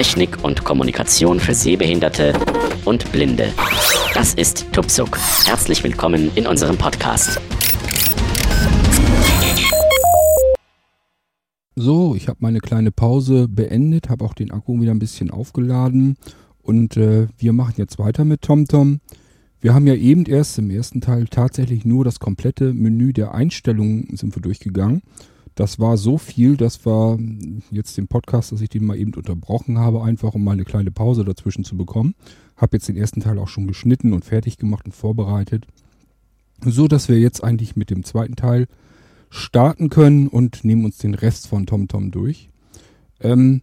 Technik und Kommunikation für Sehbehinderte und Blinde. Das ist Tupsuk. Herzlich willkommen in unserem Podcast. So, ich habe meine kleine Pause beendet, habe auch den Akku wieder ein bisschen aufgeladen und äh, wir machen jetzt weiter mit TomTom. Wir haben ja eben erst im ersten Teil tatsächlich nur das komplette Menü der Einstellungen sind wir durchgegangen. Das war so viel, das war jetzt den Podcast, dass ich den mal eben unterbrochen habe, einfach um mal eine kleine Pause dazwischen zu bekommen. Habe jetzt den ersten Teil auch schon geschnitten und fertig gemacht und vorbereitet. So dass wir jetzt eigentlich mit dem zweiten Teil starten können und nehmen uns den Rest von TomTom durch. Ähm,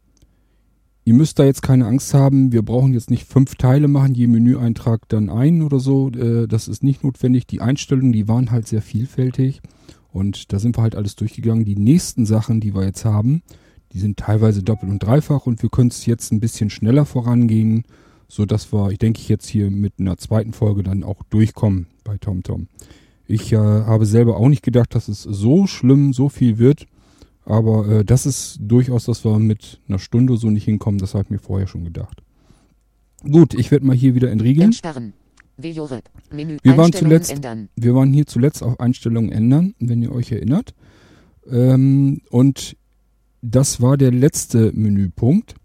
Ihr müsst da jetzt keine Angst haben, wir brauchen jetzt nicht fünf Teile machen, je Menüeintrag dann ein oder so. Äh, das ist nicht notwendig. Die Einstellungen, die waren halt sehr vielfältig und da sind wir halt alles durchgegangen. Die nächsten Sachen, die wir jetzt haben, die sind teilweise doppelt und dreifach und wir können es jetzt ein bisschen schneller vorangehen, so dass wir, ich denke, ich jetzt hier mit einer zweiten Folge dann auch durchkommen bei TomTom. Ich äh, habe selber auch nicht gedacht, dass es so schlimm, so viel wird. Aber äh, das ist durchaus, dass wir mit einer Stunde so nicht hinkommen. Das habe ich mir vorher schon gedacht. Gut, ich werde mal hier wieder entriegeln. Entsperren. Wir waren, zuletzt, ändern. wir waren hier zuletzt auf Einstellungen ändern, wenn ihr euch erinnert. Ähm, und das war der letzte Menüpunkt.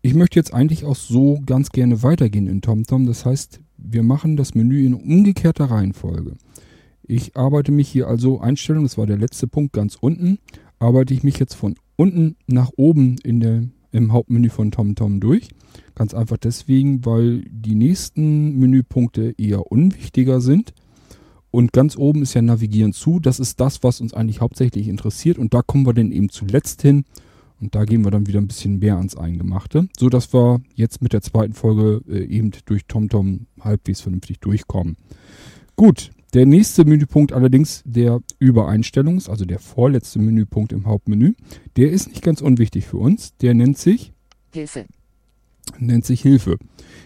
Ich möchte jetzt eigentlich auch so ganz gerne weitergehen in TomTom. Das heißt, wir machen das Menü in umgekehrter Reihenfolge. Ich arbeite mich hier also Einstellungen, das war der letzte Punkt ganz unten, arbeite ich mich jetzt von unten nach oben in der, im Hauptmenü von TomTom durch. Ganz einfach deswegen, weil die nächsten Menüpunkte eher unwichtiger sind. Und ganz oben ist ja Navigieren zu. Das ist das, was uns eigentlich hauptsächlich interessiert. Und da kommen wir dann eben zuletzt hin. Und da gehen wir dann wieder ein bisschen mehr ans Eingemachte. So dass wir jetzt mit der zweiten Folge äh, eben durch TomTom halbwegs vernünftig durchkommen. Gut, der nächste Menüpunkt allerdings, der Übereinstellungs-, also der vorletzte Menüpunkt im Hauptmenü, der ist nicht ganz unwichtig für uns. Der nennt sich, Hilfe. Nennt sich Hilfe.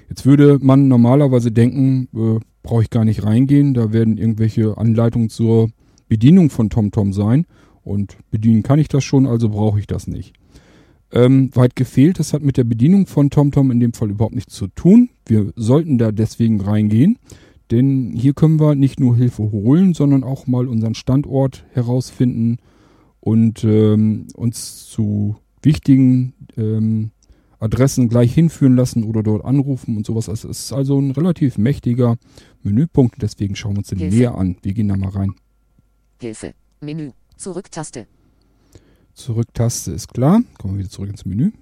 Jetzt würde man normalerweise denken, äh, brauche ich gar nicht reingehen, da werden irgendwelche Anleitungen zur Bedienung von TomTom sein. Und bedienen kann ich das schon, also brauche ich das nicht. Ähm, weit gefehlt, das hat mit der Bedienung von TomTom in dem Fall überhaupt nichts zu tun. Wir sollten da deswegen reingehen. Denn hier können wir nicht nur Hilfe holen, sondern auch mal unseren Standort herausfinden und ähm, uns zu wichtigen ähm, Adressen gleich hinführen lassen oder dort anrufen und sowas. Also es ist also ein relativ mächtiger Menüpunkt. Deswegen schauen wir uns den Hilfe. näher an. Wir gehen da mal rein. Hilfe. Menü. Zurücktaste. Zurück-Taste ist klar. Kommen wir wieder zurück ins Menü.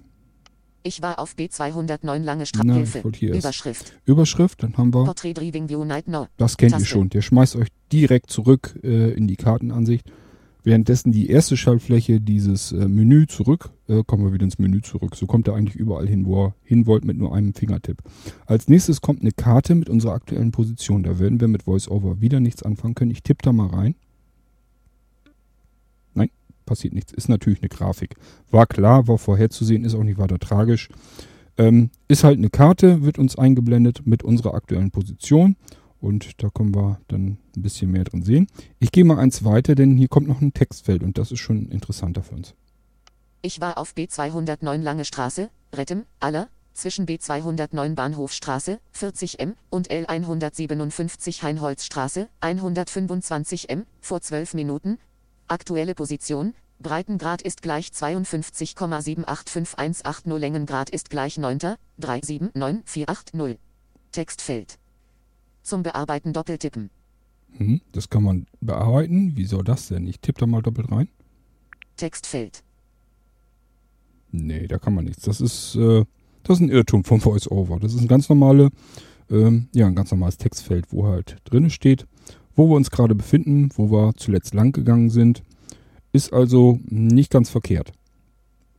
Ich war auf B209 lange Straße. Überschrift. Überschrift, dann haben wir Portrait Driving View Night No. Das kennt ihr Taste. schon. Der schmeißt euch direkt zurück äh, in die Kartenansicht. Währenddessen die erste Schaltfläche dieses äh, Menü zurück, äh, kommen wir wieder ins Menü zurück. So kommt er eigentlich überall hin, wo er hin wollt mit nur einem Fingertipp. Als nächstes kommt eine Karte mit unserer aktuellen Position. Da werden wir mit VoiceOver wieder nichts anfangen können. Ich tippe da mal rein. Nein, passiert nichts. Ist natürlich eine Grafik. War klar, war vorherzusehen, ist auch nicht weiter tragisch. Ähm, ist halt eine Karte, wird uns eingeblendet mit unserer aktuellen Position. Und da können wir dann ein bisschen mehr drin sehen. Ich gehe mal eins weiter, denn hier kommt noch ein Textfeld und das ist schon interessanter für uns. Ich war auf B209 Lange Straße, Rettem, Aller, zwischen B209 Bahnhofstraße, 40 M, und L157 Heinholzstraße, 125 M, vor 12 Minuten. Aktuelle Position, Breitengrad ist gleich 52,785180, Längengrad ist gleich 9. 379480. Textfeld. Zum Bearbeiten doppeltippen. Mhm, das kann man bearbeiten. Wie soll das denn? Ich tippe da mal doppelt rein. Textfeld. Nee, da kann man nichts. Das ist, äh, das ist ein Irrtum vom VoiceOver. Das ist ein ganz normale, ähm, ja, ein ganz normales Textfeld, wo halt drinne steht, wo wir uns gerade befinden, wo wir zuletzt lang gegangen sind. Ist also nicht ganz verkehrt.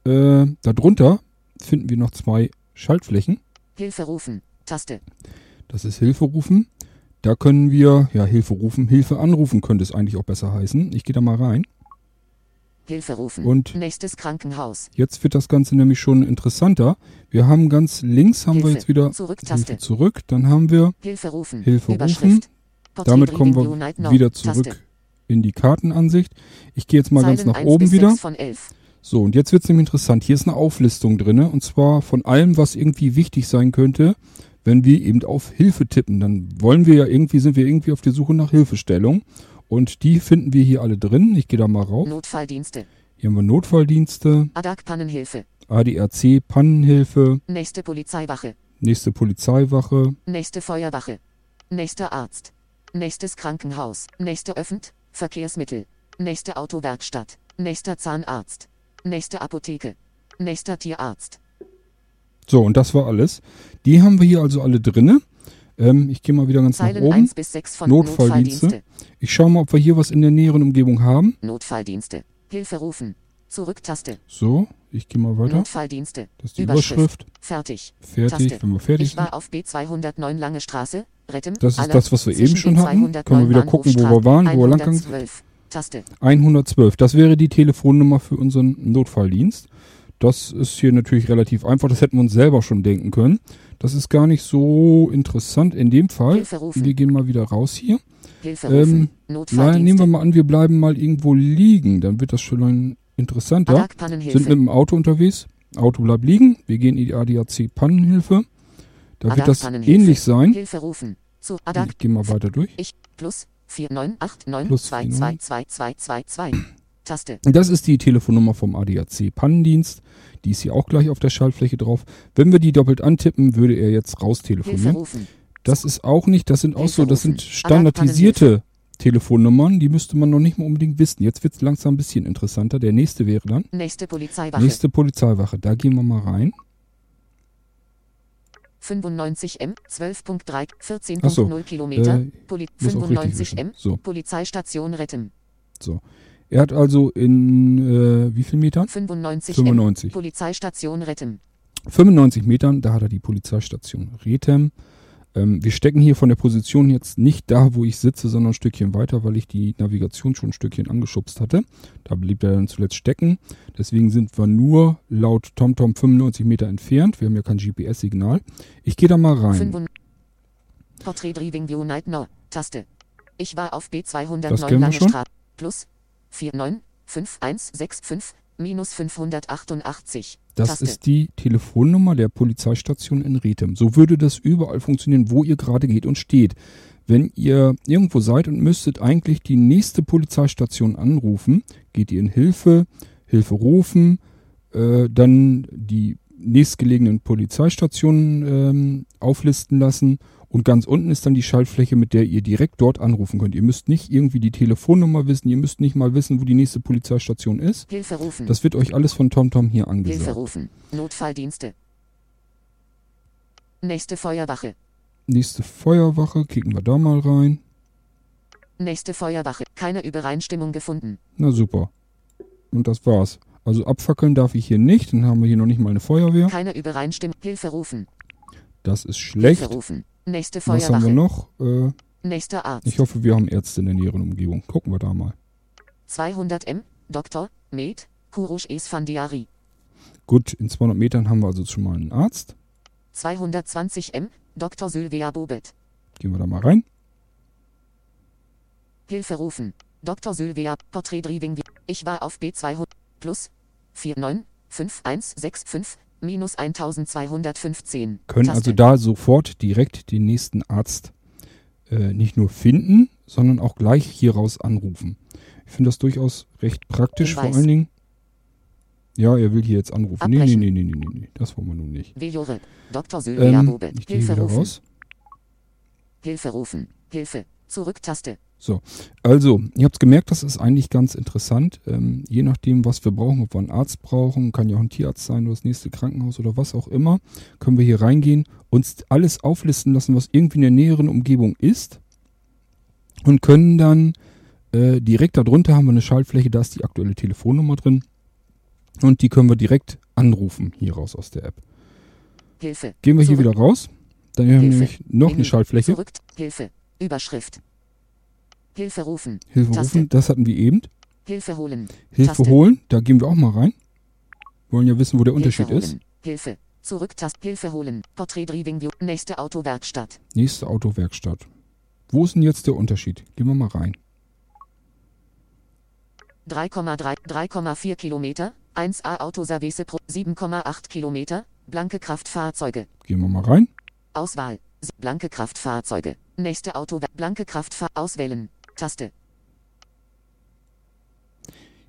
Äh, darunter finden wir noch zwei Schaltflächen. Hilfe rufen. Taste. Das ist Hilfe rufen. Da können wir, ja, Hilfe rufen, Hilfe anrufen könnte es eigentlich auch besser heißen. Ich gehe da mal rein. Hilfe rufen. Und- Nächstes Krankenhaus. Jetzt wird das Ganze nämlich schon interessanter. Wir haben ganz links haben wir Hilfe. jetzt wieder Zurück-Taste. Hilfe zurück. Dann haben wir, Hilfe rufen. Hilfe Überschrift. rufen. Damit kommen wir wieder zurück Taste. in die Kartenansicht. Ich gehe jetzt mal ganz Zeilen nach 1 oben wieder. 6 von 11. So, und jetzt wird's nämlich interessant. Hier ist eine Auflistung drinne und zwar von allem, was irgendwie wichtig sein könnte, wenn wir eben auf Hilfe tippen. Dann wollen wir ja irgendwie, sind wir irgendwie auf der Suche nach Hilfestellung. Und die finden wir hier alle drin. Ich gehe da mal rauf. Notfalldienste. Hier haben wir Notfalldienste, ADAC Pannenhilfe. ADRC, Pannenhilfe, Nächste Polizeiwache. nächste Polizeiwache, Nächste Feuerwache. Nächster Arzt. Nächstes Krankenhaus. Nächste Öffent. Verkehrsmittel. Nächste Autowerkstatt. Nächster Zahnarzt. Nächste Apotheke. Nächster Tierarzt. So, und das war alles. Die haben wir hier also alle drinne. Ähm, ich gehe mal wieder ganz Zeilen nach oben. 1 bis 6 von Notfalldienste. Notfalldienste. Ich schaue mal, ob wir hier was in der näheren Umgebung haben. Notfalldienste. Hilfe rufen. Zurücktaste. So, ich gehe mal weiter. Notfalldienste. Das ist die Überschrift. Fertig. Fertig, Taste. wenn wir fertig Ich sind. war auf B209 Lange Straße. Retten. Das ist das, was wir zwischen eben schon hatten. B209 Können wir wieder gucken, wo wir waren, wo wir lang gegangen sind. 112. Taste. 112. Das wäre die Telefonnummer für unseren Notfalldienst. Das ist hier natürlich relativ einfach. Das hätten wir uns selber schon denken können. Das ist gar nicht so interessant in dem Fall. Wir gehen mal wieder raus hier. Ähm. Na, nehmen wir mal an, wir bleiben mal irgendwo liegen. Dann wird das schon ein interessanter. Sind mit dem Auto unterwegs. Auto bleibt liegen. Wir gehen in die ADAC Pannenhilfe. Da wird das ähnlich sein. Hilfe rufen. Zu ADAC. Ich gehe mal weiter durch. Ich. Plus. Plus 4989222222. Taste. Das ist die Telefonnummer vom ADAC Pannendienst. Die ist hier auch gleich auf der Schaltfläche drauf. Wenn wir die doppelt antippen, würde er jetzt Hilfe raustelefonieren. rufen. Das ist auch nicht, das sind auch so, das sind standardisierte Telefonnummern, die müsste man noch nicht mal unbedingt wissen. Jetzt wird es langsam ein bisschen interessanter. Der nächste wäre dann Nächste Polizeiwache. nächste Polizeiwache. Da gehen wir mal rein. 95M, 12.3, Ach so, 14.0 Kilometer. äh, Poli muss auch richtig 95M, wissen. So. Polizeistation Retten. Er hat also in äh, wie viel Metern? 95M, 95. Polizeistation Retten. 95 Metern, da hat er die Polizeistation Rethem. Ähm, wir stecken hier von der Position jetzt nicht da, wo ich sitze, sondern ein Stückchen weiter, weil ich die Navigation schon ein Stückchen angeschubst hatte. Da blieb er dann zuletzt stecken. Deswegen sind wir nur laut TomTom 95 Meter entfernt. Wir haben ja kein GPS-Signal. Ich gehe da mal rein. 500 Portrait Driving View Night No. Taste. Ich war auf Das B209 kennen wir Lange. Straße. Plus 495165 minus 588. Das Taste. ist die Telefonnummer der Polizeistation in Rethem. So würde das überall funktionieren, wo ihr gerade geht und steht. Wenn ihr irgendwo seid und müsstet eigentlich die nächste Polizeistation anrufen, geht ihr in Hilfe, Hilfe rufen, äh, dann die nächstgelegenen Polizeistationen ähm, auflisten lassen und ganz unten ist dann die Schaltfläche, mit der ihr direkt dort anrufen könnt. Ihr müsst nicht irgendwie die Telefonnummer wissen, ihr müsst nicht mal wissen, wo die nächste Polizeistation ist. Hilfe rufen. Das wird euch alles von TomTom hier Hilfe angesagt. rufen. Notfalldienste. Nächste Feuerwache. Nächste Feuerwache, kicken wir da mal rein. Nächste Feuerwache. Keine Übereinstimmung gefunden. Na super. Und das war's. Also abfackeln darf ich hier nicht, dann haben wir hier noch nicht mal eine Feuerwehr. Keine Übereinstimmung. Hilfe rufen. Das ist schlecht. Hilfe rufen. Nächste Was haben wir Feuerwache. noch? Äh, Nächster Arzt. ich hoffe, wir haben Ärzte in der näheren Umgebung. Gucken wir da mal. 200 M. Dr. Med. Kurush Esfandiari. Gut, in 200 Metern haben wir also schon mal einen Arzt. 220 M. Dr. Sylvia Bobet. Gehen wir da mal rein. Hilfe rufen. Dr. Sylvia. Portrait Driving. Ich war auf B200. Plus 495165 minus 1215. Können Taste. also da sofort direkt den nächsten Arzt äh, nicht nur finden, sondern auch gleich hier raus anrufen. Ich finde das durchaus recht praktisch, vor Hinweis. allen Dingen. Ja, er will hier jetzt anrufen. Nee, nee, Abbrechen. nee, nee, nee, nee, nee, das wollen wir nun nicht. Dr. Sylvia Ähm, gehe Hilfe wieder rufen. raus. Hilfe rufen. Hilfe. Zurücktaste. Also, ihr habt gemerkt, das ist eigentlich ganz interessant. Ähm, je nachdem, was wir brauchen, ob wir einen Arzt brauchen, kann ja auch ein Tierarzt sein oder das nächste Krankenhaus oder was auch immer, können wir hier reingehen, uns alles auflisten lassen, was irgendwie in der näheren Umgebung ist und können dann äh, direkt darunter haben wir eine Schaltfläche, da ist die aktuelle Telefonnummer drin und die können wir direkt anrufen hier raus aus der App. Hilfe. Gehen wir hier Zurück. wieder raus, dann haben wir nämlich noch eine Menü. Schaltfläche. Zurück. Hilfe. Überschrift. Hilfe rufen. Hilfe Taste. rufen, das hatten wir eben. Hilfe holen. Hilfe Taste. holen, da gehen wir auch mal rein. Wollen ja wissen, wo der Unterschied Hilfe ist. holen. Hilfe. Zurücktast. Hilfe holen. Portrait Driving View. Nächste Autowerkstatt. Nächste Autowerkstatt. Wo ist denn jetzt der Unterschied? Gehen wir mal rein. 3,3 3,4 Kilometer. 1A Autoservice Pro 7,8 Kilometer. Blanke Kraftfahrzeuge. Gehen wir mal rein. Auswahl. Blanke Kraftfahrzeuge. Nächste Auto. Blanke Kraftfahr. Auswählen. Taste.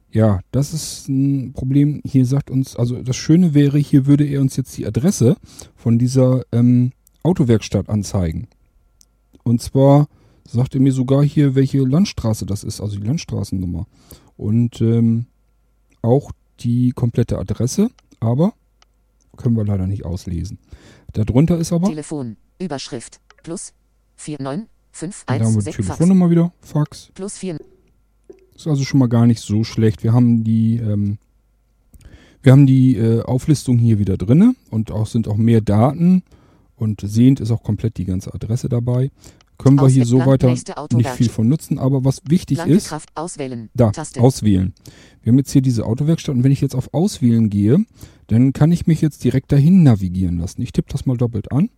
Ja, das ist ein Problem. Hier sagt uns, also das Schöne wäre, hier würde er uns jetzt die Adresse von dieser ähm, Autowerkstatt anzeigen. Und zwar sagt er mir sogar hier, welche Landstraße das ist, also die Landstraßennummer. Und ähm, auch die komplette Adresse, aber können wir leider nicht auslesen. Darunter ist aber, Telefon. Überschrift. Plus. 49 5 da haben wir 1 die 6 Fax. Telefonnummer wieder, Fax. Plus 4 Ist also schon mal gar nicht so schlecht. Wir haben die, ähm, wir haben die äh, Auflistung hier wieder drinne und auch sind auch mehr Daten und sehend ist auch komplett die ganze Adresse dabei. Können wir hier so weiter nicht viel von nutzen, aber was wichtig ist, Kraft. Auswählen. da, Taste. auswählen. Wir haben jetzt hier diese Autowerkstatt und wenn ich jetzt auf Auswählen gehe, dann kann ich mich jetzt direkt dahin navigieren lassen. Ich tippe das mal doppelt an.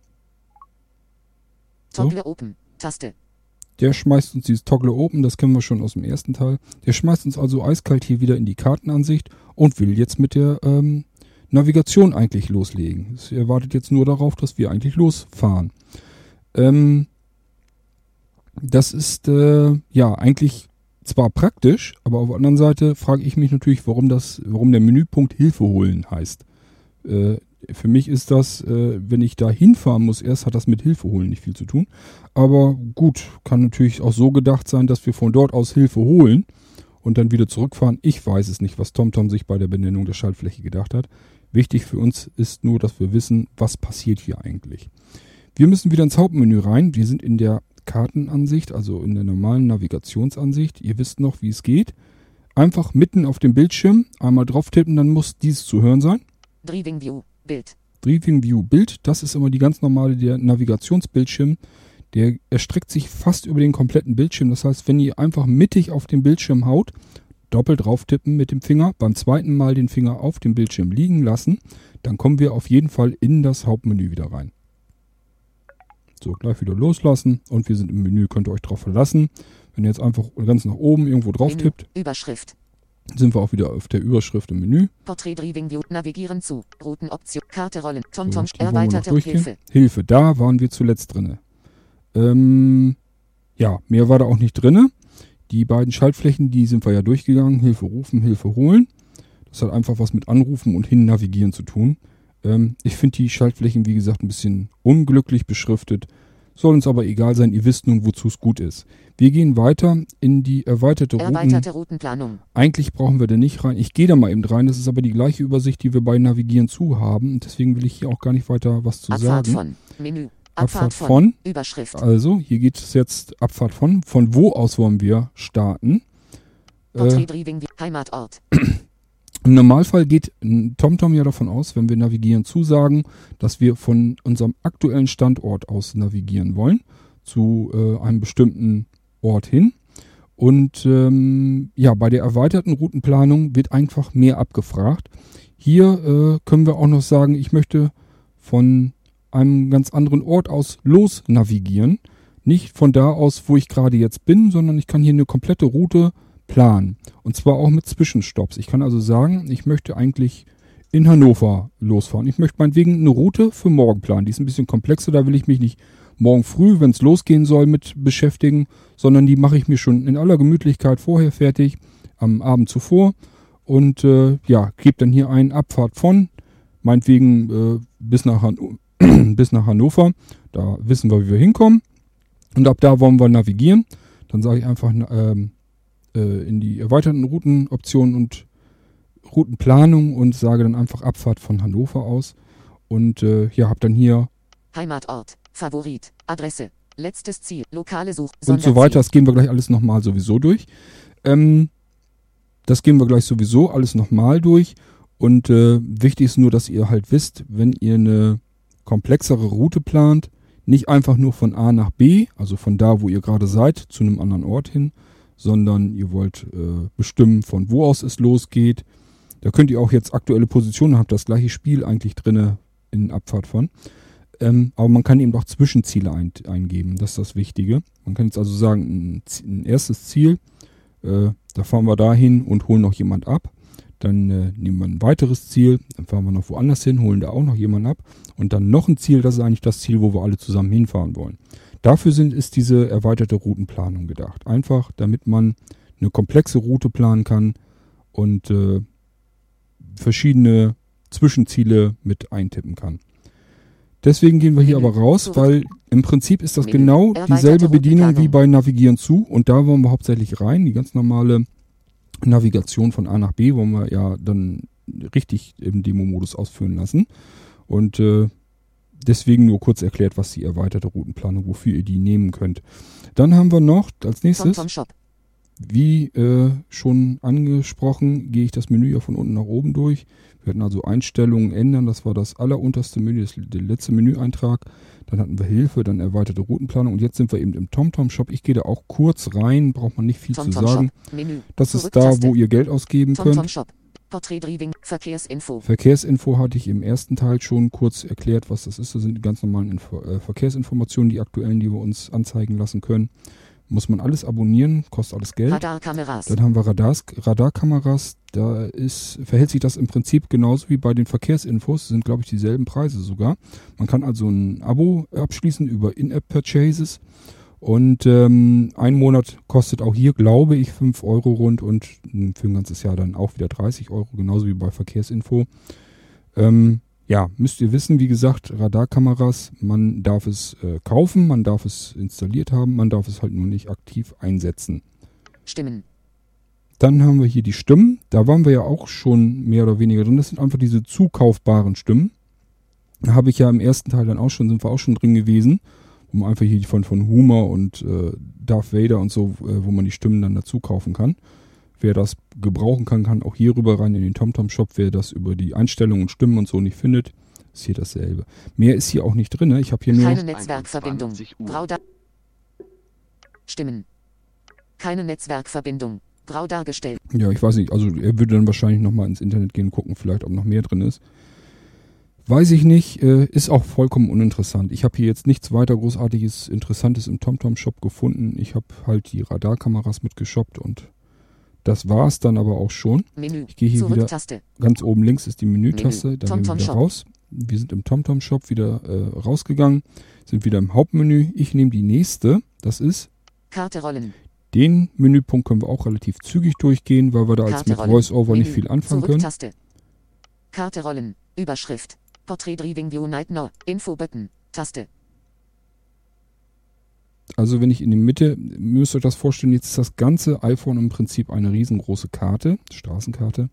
Toggle Open. Taste. Der schmeißt uns dieses Toggle Open, das kennen wir schon aus dem ersten Teil. Der schmeißt uns also eiskalt hier wieder in die Kartenansicht und will jetzt mit der ähm, Navigation eigentlich loslegen. Es erwartet jetzt nur darauf, dass wir eigentlich losfahren. Ähm, das ist äh, ja eigentlich zwar praktisch, aber auf der anderen Seite frage ich mich natürlich, warum das, warum der Menüpunkt Hilfe holen heißt. Äh, für mich ist das, äh, wenn ich da hinfahren muss, erst hat das mit Hilfe holen nicht viel zu tun. Aber gut, kann natürlich auch so gedacht sein, dass wir von dort aus Hilfe holen und dann wieder zurückfahren. Ich weiß es nicht, was TomTom sich bei der Benennung der Schaltfläche gedacht hat. Wichtig für uns ist nur, dass wir wissen, was passiert hier eigentlich. Wir müssen wieder ins Hauptmenü rein. Wir sind in der Kartenansicht, also in der normalen Navigationsansicht. Ihr wisst noch, wie es geht. Einfach mitten auf dem Bildschirm einmal drauf tippen, dann muss dies zu hören sein. Driving View. Bild. Driving View Bild, das ist immer die ganz normale der Navigationsbildschirm. Der erstreckt sich fast über den kompletten Bildschirm. Das heißt, wenn ihr einfach mittig auf den Bildschirm haut, doppelt drauf tippen mit dem Finger, beim zweiten Mal den Finger auf dem Bildschirm liegen lassen, dann kommen wir auf jeden Fall in das Hauptmenü wieder rein. So, gleich wieder loslassen und wir sind im Menü, könnt ihr euch drauf verlassen. Wenn ihr jetzt einfach ganz nach oben irgendwo drauf Menü. tippt, Überschrift. Sind wir auch wieder auf der Überschrift im Menü. Porträt Driving View. Navigieren zu. Routenoption. Karte rollen. So, TomTom. noch erweiterte. Hilfe. Hilfe, da waren wir zuletzt drinne. Ähm, ja, mehr war da auch nicht drinne. Die beiden Schaltflächen, die sind wir ja durchgegangen. Hilfe rufen, Hilfe holen. Das hat einfach was mit Anrufen und hin navigieren zu tun. Ähm, ich finde die Schaltflächen, wie gesagt, ein bisschen unglücklich beschriftet. Soll uns aber egal sein, ihr wisst nun, wozu es gut ist. Wir gehen weiter in die erweiterte Routen. Erweiterte Routenplanung. Eigentlich brauchen wir da nicht rein. Ich gehe da mal eben rein. Das ist aber die gleiche Übersicht, die wir bei Navigieren zu haben. Und deswegen will ich hier auch gar nicht weiter was zu Abfahrt sagen. von. Menü. Abfahrt Abfahrt von. von. Überschrift. Also, hier geht es jetzt Abfahrt von. Von wo aus wollen wir starten? Äh, Driving View. Heimatort. Im Normalfall geht TomTom ja davon aus, wenn wir navigieren zusagen, dass wir von unserem aktuellen Standort aus navigieren wollen zu äh, einem bestimmten Ort hin. Und ähm, ja, bei der erweiterten Routenplanung wird einfach mehr abgefragt. Hier äh, können wir auch noch sagen, ich möchte von einem ganz anderen Ort aus los navigieren. Nicht von da aus, wo ich gerade jetzt bin, sondern ich kann hier eine komplette Route planen. Und zwar auch mit Zwischenstopps. Ich kann also sagen, ich möchte eigentlich in Hannover losfahren. Ich möchte meinetwegen eine Route für morgen planen. Die ist ein bisschen komplexer, da will ich mich nicht morgen früh, wenn es losgehen soll, mit beschäftigen, sondern die mache ich mir schon in aller Gemütlichkeit vorher fertig, am Abend zuvor. Und äh, ja, gebe dann hier einen Abfahrt von, meinetwegen äh, bis, nach bis nach Hannover. Da wissen wir, wie wir hinkommen. Und ab da wollen wir navigieren. Dann sage ich einfach ähm, äh, in die erweiterten Routenoptionen und Routenplanung und sage dann einfach Abfahrt von Hannover aus. Und äh, ja, habe dann hier Heimatort. Favorit. Adresse. Letztes Ziel. Lokale Such. und so weiter. Das gehen wir gleich alles nochmal sowieso durch. Ähm, das gehen wir gleich sowieso alles nochmal durch. Und äh, wichtig ist nur, dass ihr halt wisst, wenn ihr eine komplexere Route plant, nicht einfach nur von A nach B, also von da, wo ihr gerade seid, zu einem anderen Ort hin, sondern ihr wollt äh, bestimmen, von wo aus es losgeht. Da könnt ihr auch jetzt aktuelle Positionen, habt das gleiche Spiel eigentlich drinne in Abfahrt von. Ähm, aber man kann eben auch Zwischenziele ein, eingeben, das ist das Wichtige. Man kann jetzt also sagen, ein, ein erstes Ziel, äh, da fahren wir dahin und holen noch jemand ab. Dann äh, nehmen wir ein weiteres Ziel, dann fahren wir noch woanders hin, holen da auch noch jemanden ab und dann noch ein Ziel, das ist eigentlich das Ziel, wo wir alle zusammen hinfahren wollen. Dafür sind, ist diese erweiterte Routenplanung gedacht. Einfach, damit man eine komplexe Route planen kann und äh, verschiedene Zwischenziele mit eintippen kann. Deswegen gehen wir hier aber raus, weil im Prinzip ist das genau dieselbe Bedienung wie bei Navigieren zu und da wollen wir hauptsächlich rein, die ganz normale Navigation von A nach B wollen wir ja dann richtig im Demo-Modus ausführen lassen. Und äh, deswegen nur kurz erklärt, was die erweiterte Routenplanung, wofür ihr die nehmen könnt. Dann haben wir noch als nächstes, wie äh, schon angesprochen, gehe ich das Menü ja von unten nach oben durch. Wir hatten also Einstellungen ändern, das war das allerunterste Menü, das, der letzte Menüeintrag. Dann hatten wir Hilfe, dann erweiterte Routenplanung und jetzt sind wir eben im TomTom-Shop. Ich gehe da auch kurz rein, braucht man nicht viel Tom zu sagen. Das ist da, wo ihr Geld ausgeben Tom könnt. Shop. Porträtdriving, Verkehrsinfo. Verkehrsinfo hatte ich im ersten Teil schon kurz erklärt, was das ist. Das sind die ganz normalen Info äh, Verkehrsinformationen, die aktuellen, die wir uns anzeigen lassen können. Muss man alles abonnieren, kostet alles Geld. Radarkameras. Dann haben wir Radars, Radarkameras. Da ist, verhält sich das im Prinzip genauso wie bei den Verkehrsinfos. Das sind, glaube ich, dieselben Preise sogar. Man kann also ein Abo abschließen über In-App-Purchases. Und ähm, ein Monat kostet auch hier, glaube ich, 5 Euro rund und für ein ganzes Jahr dann auch wieder 30 Euro, genauso wie bei Verkehrsinfo. Ähm, ja, müsst ihr wissen, wie gesagt, Radarkameras, man darf es äh, kaufen, man darf es installiert haben, man darf es halt nur nicht aktiv einsetzen. Stimmen. Dann haben wir hier die Stimmen. Da waren wir ja auch schon mehr oder weniger drin. Das sind einfach diese zukaufbaren Stimmen. Da habe ich ja im ersten Teil dann auch schon, sind wir auch schon drin gewesen, man einfach hier von, von Humor und äh, Darth Vader und so, äh, wo man die Stimmen dann dazu kaufen kann. Wer das gebrauchen kann, kann auch hier rüber rein in den TomTom-Shop. Wer das über die Einstellungen und Stimmen und so nicht findet, ist hier dasselbe. Mehr ist hier auch nicht drin. Ne? Ich habe hier nur... Keine Netzwerkverbindung. Grau Stimmen. Keine Netzwerkverbindung. Grau dargestellt. Ja, ich weiß nicht. Also er würde dann wahrscheinlich nochmal ins Internet gehen und gucken, vielleicht ob noch mehr drin ist. Weiß ich nicht, äh, ist auch vollkommen uninteressant. Ich habe hier jetzt nichts weiter großartiges Interessantes im TomTom-Shop gefunden. Ich habe halt die Radarkameras mitgeshoppt und das war es dann aber auch schon. Menü. Ich gehe hier Zurück wieder. Taste. Ganz oben links ist die Menütaste. Menü. Da Tom gehen wir wieder raus. Wir sind im TomTom Shop wieder äh, rausgegangen. Sind wieder im Hauptmenü. Ich nehme die nächste. Das ist. Karte rollen. Den Menüpunkt können wir auch relativ zügig durchgehen, weil wir da als mit VoiceOver nicht viel anfangen Zurück können. Taste. Karte rollen. Überschrift. Portrait Driving View Night No. Info Button. Taste. Also wenn ich in die Mitte, müsst ihr euch das vorstellen, jetzt ist das ganze iPhone im Prinzip eine riesengroße Karte, Straßenkarte,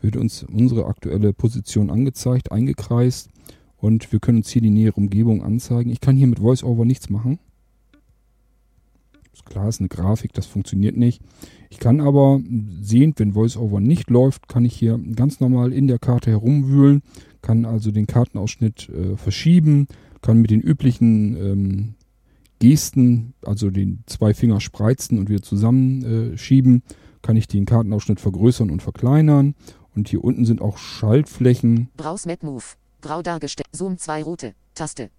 wird uns unsere aktuelle Position angezeigt, eingekreist und wir können uns hier die nähere Umgebung anzeigen. Ich kann hier mit VoiceOver nichts machen. Ist klar, ist eine Grafik, das funktioniert nicht. Ich kann aber sehen, wenn VoiceOver nicht läuft, kann ich hier ganz normal in der Karte herumwühlen, kann also den Kartenausschnitt äh, verschieben, kann mit den üblichen ähm, Gesten, also den zwei Finger spreizen und wieder zusammenschieben, äh, kann ich den Kartenausschnitt vergrößern und verkleinern. Und hier unten sind auch Schaltflächen. Browse Map Move. Grau dargestellt. Zoom 2 Route. Taste.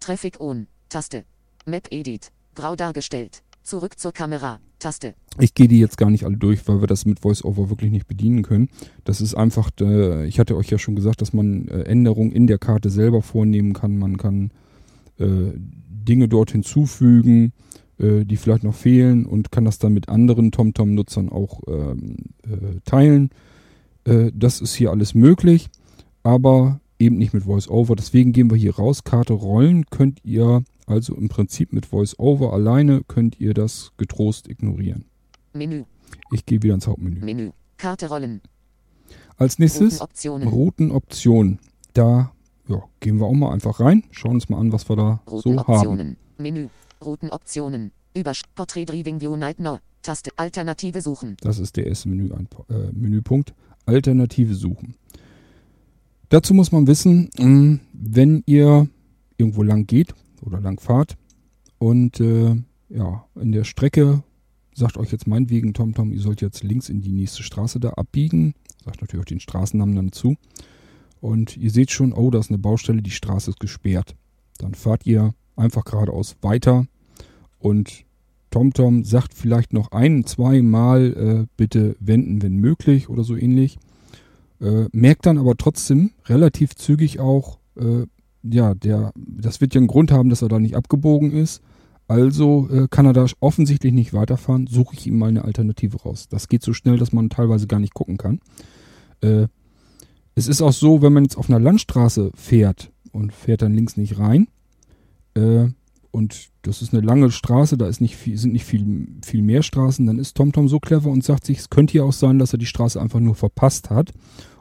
Traffic On. Taste. Map Edit. Grau dargestellt. Zurück zur Kamera. Taste. Ich gehe die jetzt gar nicht alle durch, weil wir das mit VoiceOver wirklich nicht bedienen können. Das ist einfach, ich hatte euch ja schon gesagt, dass man äh, Änderungen in der Karte selber vornehmen kann. Man kann äh, Dinge dort hinzufügen, äh, die vielleicht noch fehlen und kann das dann mit anderen TomTom-Nutzern auch ähm, äh, teilen. Das ist hier alles möglich, aber eben nicht mit VoiceOver. Deswegen gehen wir hier raus. Karte rollen könnt ihr also im Prinzip mit VoiceOver alleine könnt ihr das getrost ignorieren. Menü. Ich gehe wieder ins Hauptmenü. Menü. Karte rollen. Als nächstes Routenoptionen. Routenoptionen. Da ja, gehen wir auch mal einfach rein, schauen uns mal an, was wir da so haben. Menü, Routenoptionen, über Portrait Driving View Night Taste, Alternative suchen. Das ist der erste Menü, äh, Menüpunkt. Alternative suchen. Dazu muss man wissen, hm, wenn ihr irgendwo lang geht oder lang fahrt und äh, ja, in der Strecke sagt euch jetzt meinetwegen TomTom, ihr sollt jetzt links in die nächste Straße da abbiegen, sagt natürlich auch den Straßennamen dann zu und ihr seht schon, oh, da ist eine Baustelle, die Straße ist gesperrt. Dann fahrt ihr einfach geradeaus weiter und TomTom sagt vielleicht noch ein, zwei Mal äh, bitte wenden, wenn möglich oder so ähnlich. Äh, merkt dann aber trotzdem relativ zügig auch, äh, ja, der, das wird ja einen Grund haben, dass er da nicht abgebogen ist. Also äh, kann er da offensichtlich nicht weiterfahren, suche ich ihm mal eine Alternative raus. Das geht so schnell, dass man teilweise gar nicht gucken kann. Äh, es ist auch so, wenn man jetzt auf einer Landstraße fährt und fährt dann links nicht rein, äh, und das ist eine lange Straße, da ist nicht viel, sind nicht viel, viel mehr Straßen, dann ist TomTom so clever und sagt sich, es könnte ja auch sein, dass er die Straße einfach nur verpasst hat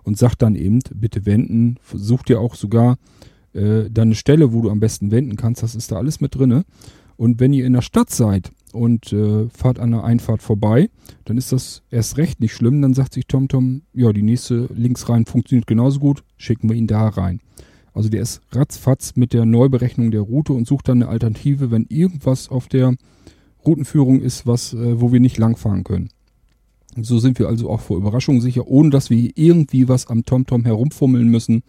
und sagt dann eben, bitte wenden, sucht dir auch sogar äh, dann eine Stelle, wo du am besten wenden kannst, das ist da alles mit drinne. Und wenn ihr in der Stadt seid und äh, fahrt an der Einfahrt vorbei, dann ist das erst recht nicht schlimm. Dann sagt sich TomTom, ja, die nächste links rein funktioniert genauso gut, schicken wir ihn da rein. Also der ist ratzfatz mit der Neuberechnung der Route und sucht dann eine Alternative, wenn irgendwas auf der Routenführung ist, was, äh, wo wir nicht langfahren können. So sind wir also auch vor Überraschungen sicher, ohne dass wir irgendwie was am TomTom herumfummeln müssen.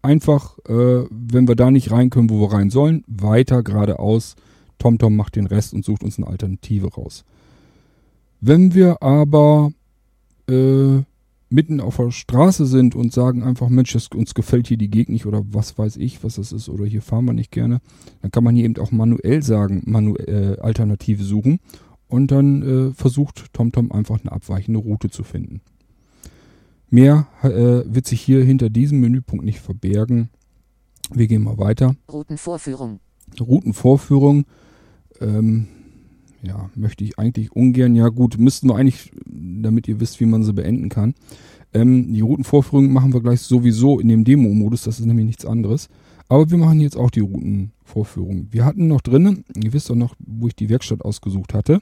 Einfach, äh, wenn wir da nicht rein können, wo wir rein sollen, weiter geradeaus TomTom macht den Rest und sucht uns eine Alternative raus. Wenn wir aber äh, mitten auf der Straße sind und sagen einfach, Mensch, das, uns gefällt hier die Gegend nicht oder was weiß ich, was das ist oder hier fahren wir nicht gerne, dann kann man hier eben auch manuell sagen, manuell äh, Alternative suchen und dann äh, versucht TomTom einfach eine abweichende Route zu finden. Mehr äh, wird sich hier hinter diesem Menüpunkt nicht verbergen. Wir gehen mal weiter. Routenvorführung. Routenvorführung ähm, ja, möchte ich eigentlich ungern. Ja gut, müssten wir eigentlich, damit ihr wisst, wie man sie beenden kann. Ähm, die Routenvorführung machen wir gleich sowieso in dem Demo-Modus, das ist nämlich nichts anderes. Aber wir machen jetzt auch die Routenvorführung. Wir hatten noch drinnen, ihr wisst doch noch, wo ich die Werkstatt ausgesucht hatte.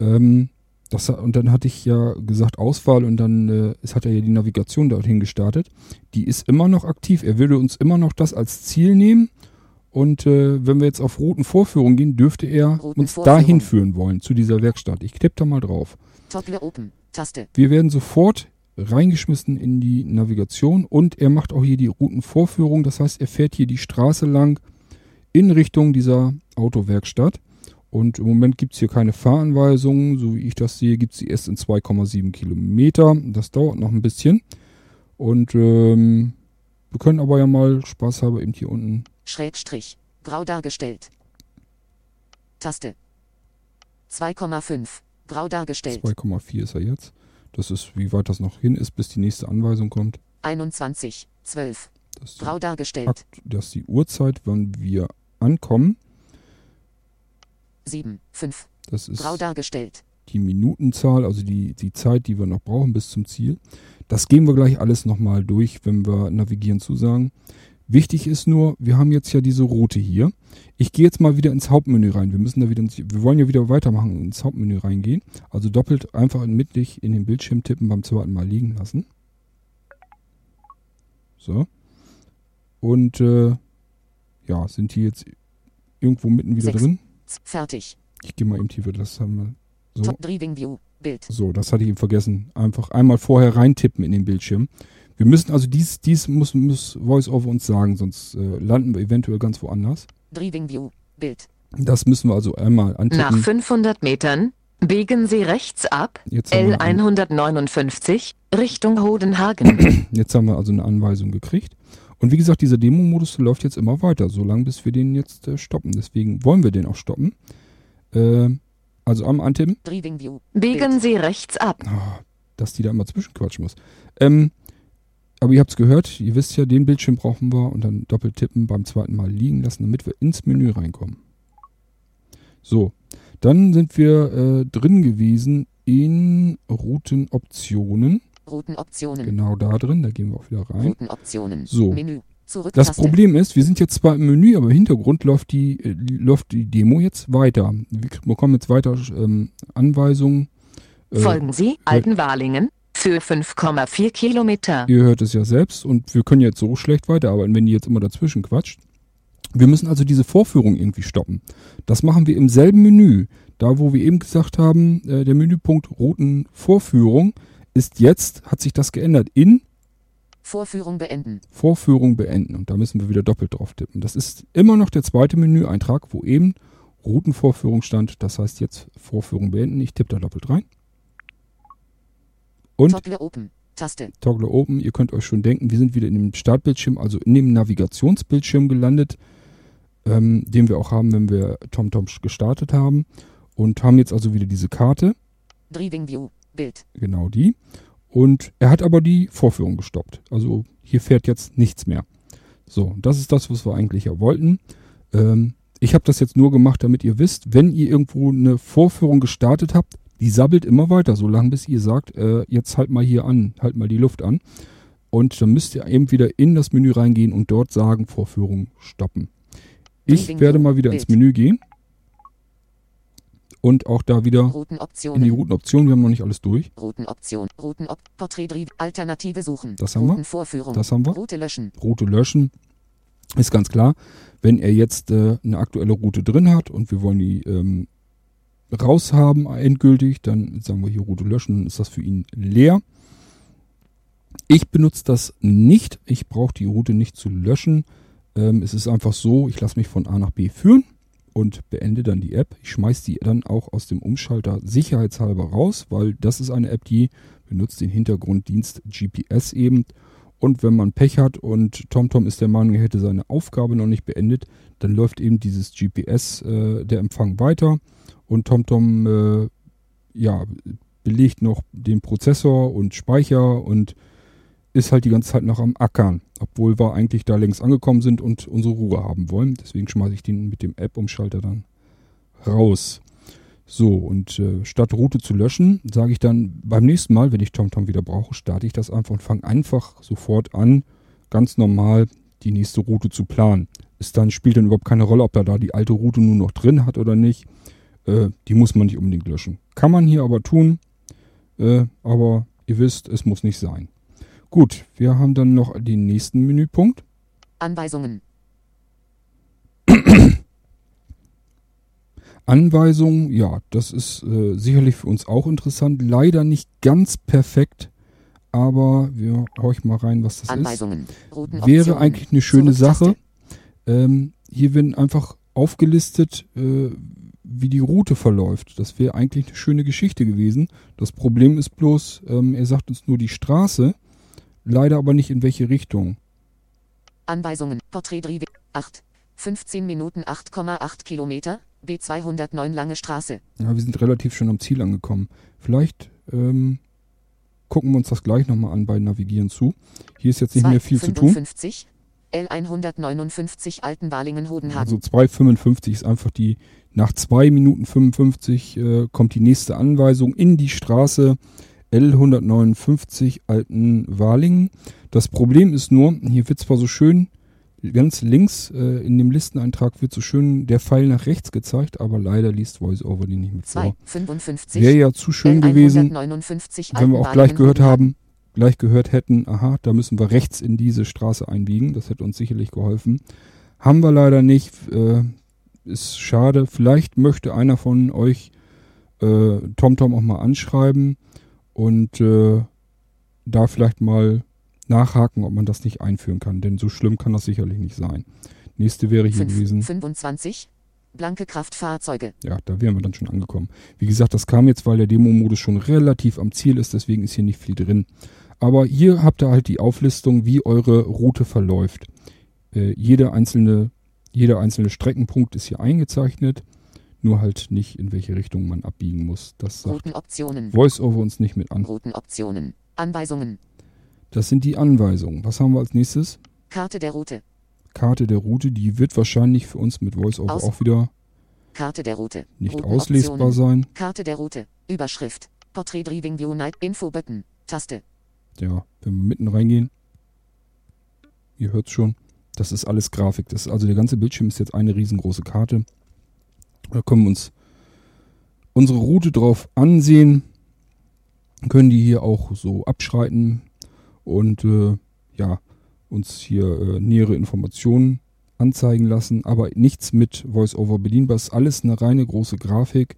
Ähm, das, und dann hatte ich ja gesagt Auswahl und dann äh, es hat er ja die Navigation dorthin gestartet. Die ist immer noch aktiv. Er würde uns immer noch das als Ziel nehmen und äh, wenn wir jetzt auf Routenvorführung gehen, dürfte er uns dahin führen wollen, zu dieser Werkstatt. Ich tippe da mal drauf. Toggle Open. Taste. Wir werden sofort reingeschmissen in die Navigation und er macht auch hier die Routenvorführung. Das heißt, er fährt hier die Straße lang in Richtung dieser Autowerkstatt. Und im Moment gibt es hier keine Fahranweisungen. So wie ich das sehe, gibt es sie erst in 2,7 Kilometer. Das dauert noch ein bisschen. Und ähm, wir können aber ja mal spaßhalber eben hier unten Schrägstrich, grau dargestellt. Taste. 2,5, grau dargestellt. 2,4 ist er jetzt. Das ist, wie weit das noch hin ist, bis die nächste Anweisung kommt. 21, 12, Das grau dargestellt. Akt, das ist die Uhrzeit, wann wir ankommen. 7, 5, Das ist grau dargestellt. die Minutenzahl, also die, die Zeit, die wir noch brauchen bis zum Ziel. Das gehen wir gleich alles nochmal durch, wenn wir navigieren zusagen. Wichtig ist nur, wir haben jetzt ja diese Route hier. Ich gehe jetzt mal wieder ins Hauptmenü rein. Wir müssen da wieder ins, wir wollen ja wieder weitermachen und ins Hauptmenü reingehen. Also doppelt einfach mittig in den Bildschirm tippen, beim zweiten Mal liegen lassen. So. Und äh, ja, sind hier jetzt irgendwo mitten wieder Sechs. drin. Fertig. Ich gehe mal eben tiefer, das haben wir. So. Top Driving View. Bild. So, das hatte ich eben vergessen. Einfach einmal vorher reintippen in den Bildschirm. Wir müssen also dies, dies muss, muss VoiceOver uns sagen, sonst äh, landen wir eventuell ganz woanders. Driving View. Bild. Das müssen wir also einmal Nach antippen. 500 Metern biegen Sie rechts ab, Jetzt haben, wir ein, L159 Richtung Hodenhagen. jetzt haben wir also eine Anweisung gekriegt. Und wie gesagt, dieser Demo-Modus läuft jetzt immer weiter, solange bis wir den jetzt äh, stoppen. Deswegen wollen wir den auch stoppen. Äh, also am Antippen. Biegen. Sie rechts ab. Ah, dass die da immer zwischenquatschen muss. Ähm, aber ihr habt es gehört, ihr wisst ja, den Bildschirm brauchen wir und dann doppelt tippen beim zweiten Mal liegen lassen, damit wir ins Menü reinkommen. So, dann sind wir äh, drin gewesen in Routenoptionen. Routenoptionen. Genau da drin, da gehen wir auch wieder rein. Routenoptionen. So. Menü. Zurück. Das Taste. Problem ist, wir sind jetzt zwar im Menü, aber im Hintergrund läuft die, äh, läuft die Demo jetzt weiter. Wir bekommen jetzt weiter ähm, Anweisungen. Äh, Folgen Sie Altenwalingen für 5,4 Kilometer. Ihr hört es ja selbst und wir können jetzt so schlecht weiterarbeiten, wenn die jetzt immer dazwischen quatscht. Wir müssen also diese Vorführung irgendwie stoppen. Das machen wir im selben Menü. Da, wo wir eben gesagt haben, äh, der Menüpunkt Roten Vorführung ist jetzt, hat sich das geändert in Vorführung beenden. Vorführung beenden. Und da müssen wir wieder doppelt drauf tippen. Das ist immer noch der zweite Menüeintrag, wo eben Routenvorführung stand. Das heißt jetzt Vorführung beenden. Ich tippe da doppelt rein. Und Toggle Open. Taste. Toggle Open. Ihr könnt euch schon denken, wir sind wieder in dem Startbildschirm, also in dem Navigationsbildschirm gelandet, ähm, den wir auch haben, wenn wir TomTom gestartet haben. Und haben jetzt also wieder diese Karte, Driving View. Bild. genau die. Und er hat aber die Vorführung gestoppt. Also hier fährt jetzt nichts mehr. So, das ist das, was wir eigentlich ja wollten. Ähm, ich habe das jetzt nur gemacht, damit ihr wisst, wenn ihr irgendwo eine Vorführung gestartet habt, die sabbelt immer weiter, solange bis ihr sagt, äh, jetzt halt mal hier an, halt mal die Luft an. Und dann müsst ihr eben wieder in das Menü reingehen und dort sagen, Vorführung stoppen. Ich werde mal wieder ins. Menü gehen. Und auch da wieder in die Routenoptionen. Routenoption. Wir haben noch nicht alles durch. Routenoption. Routenop. Porträt Driv. Alternative suchen. Das haben wir. Das haben wir. Route löschen. Route löschen. Ist ganz klar, wenn er jetzt äh, eine aktuelle Route drin hat und wir wollen die ähm, raushaben endgültig, dann sagen wir hier Route löschen, dann ist das für ihn leer. Ich benutze das nicht. Ich brauche die Route nicht zu löschen. Ähm, es ist einfach so, ich lasse mich von A nach B führen und beende dann die App. Ich schmeiße die dann auch aus dem Umschalter sicherheitshalber raus, weil das ist eine App, die benutzt den Hintergrunddienst GPS eben. Und wenn man Pech hat und TomTom ist der Meinung, er hätte seine Aufgabe noch nicht beendet, dann läuft eben dieses GPS, äh, der Empfang weiter und TomTom äh, ja, belegt noch den Prozessor und Speicher und ist halt die ganze Zeit noch am Ackern, obwohl wir eigentlich da längst angekommen sind und unsere Ruhe haben wollen. Deswegen schmeiße ich den mit dem App-Umschalter dann raus. So, und äh, statt Route zu löschen, sage ich dann beim nächsten Mal, wenn ich TomTom wieder brauche, starte ich das einfach und fange einfach sofort an, ganz normal die nächste Route zu planen. Ist dann, spielt dann überhaupt keine Rolle, ob er da die alte Route nur noch drin hat oder nicht. Äh, die muss man nicht unbedingt löschen. Kann man hier aber tun, äh, aber ihr wisst, es muss nicht sein. Gut, wir haben dann noch den nächsten Menüpunkt. Anweisungen. Anweisungen, ja, das ist äh, sicherlich für uns auch interessant. Leider nicht ganz perfekt, aber wir horchen mal rein, was das ist. Anweisungen. Routenoptionen. Wäre eigentlich eine schöne. Sache. Ähm, hier werden einfach aufgelistet, äh, wie die Route verläuft. Das wäre eigentlich eine schöne Geschichte gewesen. Das Problem ist bloß, ähm, er sagt uns nur die Straße, leider aber nicht in welche Richtung. Anweisungen. Porträt Drive. 8. 15 Minuten 8,8 Kilometer. B209 Lange Straße. Ja, wir sind relativ schon am Ziel angekommen. Vielleicht ähm, gucken wir uns das gleich nochmal an bei Navigieren zu. Hier ist jetzt nicht mehr viel zu tun. 55. L159 Altenbalingen-Hodenhagen. Also 2,55 ist einfach die, nach 2 Minuten 55 äh, kommt die nächste Anweisung in die Straße L159 Altenwalingen. Das Problem ist nur, hier wird zwar so schön, ganz links äh, in dem Listeneintrag wird so schön der Pfeil nach rechts gezeigt, aber leider liest VoiceOver die nicht mit vor. 255. Wäre ja zu schön gewesen, L159 wenn wir auch gleich gehört haben, gleich gehört hätten, aha, da müssen wir rechts in diese Straße einbiegen. Das hätte uns sicherlich geholfen. Haben wir leider nicht. Äh, ist schade. Vielleicht möchte einer von euch äh, TomTom auch mal anschreiben und äh, da vielleicht mal nachhaken, ob man das nicht einführen kann. Denn so schlimm kann das sicherlich nicht sein. Nächste wäre hier Fünf- gewesen. 25. Blanke Kraftfahrzeuge. Ja, da wären wir dann schon angekommen. Wie gesagt, das kam jetzt, weil der Demo-Modus schon relativ am Ziel ist, deswegen ist hier nicht viel drin. Aber hier habt ihr halt die Auflistung, wie eure Route verläuft. Äh, jede einzelne, jeder einzelne Streckenpunkt ist hier eingezeichnet, nur halt nicht, in welche Richtung man abbiegen muss. Das sagt Routenoptionen. VoiceOver uns nicht mit an. Routenoptionen. Anweisungen. Das sind die Anweisungen. Was haben wir als nächstes? Karte der Route. Karte der Route, die wird wahrscheinlich für uns mit VoiceOver Aus- auch wieder Karte der Route. nicht auslesbar sein. Karte der Route. Überschrift. Portrait Driving View Night Info Button. Taste. ja, wenn wir mitten reingehen, ihr hört's schon, das ist alles Grafik. Das ist, also der ganze Bildschirm ist jetzt eine riesengroße Karte. Da können wir uns unsere Route drauf ansehen, können die hier auch so abschreiten und äh, ja, uns hier äh, nähere Informationen anzeigen lassen, aber nichts mit VoiceOver bedienbar. Ist alles eine reine große Grafik.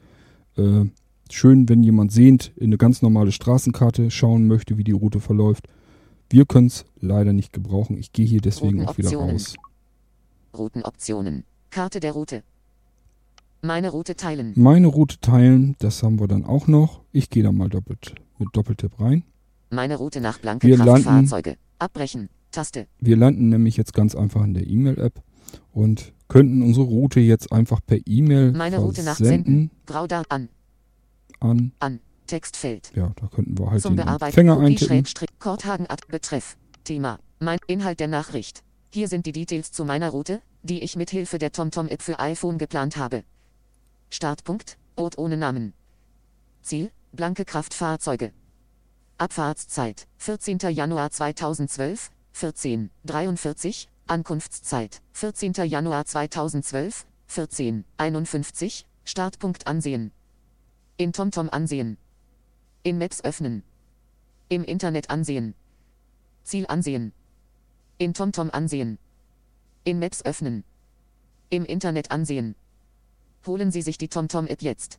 Äh, schön, wenn jemand sehend in eine ganz normale Straßenkarte schauen möchte, wie die Route verläuft. Wir können es leider nicht gebrauchen. Ich gehe hier deswegen auch wieder raus. Routenoptionen. Karte der Route. Meine Route teilen. Meine Route teilen, das haben wir dann auch noch. Ich gehe da mal doppelt mit Doppeltipp rein. Meine Route nach blanke Wir landen-. Abbrechen. Taste. Wir landen nämlich jetzt ganz einfach in der E-Mail-App und könnten unsere Route jetzt einfach per E-Mail Meine Route nach Senden. Grauda an. an. An. Textfeld. Ja, da könnten wir halt Zum den. Empfänger eintippen. Korthagen Ad. Betreff. Thema. Mein Inhalt der Nachricht. Hier sind die Details zu meiner Route, die ich mit Hilfe der TomTom-App für iPhone geplant habe. Startpunkt. Ort ohne Namen. Ziel. Blanke Kraftfahrzeuge. Abfahrtszeit. 14. Januar 2012. 14. 43. Ankunftszeit. 14. Januar 2012. 14. 51. Startpunkt ansehen. In TomTom ansehen. In Maps öffnen. Im Internet ansehen. Ziel ansehen. In TomTom ansehen. In Maps öffnen. Im Internet ansehen. Holen Sie sich die TomTom-App jetzt.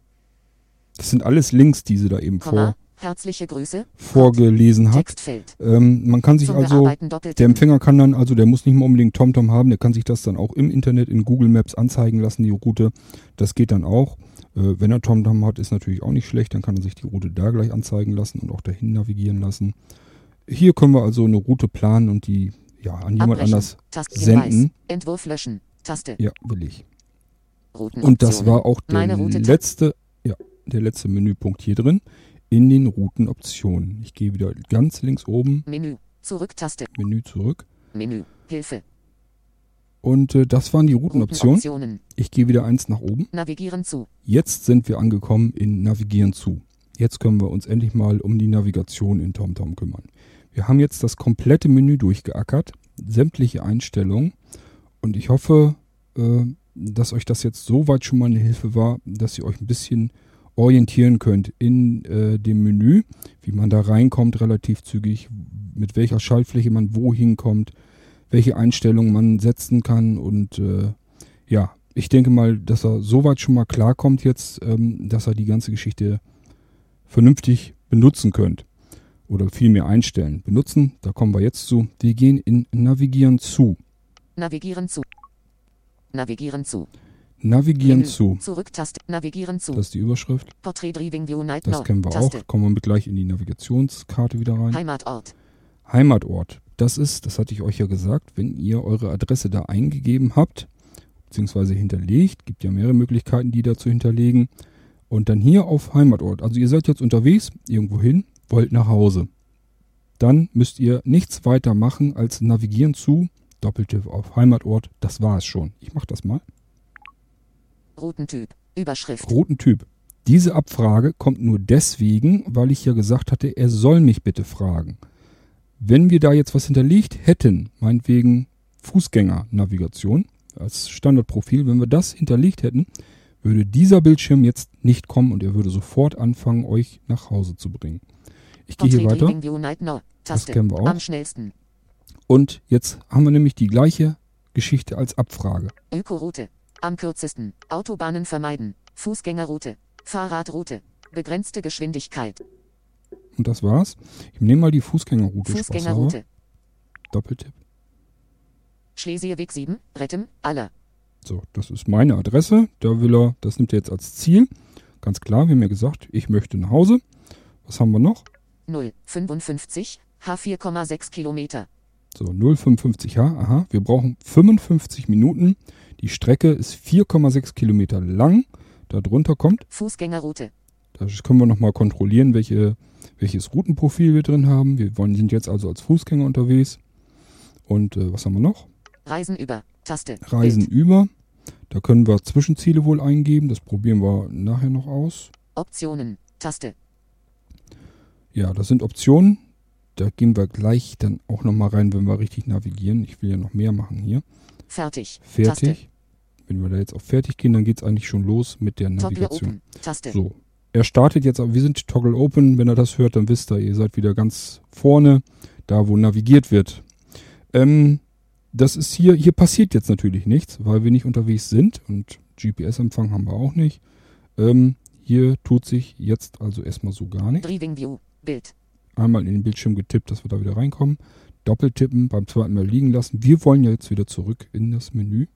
Das sind alles Links, die sie da eben Komma, vor, herzliche Grüße. vorgelesen hat. Textfeld. Ähm, man kann sich Zum also, der Empfänger kann dann, also der muss nicht mal unbedingt TomTom haben, der kann sich das dann auch im Internet in Google Maps anzeigen lassen, die Route. Das geht dann auch. Äh, wenn er TomTom hat, ist natürlich auch nicht schlecht, dann kann er sich die Route da gleich anzeigen lassen und auch dahin navigieren lassen. Hier können wir also eine Route planen und die ja an jemand Abbrechen. anders Taste senden. Entwurf löschen. Taste. Ja, will ich. Und das war auch der letzte, ja, der letzte Menüpunkt hier drin in den Routenoptionen. Ich gehe wieder ganz links oben, Menü. Zurück-Taste. Menü zurück. Menü. Hilfe. Und äh, das waren die Routenoptionen. Routenoptionen. Ich gehe wieder eins nach oben. Navigieren zu. Jetzt sind wir angekommen in Navigieren zu. Jetzt können wir uns endlich mal um die Navigation in TomTom kümmern. Wir haben jetzt das komplette Menü durchgeackert, sämtliche Einstellungen und ich hoffe, äh, dass euch das jetzt soweit schon mal eine Hilfe war, dass ihr euch ein bisschen orientieren könnt in äh, dem Menü, wie man da reinkommt relativ zügig, mit welcher Schaltfläche man wohin kommt, welche Einstellungen man setzen kann und äh, ja, ich denke mal, dass er soweit schon mal klarkommt jetzt, ähm, dass er die ganze Geschichte vernünftig benutzen könnt. Oder vielmehr einstellen. Benutzen, da kommen wir jetzt zu. Wir gehen in Navigieren zu. Navigieren zu. Navigieren zu. Navigieren Menü. zu. Zurück-Taste. Navigieren zu. Das ist die Überschrift. Portrait Driving View Night Das kennen wir Taste. auch. Kommen wir mit gleich in die Navigationskarte wieder rein. Heimatort. Heimatort. Das ist, das hatte ich euch ja gesagt, wenn ihr eure Adresse da eingegeben habt, beziehungsweise hinterlegt, gibt ja mehrere Möglichkeiten, die da zu hinterlegen. Und dann hier auf Heimatort. Also ihr seid jetzt unterwegs, irgendwo hin, wollt nach Hause. Dann müsst ihr nichts weiter machen als navigieren zu, Doppeltipp auf Heimatort. Das war es schon. Ich mache das mal. Routentyp. Überschrift. Routentyp. Diese Abfrage kommt nur deswegen, weil ich ja gesagt hatte, er soll mich bitte fragen. Wenn wir da jetzt was hinterlegt hätten, meinetwegen Fußgängernavigation als Standardprofil, wenn wir das hinterlegt hätten, würde dieser Bildschirm jetzt nicht kommen und er würde sofort anfangen, euch nach Hause zu bringen. Ich gehe hier weiter. Taste. kennen wir auch. Am schnellsten. Und jetzt haben wir nämlich die gleiche Geschichte als Abfrage. Ökoroute. Am kürzesten. Autobahnen vermeiden. Fußgängerroute. Fahrradroute. Begrenzte Geschwindigkeit. Und das war's. Ich nehme mal die Fußgängerroute. Fußgängerroute. Doppeltipp. Schlesierweg 7. Rettem. Aller. So, das ist meine Adresse. Da will er, das nimmt er jetzt als Ziel. Ganz klar, wir haben ja gesagt, ich möchte nach Hause. Was haben wir noch? 0. 55. H4,6 Kilometer. So, 0,55H. Aha, wir brauchen 55 Minuten. Die Strecke ist 4,6 Kilometer lang. Darunter kommt, Fußgängerroute. das können wir nochmal kontrollieren, welche, welches Routenprofil wir drin haben. Wir wollen, sind jetzt also als Fußgänger unterwegs. Und äh, was haben wir noch? Reisen über. Taste. Reisen Bild. über. Da können wir Zwischenziele wohl eingeben. Das probieren wir nachher noch aus. Optionen. Taste. Ja, das sind Optionen. Da gehen wir gleich dann auch nochmal rein, wenn wir richtig navigieren. Ich will ja noch mehr machen hier. Fertig. Fertig. Wenn wir da jetzt auf Fertig gehen, dann geht es eigentlich schon los mit der Taste. Toggle Navigation. Open. Taste. So. Er startet jetzt, aber wir sind Toggle Open. Wenn er das hört, dann wisst ihr, ihr seid wieder ganz vorne, da wo navigiert wird. Ähm, das ist hier, hier passiert jetzt natürlich nichts, weil wir nicht unterwegs sind und GPS-Empfang haben wir auch nicht. Ähm, hier tut sich jetzt also erstmal so gar nichts. Driving View. Bild. Einmal in den Bildschirm getippt, dass wir da wieder reinkommen. Doppeltippen, beim zweiten Mal liegen lassen. Wir wollen ja jetzt wieder zurück in das Menü.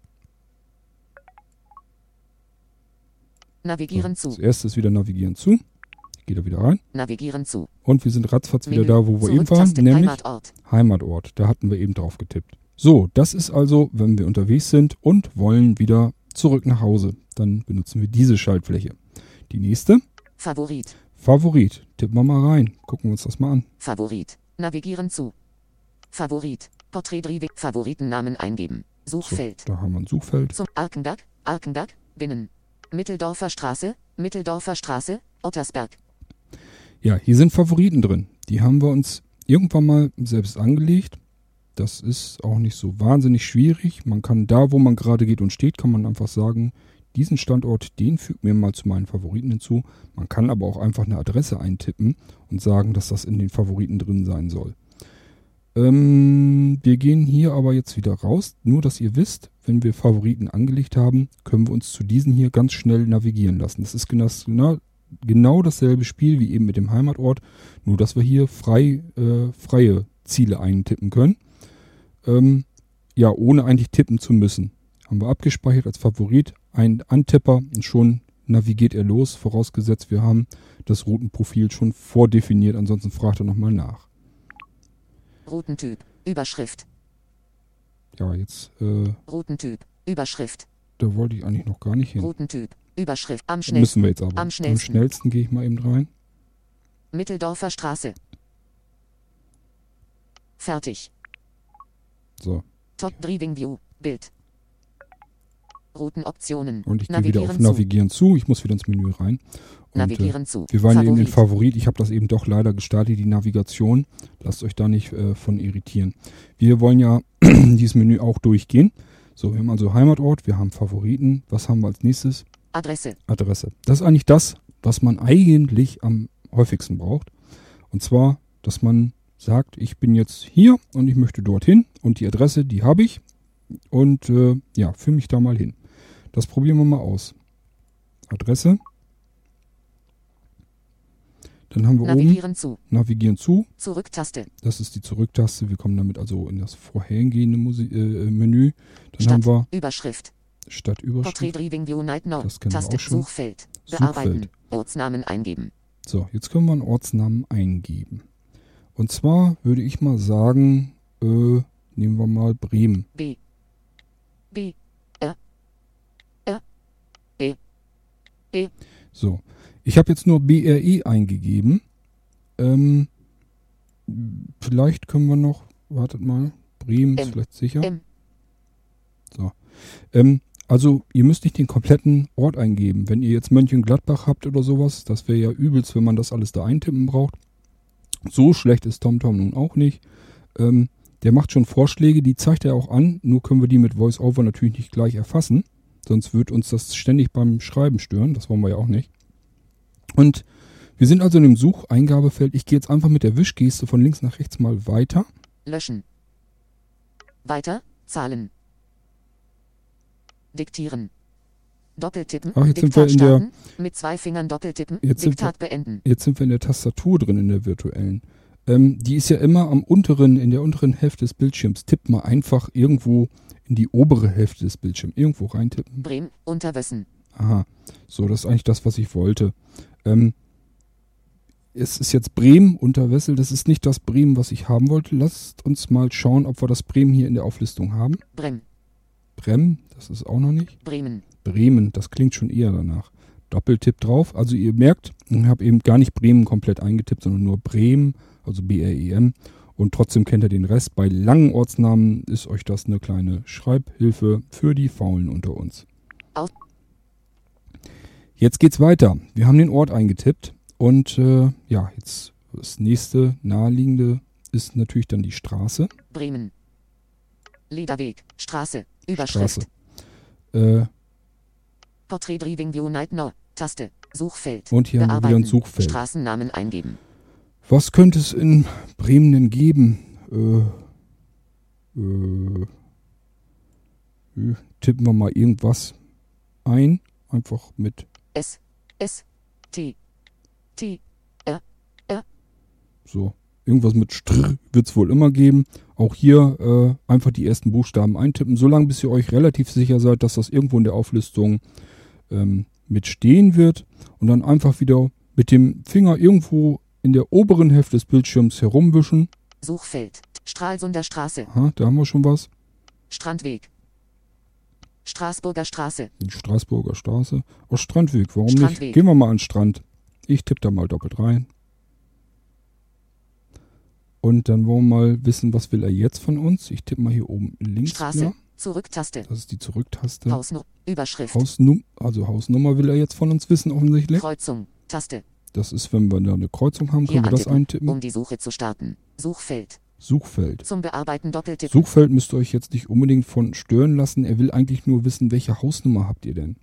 Navigieren zu. Das erste ist wieder Navigieren zu. Geht er wieder rein. Navigieren zu. Und wir sind ratzfatz wieder da, wo wir eben waren, nämlich Heimatort. Heimatort. Da hatten wir eben drauf getippt. So, das ist also, wenn wir unterwegs sind und wollen wieder zurück nach Hause. Dann benutzen wir diese Schaltfläche. Die nächste, Favorit. Favorit. Tippen wir mal rein. Gucken wir uns das mal an. Favorit. Navigieren zu. Favorit. Porträt Drivik. Favoritennamen eingeben. So, Suchfeld. da haben wir ein Suchfeld. Zum Arkenberg. Arkenberg. Binnen. Mitteldorfer Straße. Mitteldorfer Straße. Ottersberg. Ja, hier sind Favoriten drin. Die haben wir uns irgendwann mal selbst angelegt. Das ist auch nicht so wahnsinnig schwierig. Man kann da, wo man gerade geht und steht, kann man einfach sagen, diesen Standort, den fügt mir mal zu meinen Favoriten hinzu. Man kann aber auch einfach eine Adresse eintippen und sagen, dass das in den Favoriten drin sein soll. Ähm, wir gehen hier aber jetzt wieder raus. Nur, dass ihr wisst, wenn wir Favoriten angelegt haben, können wir uns zu diesen hier ganz schnell navigieren lassen. Das ist genau, genau, genau dasselbe Spiel wie eben mit dem Heimatort, nur dass wir hier frei, äh, freie Ziele eintippen können. Ähm, ja, ohne eigentlich tippen zu müssen. Haben wir abgespeichert als Favorit, ein Antipper und schon navigiert er los, vorausgesetzt wir haben das Routenprofil schon vordefiniert, ansonsten fragt er nochmal nach. Routentyp. Überschrift. Ja, jetzt, äh, Routentyp. Überschrift. da wollte ich eigentlich noch gar nicht hin. Routentyp. Überschrift. Am Müssen schnellsten. wir jetzt aber. Am schnellsten. Am schnellsten gehe ich mal eben rein. Mitteldorfer Straße. Fertig. So. Top Driving View. Bild. Routenoptionen. Und ich gehe wieder auf Navigieren zu. Zu. Ich muss wieder ins Menü rein. Und, äh, Navigieren zu. wir waren ja eben in Favorit. Favorit. Ich habe das eben doch leider gestartet, die Navigation. Lasst euch da nicht äh, von irritieren. Wir wollen ja dieses Menü auch durchgehen. So, wir haben also Heimatort, wir haben Favoriten. Was haben wir als nächstes? Adresse. Adresse. Das ist eigentlich das, was man eigentlich am häufigsten braucht. Und zwar, dass man sagt, ich bin jetzt hier und ich möchte dorthin und die Adresse, die habe ich. Und äh, ja, führe mich da mal hin. Das probieren wir mal aus. Adresse. Dann haben wir oben Navigieren zu. Navigieren zu. Zurücktaste. Das ist die Zurücktaste. Wir kommen damit also in das vorhergehende Musi äh, Menü. Dann Stadt. haben wir Überschrift. Porträt Stadtüberschrift. Driving View Night Now. Das Taste. Suchfeld. Suchfeld. Bearbeiten. Ortsnamen eingeben. So, jetzt können wir einen Ortsnamen eingeben. Und zwar würde ich mal sagen, äh, nehmen wir mal Bremen. B. B. R. R. E. E. So, ich habe jetzt nur BRE eingegeben. Ähm, vielleicht können wir noch, wartet mal, Bremen ist vielleicht sicher. M. Ähm, also ihr müsst nicht den kompletten Ort eingeben. Wenn ihr jetzt Mönchengladbach habt oder sowas, das wäre ja übelst, wenn man das alles da eintippen braucht. So schlecht ist TomTom nun auch nicht. Ähm, der macht schon Vorschläge, die zeigt er auch an, nur können wir die mit VoiceOver natürlich nicht gleich erfassen. Sonst wird uns das ständig beim Schreiben stören, das wollen wir ja auch nicht. Und wir sind also in dem Sucheingabefeld. Ich gehe jetzt einfach mit der Wischgeste von links nach rechts mal weiter. Löschen. Weiter. Zahlen. Diktieren. Doppeltippen. Ach, jetzt sind Diktat wir in der- starten. Mit zwei Fingern doppeltippen. Jetzt sind Diktat beenden. Jetzt sind wir in der Tastatur drin, in der virtuellen. Ähm, die ist ja immer am unteren, in der unteren Hälfte des Bildschirms. Tippt mal einfach irgendwo in die obere Hälfte des Bildschirms. Irgendwo reintippen. Bremen. Unterwössen. Aha. So, das ist eigentlich das, was ich wollte. Ähm, es ist jetzt Bremen unter Wessel. Das ist nicht das Bremen, was ich haben wollte. Lasst uns mal schauen, ob wir das Bremen hier in der Auflistung haben. Brem. Brem, das ist auch noch nicht. Bremen. Bremen, das klingt schon eher danach. Doppeltipp drauf. Also ihr merkt, ich habe eben gar nicht Bremen komplett eingetippt, sondern nur Bremen, also B-R-E-M. Und trotzdem kennt ihr den Rest. Bei langen Ortsnamen ist euch das eine kleine Schreibhilfe für die Faulen unter uns. Jetzt geht's weiter. Wir haben den Ort eingetippt und äh, ja, jetzt das nächste naheliegende ist natürlich dann die Straße. Bremen. Lederweg. Straße. Überschrift. Straße. Äh, Porträt Driving View Now. Taste. Suchfeld. Und hier haben wir wieder ein. Suchfeld. Straßennamen eingeben. Was könnte es in Bremen denn geben? Äh, äh, äh, tippen wir mal irgendwas ein. Einfach mit S. S. T. T. so. Irgendwas mit Str wird es wohl immer geben. Auch hier äh, einfach die ersten Buchstaben eintippen, solange bis ihr euch relativ sicher seid, dass das irgendwo in der Auflistung ähm, mit stehen wird. Und dann einfach wieder mit dem Finger irgendwo in der oberen Hälfte des Bildschirms herumwischen. Suchfeld. Stralsunder Straße. Aha, da haben wir schon was. Strandweg. Straßburger Straße. Die Straßburger Straße. Oh, Strandweg, warum Strandweg. nicht? Gehen wir mal an den Strand. Ich tippe da mal doppelt rein. Und dann wollen wir mal wissen, was will er jetzt von uns. Ich tippe mal hier oben links. Straße. wieder. Zurücktaste. Das ist die Zurücktaste. Hausnummer. Überschrift. Hausnum also Hausnummer will er jetzt von uns wissen, offensichtlich. Kreuzung. Taste. Das ist, wenn wir da eine Kreuzung haben, können Hier wir das eintippen. um die Suche zu starten. Suchfeld. Suchfeld. Zum Bearbeiten Doppeltipp. Suchfeld müsst ihr euch jetzt nicht unbedingt von stören lassen. Er will eigentlich nur wissen, welche Hausnummer habt ihr denn?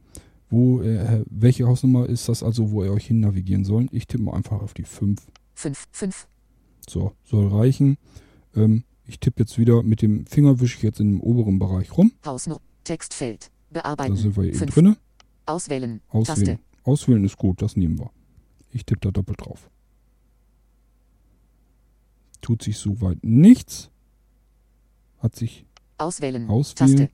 Wo, äh, welche Hausnummer ist das also, wo ihr euch hin navigieren sollt? Ich tippe mal einfach auf die 5. 5. 5. So, soll reichen. Ähm, ich tippe jetzt wieder mit dem Finger, wische ich jetzt in dem oberen Bereich rum. Hausnummer. Textfeld. Da Bearbeiten. sind wir eben drinne. Auswählen. Auswählen. Taste. Auswählen ist gut, das nehmen wir. Ich tippe da doppelt drauf. Tut sich soweit nichts. Hat sich Auswählen. Auswählen. Taste.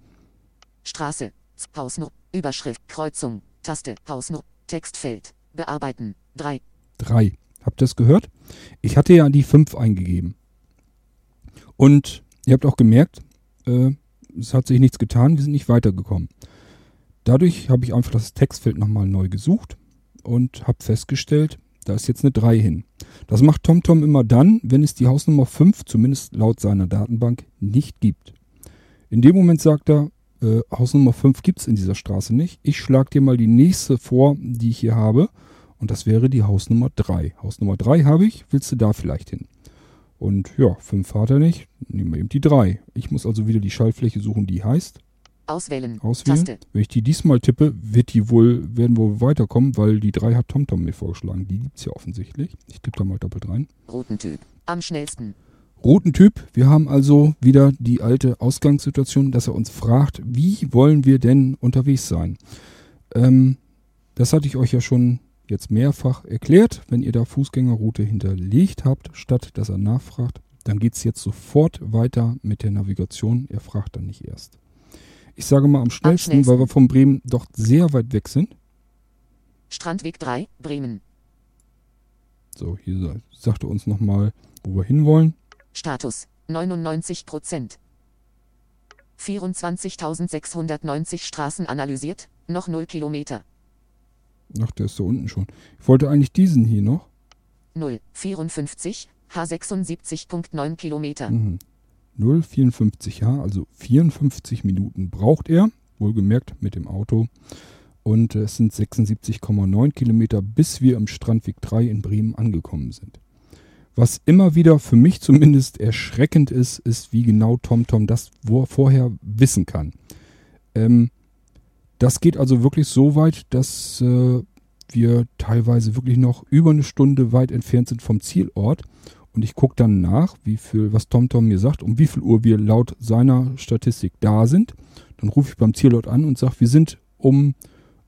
Straße. Hausnummer. Überschrift. Kreuzung. Taste. Hausnummer. Textfeld. Bearbeiten. 3. drei. Habt ihr das gehört? Ich hatte ja die 5 eingegeben. Und ihr habt auch gemerkt, äh, es hat sich nichts getan, wir sind nicht weitergekommen. Dadurch habe ich einfach das Textfeld nochmal neu gesucht und habe festgestellt, da ist jetzt eine 3 hin. Das macht TomTom immer dann, wenn es die Hausnummer 5, zumindest laut seiner Datenbank, nicht gibt. In dem Moment sagt er, äh, Hausnummer 5 gibt es in dieser Straße nicht. Ich schlage dir mal die nächste vor, die ich hier habe. Und das wäre die Hausnummer 3. Hausnummer 3 habe ich, willst du da vielleicht hin? Und ja, 5 hat er nicht, nehmen wir eben die 3. Ich muss also wieder die Schaltfläche suchen, die heißt. Auswählen. Auswählen. Taste. Wenn ich die diesmal tippe, wird die wohl, werden wir weiterkommen, weil die 3 hat TomTom mir vorgeschlagen. Die gibt es ja offensichtlich. Ich tippe da mal doppelt rein. Routentyp. Am schnellsten. Routentyp. Wir haben also wieder die alte Ausgangssituation, dass er uns fragt, wie wollen wir denn unterwegs sein? Ähm, das hatte ich euch ja schon jetzt mehrfach erklärt. Wenn ihr da Fußgängerroute hinterlegt habt, statt dass er nachfragt, dann geht es jetzt sofort weiter mit der Navigation. Er fragt dann nicht erst. Ich sage mal am schnellsten, schnellsten. weil wir von Bremen doch sehr weit weg sind. Strandweg 3. Bremen. So, hier sa- sagt er uns nochmal, wo wir hinwollen. Status 99 Prozent. 24.690 Straßen analysiert, noch 0 Kilometer. Ach, der ist da unten schon. Ich wollte eigentlich diesen hier noch. 0, 54, H76.9 Kilometer. Mhm. 0,54 H, also 54 Minuten braucht er, wohlgemerkt mit dem Auto. Und es sind 76,9 Kilometer, bis wir im Strandweg 3 in Bremen angekommen sind. Was immer wieder für mich zumindest erschreckend ist, ist, wie genau TomTom das vorher wissen kann. Ähm, das geht also wirklich so weit, dass äh, wir teilweise wirklich noch über eine Stunde weit entfernt sind vom Zielort. Und ich gucke dann nach, wie viel, was TomTom mir sagt, um wie viel Uhr wir laut seiner Statistik da sind. Dann rufe ich beim Zielort an und sage, wir sind um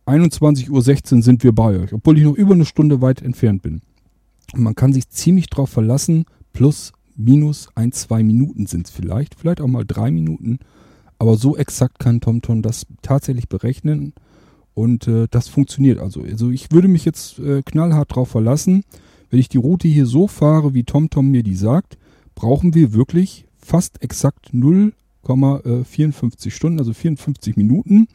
21.16 Uhr sind wir bei euch, obwohl ich noch über eine Stunde weit entfernt bin. Und man kann sich ziemlich drauf verlassen, plus, minus ein, zwei Minuten sind es vielleicht, vielleicht auch mal drei Minuten. Aber so exakt kann TomTom das tatsächlich berechnen. Und äh, das funktioniert also. Also ich würde mich jetzt äh, knallhart drauf verlassen. Wenn ich die Route hier so fahre, wie TomTom mir die sagt, brauchen wir wirklich fast exakt 0,54 Stunden, also 54 Minuten.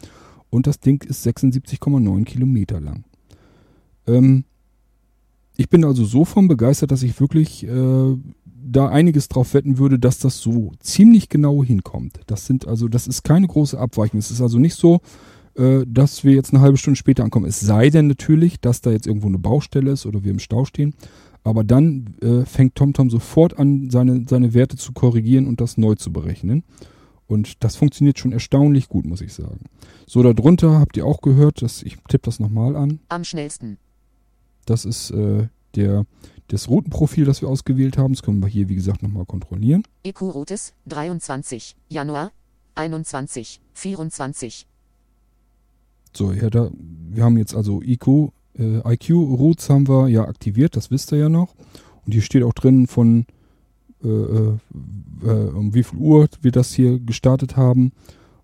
Und das Ding ist 76,9 Kilometer lang. Ähm, ich bin also so von begeistert, dass ich wirklich äh, da einiges drauf wetten würde, dass das so ziemlich genau hinkommt. Das sind also, das ist keine große Abweichung. Es ist also nicht so, äh, dass wir jetzt eine halbe Stunde später ankommen. Es sei denn natürlich, dass da jetzt irgendwo eine Baustelle ist oder wir im Stau stehen. Aber dann äh, fängt TomTom sofort an, seine, seine Werte zu korrigieren und das neu zu berechnen. Und das funktioniert schon erstaunlich gut, muss ich sagen. So, darunter habt ihr auch gehört, dass ich tippe das nochmal an. Am schnellsten. Das ist äh, der, das Routenprofil, das wir ausgewählt haben. Das können wir hier, wie gesagt, nochmal kontrollieren. EQ Routes 23, Januar 21, 24. So, ja, da, wir haben jetzt also IQ, äh, IQ Routes haben wir ja aktiviert, das wisst ihr ja noch. Und hier steht auch drin von äh, äh, äh, um wie viel Uhr wir das hier gestartet haben.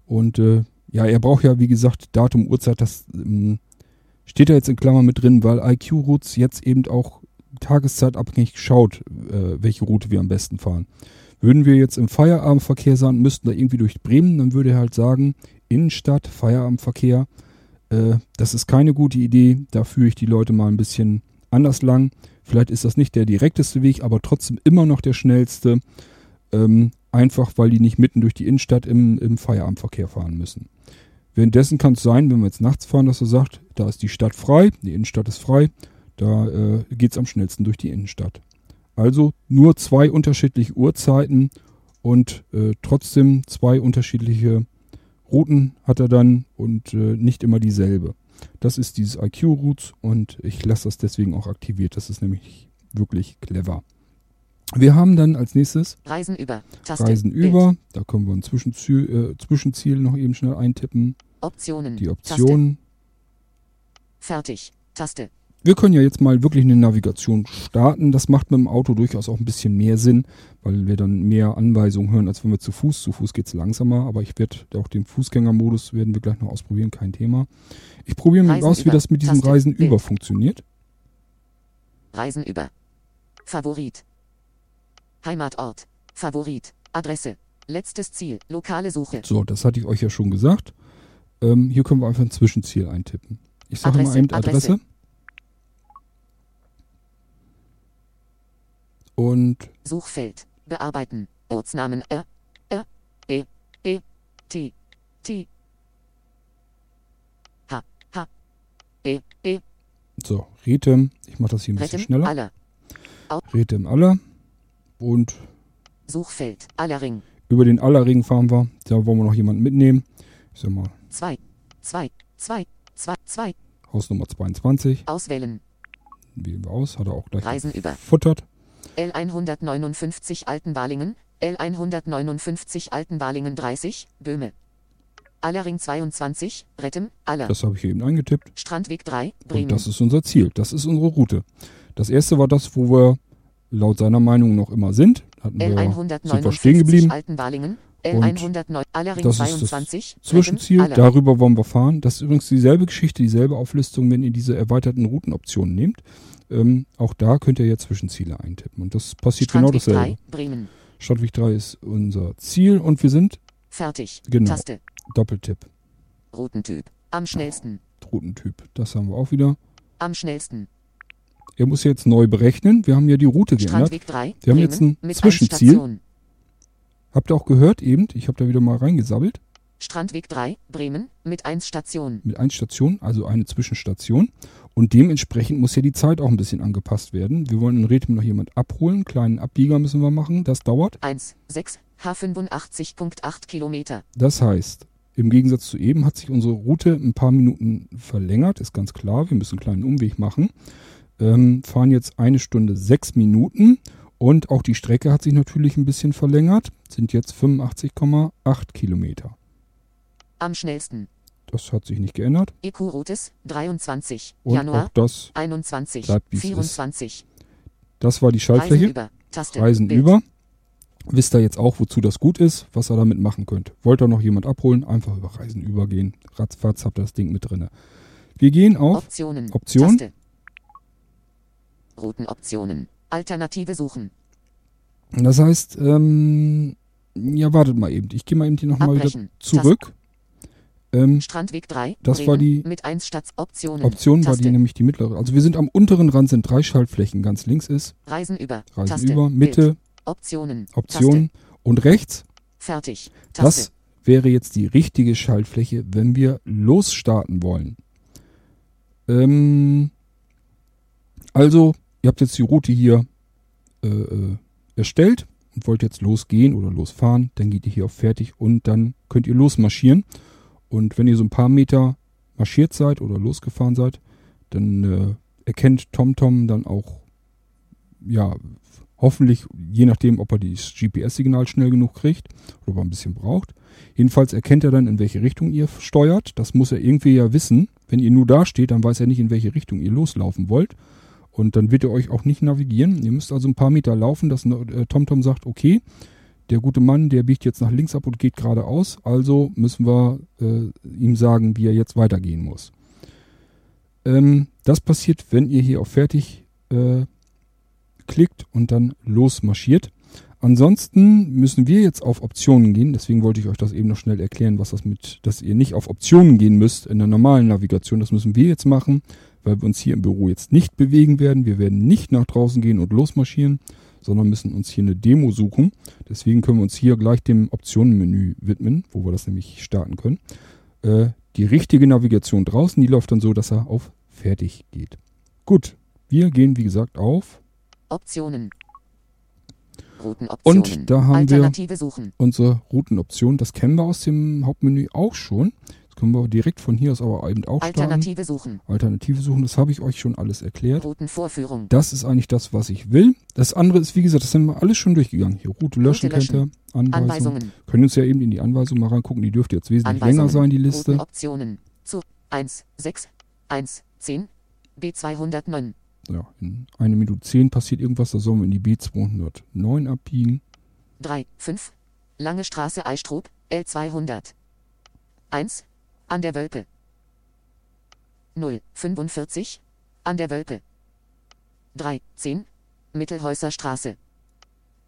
Und äh, ja, er braucht ja, wie gesagt, Datum, Uhrzeit, das ähm, Steht da jetzt in Klammern mit drin, weil IQ Routes jetzt eben auch tageszeitabhängig schaut, äh, welche Route wir am besten fahren. Würden wir jetzt im Feierabendverkehr sein, müssten da irgendwie durch Bremen, dann würde er halt sagen, Innenstadt, Feierabendverkehr, äh, das ist keine gute Idee, da führe ich die Leute mal ein bisschen anders lang. Vielleicht ist das nicht der direkteste Weg, aber trotzdem immer noch der schnellste. Ähm, einfach weil die nicht mitten durch die Innenstadt im, im Feierabendverkehr fahren müssen. Währenddessen kann es sein, wenn wir jetzt nachts fahren, dass er sagt, da ist die Stadt frei, die Innenstadt ist frei, da äh, geht es am schnellsten durch die Innenstadt. Also nur zwei unterschiedliche Uhrzeiten und äh, trotzdem zwei unterschiedliche Routen hat er dann und äh, nicht immer dieselbe. Das ist dieses IQ-Routes und ich lasse das deswegen auch aktiviert. Das ist nämlich wirklich clever. Wir haben dann als nächstes Reisen über. Taste. Reisen Bild. über. Da können wir ein Zwischenziel, äh, Zwischenziel noch eben schnell eintippen. Optionen. Die Taste. Option. Fertig. Taste. Wir können ja jetzt mal wirklich eine Navigation starten. Das macht mit dem Auto durchaus auch ein bisschen mehr Sinn, weil wir dann mehr Anweisungen hören, als wenn wir zu Fuß. Zu Fuß geht's langsamer, aber ich werde auch den Fußgängermodus werden wir gleich noch ausprobieren, kein Thema. Ich probiere mal aus, wie das mit diesem Taste. Reisen Bild. über funktioniert. Reisen über. Favorit. Heimatort. Favorit. Adresse. Letztes Ziel. Lokale Suche. So, das hatte ich euch ja schon gesagt. Ähm, hier können wir einfach ein Zwischenziel eintippen. Ich sage mal eben Adresse. Adresse. Und Suchfeld. Bearbeiten. Ortsnamen R. R. E. E. T. T. H. H. E. E. so, Retem. Ich mache das hier ein bisschen Retten. schneller. Aller. Retem aller. Und Suchfeld. Allerring. über den Allerring fahren wir. Da wollen wir noch jemanden mitnehmen. Ich sag mal, 2. 2. 2. 2. 2. Hausnummer 22. Auswählen. Wählen wir aus. Hat er auch gleich Reisen über. Gefuttert. L159 Altenbalingen. L159 Altenbalingen 30. Böhme. Allerring 22. Rettem. Aller. Das habe ich eben eingetippt. Strandweg 3. Und Bremen. das ist unser Ziel. Das ist unsere Route. Das erste war das, wo wir laut seiner Meinung noch immer sind. Hatten wir, sind wir stehen L159 geblieben. Altenbalingen. Und L109 Allerring das ist das 22. Zwischenziel, Rettem. Darüber wollen wir fahren. Das ist übrigens dieselbe Geschichte, dieselbe Auflistung, wenn ihr diese erweiterten Routenoptionen nehmt. Ähm, auch da könnt ihr ja Zwischenziele eintippen. Und das passiert genau Strandweg dasselbe. 3. Bremen. Stadtweg 3 ist unser Ziel und wir sind Fertig. Genau. Taste. Doppeltipp. Routentyp. Am schnellsten. Routentyp. Das haben wir auch wieder. Am schnellsten. Er muss jetzt neu berechnen. Wir haben ja die Route geändert. Strandweg 3. Wir haben Bremen, jetzt ein Zwischenziel. Habt ihr auch gehört eben? Ich habe da wieder mal reingesabbelt. Strandweg 3. Bremen. Mit 1 Station. Mit einer Station, also eine Zwischenstation. Und dementsprechend muss ja die Zeit auch ein bisschen angepasst werden. Wir wollen in Redmond noch jemand abholen. Einen kleinen Abbieger müssen wir machen. Das dauert. 1. 6. H85.8 Kilometer. Das heißt, im Gegensatz zu eben hat sich unsere Route ein paar Minuten verlängert. Ist ganz klar. Wir müssen einen kleinen Umweg machen. Ähm, fahren jetzt eine Stunde sechs Minuten. Und auch die Strecke hat sich natürlich ein bisschen verlängert. Sind jetzt 85,8 Kilometer. Am schnellsten. Das hat sich nicht geändert. EQ-Routes 23. Und Januar auch das, 21. bleibt, wie es ist. 24. das war die Reisen Schaltfläche. über. Taste. Reisen Bild. über. Wisst ihr jetzt auch, wozu das gut ist, was ihr damit machen könnt. Wollt ihr noch jemand abholen? Einfach über Reisen übergehen. Ratzfatz habt ihr das Ding mit drinne. Wir gehen auf Optionen. Option. Taste. Routenoptionen. Alternative suchen. Das heißt, ähm, ja, wartet mal eben. Ich gehe mal eben hier nochmal wieder zurück. Ähm, Strandweg 3. Das Bremen, war die Mit 1 Stats Optionen. Option war Taste. die nämlich die mittlere. Also wir sind am unteren Rand sind drei Schaltflächen. Ganz links ist Reisen über. Reisen Taste. über, Bild. Mitte, Optionen. Option und rechts. Taste. Fertig. Das Taste. wäre jetzt die richtige Schaltfläche, wenn wir losstarten wollen. Ähm, also, ihr habt jetzt die Route hier äh, äh, erstellt und wollt jetzt losgehen oder losfahren, dann geht ihr hier auf Fertig und dann könnt ihr losmarschieren. Und wenn ihr so ein paar Meter marschiert seid oder losgefahren seid, dann äh, erkennt TomTom dann auch, ja, hoffentlich, je nachdem, ob er das GPS-Signal schnell genug kriegt oder ob er ein bisschen braucht. Jedenfalls erkennt er dann, in welche Richtung ihr steuert. Das muss er irgendwie ja wissen. Wenn ihr nur da steht, dann weiß er nicht, in welche Richtung ihr loslaufen wollt. Und dann wird er euch auch nicht navigieren. Ihr müsst also ein paar Meter laufen, dass äh, TomTom sagt, okay, der gute Mann, der biegt jetzt nach links ab und geht geradeaus. Also müssen wir äh, ihm sagen, wie er jetzt weitergehen muss. Ähm, das passiert, wenn ihr hier auf Fertig äh, klickt und dann losmarschiert. Ansonsten müssen wir jetzt auf Optionen gehen. Deswegen wollte ich euch das eben noch schnell erklären, was das mit, dass ihr nicht auf Optionen gehen müsst in der normalen Navigation. Das müssen wir jetzt machen, weil wir uns hier im Büro jetzt nicht bewegen werden. Wir werden nicht nach draußen gehen und losmarschieren, sondern müssen uns hier eine Demo suchen. Deswegen können wir uns hier gleich dem Optionenmenü widmen, wo wir das nämlich starten können. Äh, die richtige Navigation draußen, die läuft dann so, dass er auf Fertig geht. Gut, wir gehen wie gesagt auf Optionen. Routenoptionen. Und da haben Alternative wir suchen. unsere Routenoption. Das kennen wir aus dem Hauptmenü auch schon. Können wir direkt von hier aus aber eben auch starten. Alternative suchen. Alternative suchen, das habe ich euch schon alles erklärt. Routenvorführung. Das ist eigentlich das, was ich will. Das andere ist, wie gesagt, das sind wir alles schon durchgegangen. Hier Route löschen, Route löschen. kennt ihr, Anweisung. Anweisungen. Können uns ja eben in die Anweisung mal reingucken. Die dürfte jetzt wesentlich Anweisungen. länger sein, die Liste. Routenoptionen. Zu 1, 6, 1, 10, B209. Ja, in eine Minute zehn passiert irgendwas, da sollen wir in die B209 abbiegen. 3, 5. Lange Straße Eistrup, L200. 1. An der Wölpe. 0, 45. An der Wölpe. 3, 10. Mittelhäuser Straße.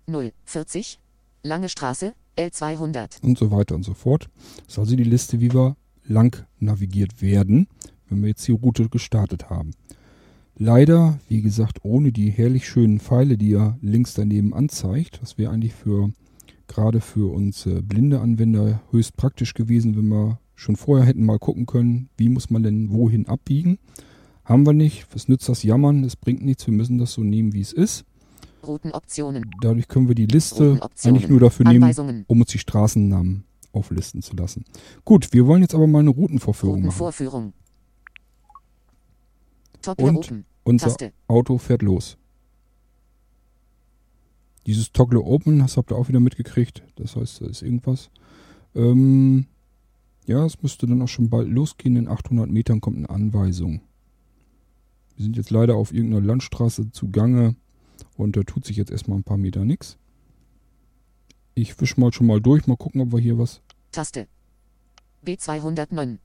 0, 40. Lange Straße, L200. und so weiter und so fort. Das ist also die Liste, wie wir lang navigiert werden, wenn wir jetzt die Route gestartet haben. Leider, wie gesagt, ohne die herrlich schönen Pfeile, die er links daneben anzeigt. Das wäre eigentlich für gerade für uns äh, blinde Anwender höchst praktisch gewesen, wenn wir schon vorher hätten mal gucken können, wie muss man denn wohin abbiegen. Haben wir nicht. Was nützt das Jammern? Es bringt nichts. Wir müssen das so nehmen, wie es ist. Routenoptionen. Dadurch können wir die Liste eigentlich nur dafür nehmen, um uns die Straßennamen auflisten zu lassen. Gut, wir wollen jetzt aber mal eine Routenvorführung machen. Routenvorführung. Toggle Und Open. unser Taste. Auto fährt los. Dieses Toggle Open, das habt ihr auch wieder mitgekriegt. Das heißt, da ist irgendwas. Ähm, ja, es müsste dann auch schon bald losgehen. In 800 Metern kommt eine Anweisung. Wir sind jetzt leider auf irgendeiner Landstraße zugange und da tut sich jetzt erstmal ein paar Meter nichts. Ich wisch mal schon mal durch, mal gucken, ob wir hier was. Taste. B209.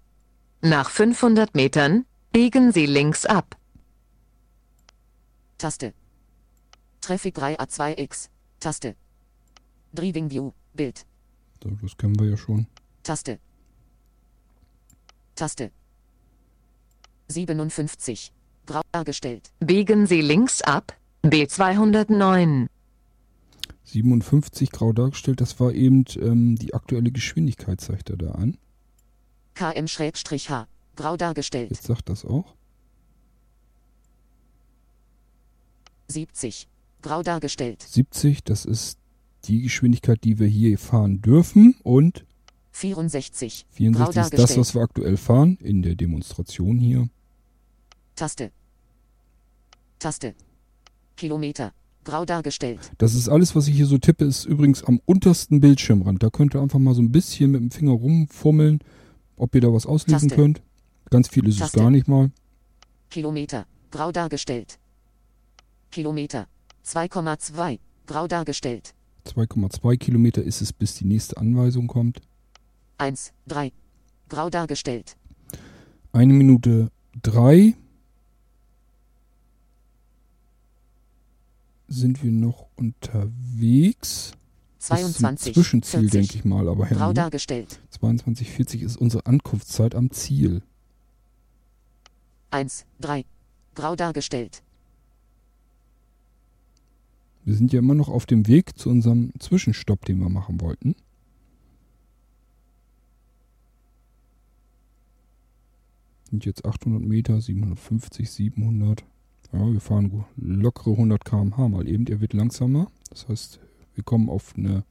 Nach 500 Metern biegen Sie links ab. Taste. Traffic 3A2X. Taste. Driving View. Bild. So, Das kennen wir ja schon. Taste. Taste. 57. Grau dargestellt. Biegen Sie links ab. B209. 57 grau dargestellt, das war eben ähm, die aktuelle Geschwindigkeit, zeigt er da an. KM-H. Grau dargestellt. Jetzt sagt das auch. 70. Grau dargestellt. 70, das ist die Geschwindigkeit, die wir hier fahren dürfen. Und 64. Grau 64 ist das, was wir aktuell fahren in der Demonstration hier. Taste. Taste. Kilometer. Grau dargestellt. Das ist alles, was ich hier so tippe, ist übrigens am untersten Bildschirmrand. Da könnt ihr einfach mal so ein bisschen mit dem Finger rumfummeln, ob ihr da was auslesen Taste. könnt. Ganz viel ist es Taste. gar nicht mal. Kilometer. Grau dargestellt. Kilometer. 2,2. Grau dargestellt. 2,2 Kilometer ist es, bis die nächste Anweisung kommt. 1, 3. Grau dargestellt. Eine Minute drei sind wir noch unterwegs. Bis zum 22. Zwischenziel, 40. denke ich mal, aber Grau dargestellt. 22,40 ist unsere Ankunftszeit am Ziel. 1, 3. Grau dargestellt. Wir sind ja immer noch auf dem Weg zu unserem Zwischenstopp, den wir machen wollten. Sind jetzt 800 Meter, 750, 700. Ja, wir fahren lockere 100 km/h mal eben. Er wird langsamer. Das heißt, wir kommen auf eine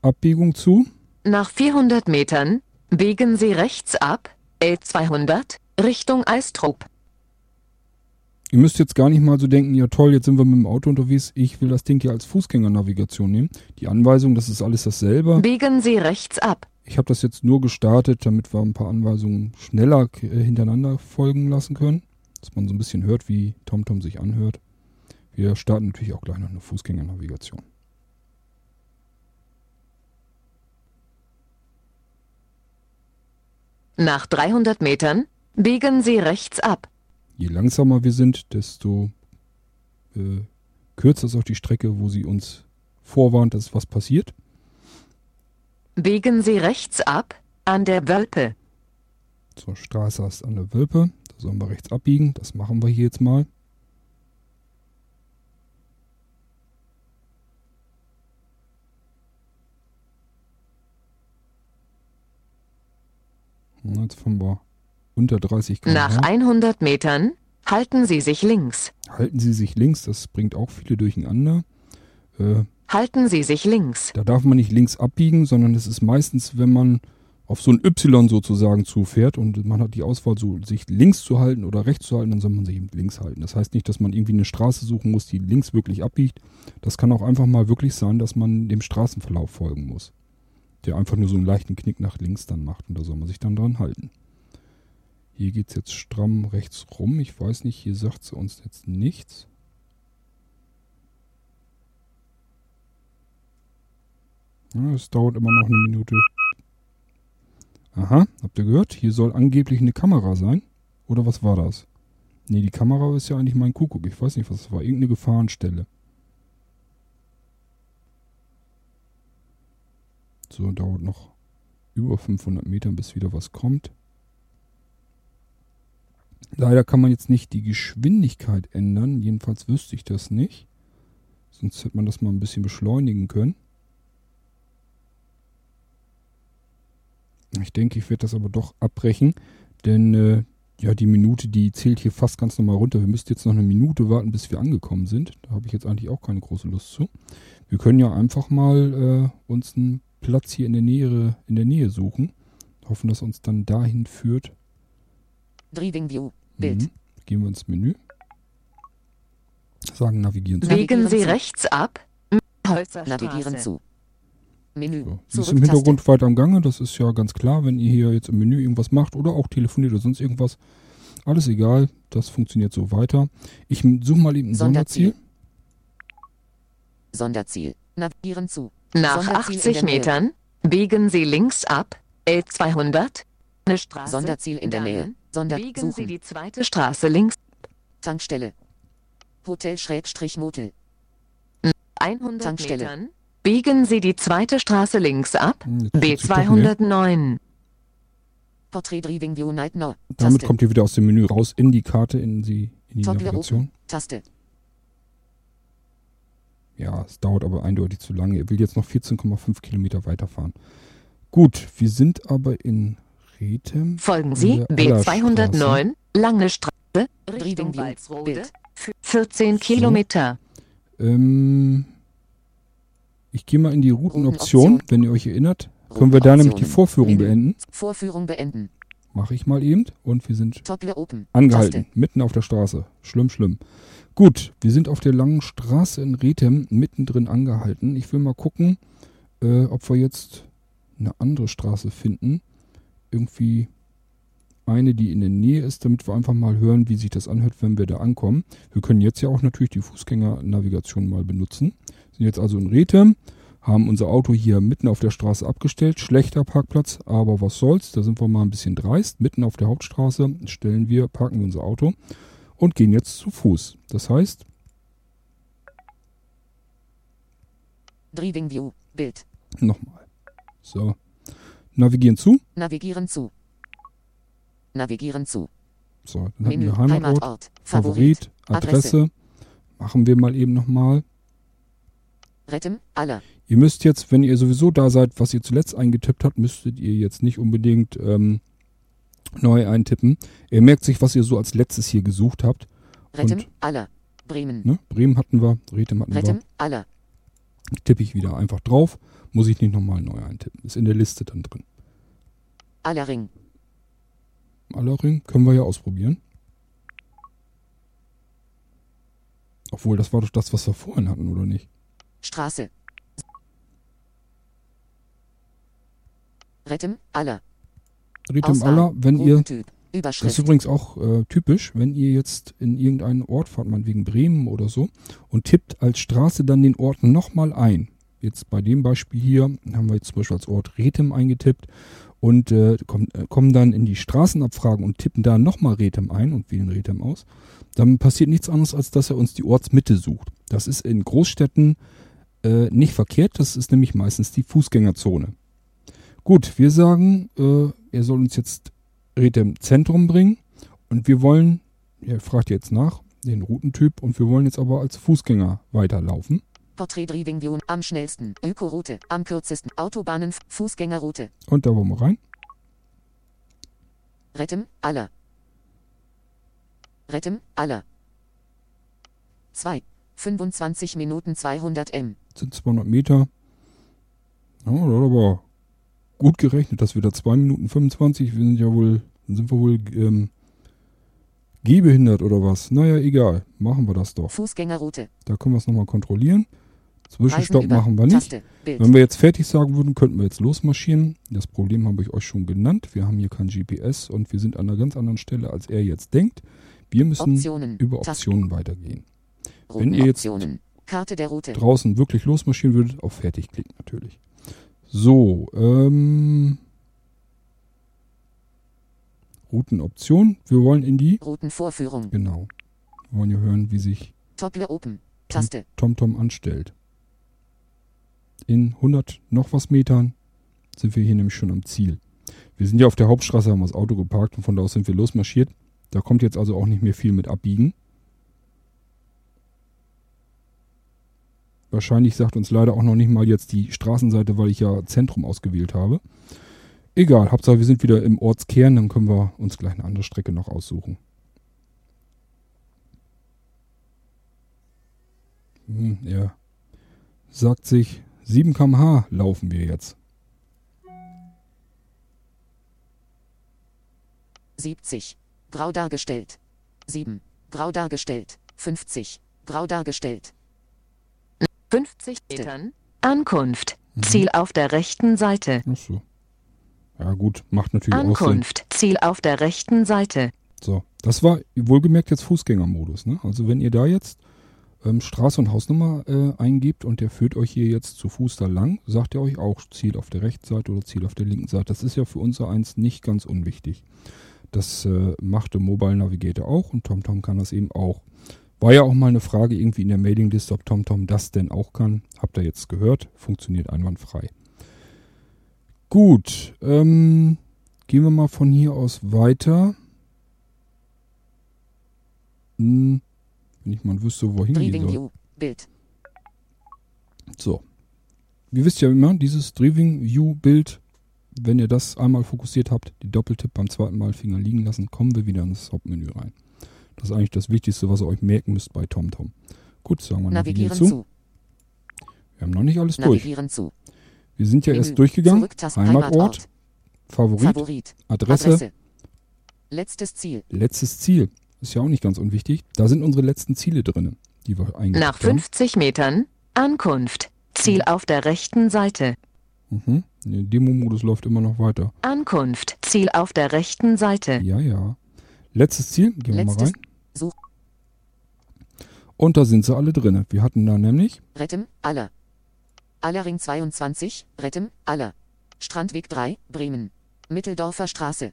Abbiegung zu. Nach 400 Metern biegen Sie rechts ab. L200 Richtung Eistrup. Ihr müsst jetzt gar nicht mal so denken, ja toll, jetzt sind wir mit dem Auto unterwegs. Ich will das Ding hier als Fußgängernavigation nehmen. Die Anweisung, das ist alles dasselbe. Biegen Sie rechts ab. Ich habe das jetzt nur gestartet, damit wir ein paar Anweisungen schneller äh, hintereinander folgen lassen können. Dass man so ein bisschen hört, wie TomTom sich anhört. Wir starten natürlich auch gleich noch eine Fußgängernavigation. Nach 300 Metern biegen Sie rechts ab. Je langsamer wir sind, desto äh, kürzer ist auch die Strecke, wo sie uns vorwarnt, dass was passiert. Biegen Sie rechts ab, an der Wölpe. Zur Straße ist an der Wölpe. Da sollen wir rechts abbiegen. Das machen wir hier jetzt mal. Jetzt fahren wir unter 30 km. Nach 100 Metern halten Sie sich links. Halten Sie sich links, das bringt auch viele durcheinander. Äh, Halten Sie sich links. da darf man nicht links abbiegen, sondern es ist meistens, wenn man auf so ein Y sozusagen zufährt und man hat die Auswahl, so sich links zu halten oder rechts zu halten, dann soll man sich eben links halten. Das heißt nicht, dass man irgendwie eine Straße suchen muss, die links wirklich abbiegt. Das kann auch einfach mal wirklich sein, dass man dem Straßenverlauf folgen muss. Der einfach nur so einen leichten Knick nach links dann macht und da soll man sich dann dran halten. Hier geht es jetzt stramm rechts rum. Ich weiß nicht, hier sagt sie uns jetzt nichts. Es dauert immer noch eine Minute. Aha, habt ihr gehört? Hier soll angeblich eine Kamera sein. Oder was war das? Nee, die Kamera ist ja eigentlich mein Kuckuck. Ich weiß nicht, was das war. Irgendeine Gefahrenstelle. So, dauert noch über 500 Meter, bis wieder was kommt. Leider kann man jetzt nicht die Geschwindigkeit ändern. Jedenfalls wüsste ich das nicht. Sonst hätte man das mal ein bisschen beschleunigen können. Ich denke, ich werde das aber doch abbrechen, denn äh, ja, die Minute, die zählt hier fast ganz normal runter. Wir müssten jetzt noch eine Minute warten, bis wir angekommen sind. Da habe ich jetzt eigentlich auch keine große Lust zu. Wir können ja einfach mal äh, uns einen Platz hier in der Nähe, in der Nähe suchen. Hoffen, dass uns dann dahin führt. Driving View. Bild. Mhm. Gehen wir ins Menü. Sagen navigieren zu. Biegen Sie rechts ab. Navigieren zu. Menü. So. Sie ist im Hintergrund weiter am Gange, das ist ja ganz klar, wenn ihr hier jetzt im Menü irgendwas macht oder auch telefoniert oder sonst irgendwas. Alles egal, das funktioniert so weiter. Ich suche mal eben ein Sonderziel. Sonderziel. Navigieren zu. Nach Sonderziel in 80 der Nähe. Metern biegen Sie links ab. L200. Eine Straße. Sonderziel in der Nähe. Sonder Biegen Sie suchen. die zweite Straße links. Tankstelle. Hotel Schrägstrich Motel. 100 Tankstelle. Metern. Biegen Sie die zweite Straße links ab. Hm, jetzt tut sich doch mehr. B209. Portrait Driving View Night No. Damit kommt ihr wieder aus dem Menü raus in die Karte, in die, in die Navigation. Taste. Ja, es dauert aber eindeutig zu lange. Er will jetzt noch 14,5 Kilometer weiterfahren. Gut, wir sind aber in Rethem. Folgen Sie der Allerstraße. B209. Lange Straße. Richtung. Walsrode. Bild. 14 Kilometer. Ähm, ich gehe mal in die Routenoption, wenn ihr euch erinnert. Können wir da nämlich die. Vorführung beenden. Vorführung beenden. Mache ich mal eben. Und wir sind angehalten. Mitten auf der Straße. Schlimm, schlimm. Gut, wir sind auf der langen Straße in Rethem mittendrin angehalten. Ich will mal gucken, äh, ob wir jetzt eine andere Straße finden. Irgendwie eine, die in der Nähe ist, damit wir einfach mal hören, wie sich das anhört, wenn wir da ankommen. Wir können jetzt ja auch natürlich die Fußgängernavigation mal benutzen. Sind jetzt also in Rethem, haben unser Auto hier mitten auf der Straße abgestellt. Schlechter Parkplatz, aber was soll's. Da sind wir mal ein bisschen dreist. Mitten auf der Hauptstraße stellen wir, parken wir unser Auto und gehen jetzt zu Fuß. Das heißt, Driving View. Bild. nochmal. So. Navigieren zu. Navigieren zu. Navigieren zu. So, dann haben Menü. wir Heimatort, Heimatort. Favorit. Favorit, Adresse. Adresse. Machen wir mal eben nochmal. Rettem. Aller. Ihr müsst jetzt, wenn ihr sowieso da seid, was ihr zuletzt eingetippt habt, müsstet ihr jetzt nicht unbedingt ähm, neu eintippen. Ihr merkt sich, was ihr so als letztes hier gesucht habt. Rettem. Und- Aller. Bremen. Ne? Bremen hatten wir, Rethem hatten Rettem. wir. Aller. Tippe ich wieder einfach drauf. Muss ich nicht nochmal neu eintippen. Ist in der Liste dann drin. Allerring. Allerring können wir ja ausprobieren. Obwohl, das war doch das, was wir vorhin hatten, oder nicht? Straße. Rettem. Aller. Auswahl. Aller, wenn ihr. Das ist übrigens auch äh, typisch, wenn ihr jetzt in irgendeinen Ort fahrt, meinetwegen Bremen oder so, und tippt als Straße dann den Ort nochmal ein. Jetzt bei dem Beispiel hier haben wir jetzt zum Beispiel als Ort Rethem eingetippt und äh, kommen, äh, kommen dann in die Straßenabfragen und tippen da nochmal Retem ein und wählen Retem aus, dann passiert nichts anderes, als dass er uns die Ortsmitte sucht. Das ist in Großstädten äh, nicht verkehrt, das ist nämlich meistens die Fußgängerzone. Gut, wir sagen, äh, er soll uns jetzt Retem Zentrum bringen und wir wollen, er fragt jetzt nach, den Routentyp und wir wollen jetzt aber als Fußgänger weiterlaufen. Portrait Driving View am schnellsten. Ökoroute am kürzesten. Autobahnen Fußgängerroute. Und da wollen wir rein. Rettem aller. Rettem aller. 2. 25 Minuten 200 M. Sind 200 Meter. Ja, das hat aber gut gerechnet, dass wir da 2 Minuten 25, wir sind ja wohl, dann sind wir wohl ähm, gehbehindert oder was. Naja, egal, machen wir das doch. Fußgängerroute. Da können wir es nochmal kontrollieren. Zwischenstopp machen wir nicht. Taste. Wenn wir jetzt fertig sagen würden, könnten wir jetzt losmarschieren. Das Problem habe ich euch schon genannt. Wir haben hier kein GPS und wir sind an einer ganz anderen Stelle, als er jetzt denkt. Wir müssen Optionen. über. Optionen weitergehen. wenn ihr jetzt. Karte der Route. Draußen wirklich losmarschieren würdet, auf Fertig klicken natürlich. So, ähm, Routenoption. Wir wollen in die, Routenvorführung. genau, wir wollen ja hören, wie sich Toggle Open. Taste. TomTom anstellt. In 100 noch was Metern sind wir hier nämlich schon am Ziel. Wir sind ja auf der Hauptstraße, haben das Auto geparkt und von da aus sind wir losmarschiert. Da kommt jetzt also auch nicht mehr viel mit abbiegen. Wahrscheinlich sagt uns leider auch noch nicht mal jetzt die Straßenseite, weil ich ja Zentrum ausgewählt habe. Egal, Hauptsache wir sind wieder im Ortskern, dann können wir uns gleich eine andere Strecke noch aussuchen. Hm, ja. Sagt sich, 7 km/h laufen wir jetzt. 70. Grau dargestellt. 7. Grau dargestellt. 50. Grau dargestellt. 50 Metern. Ankunft. Ziel auf der rechten Seite. Ach so. Ja gut, macht natürlich auch Sinn. Ankunft. Ziel auf der rechten Seite. So, das war wohlgemerkt jetzt Fußgängermodus. Ne? Also wenn ihr da jetzt ähm, Straße und Hausnummer äh, eingebt und der führt euch hier jetzt zu Fuß da lang, sagt er euch auch Ziel auf der rechten Seite oder Ziel auf der linken Seite. Das ist ja für unser eins nicht ganz unwichtig. Das äh, macht der Mobile Navigator auch und TomTom kann das eben auch. War ja auch mal eine Frage irgendwie in der Mailingliste, ob TomTom das denn auch kann. Habt ihr jetzt gehört? Funktioniert einwandfrei. Gut, ähm, gehen wir mal von hier aus weiter. Hm, wenn ich mal wüsste, wohin Driving soll. View. Bild. So. Ihr wisst ja immer, dieses Driving View Bild, wenn ihr das einmal fokussiert habt, die Doppeltipp beim zweiten Mal Finger liegen lassen, kommen wir wieder ins Hauptmenü rein. Das ist eigentlich das Wichtigste, was ihr euch merken müsst bei TomTom. Gut, sagen wir navigieren Navigieren zu. zu. Wir haben noch nicht alles durch. Navigieren zu. Wir sind ja Menü. erst durchgegangen. Heimatort. Favorit, Favorit. Adresse, Adresse. Letztes Ziel. letztes Ziel. Ist ja auch nicht ganz unwichtig. Da sind unsere letzten Ziele drin, die wir eingetippt Nach haben. 50 Metern. Ankunft. Ziel auf der rechten Seite. Mhm. Der Demo-Modus läuft immer noch weiter. Ankunft. Ziel auf der rechten Seite. Ja, ja. Letztes Ziel, gehen wir mal Letztes. rein. Such. Und da sind sie alle drin. Wir hatten da nämlich, Rettem. Aller. Allerring 22. Rettem. Aller. Strandweg 3. Bremen. Mitteldorfer Straße.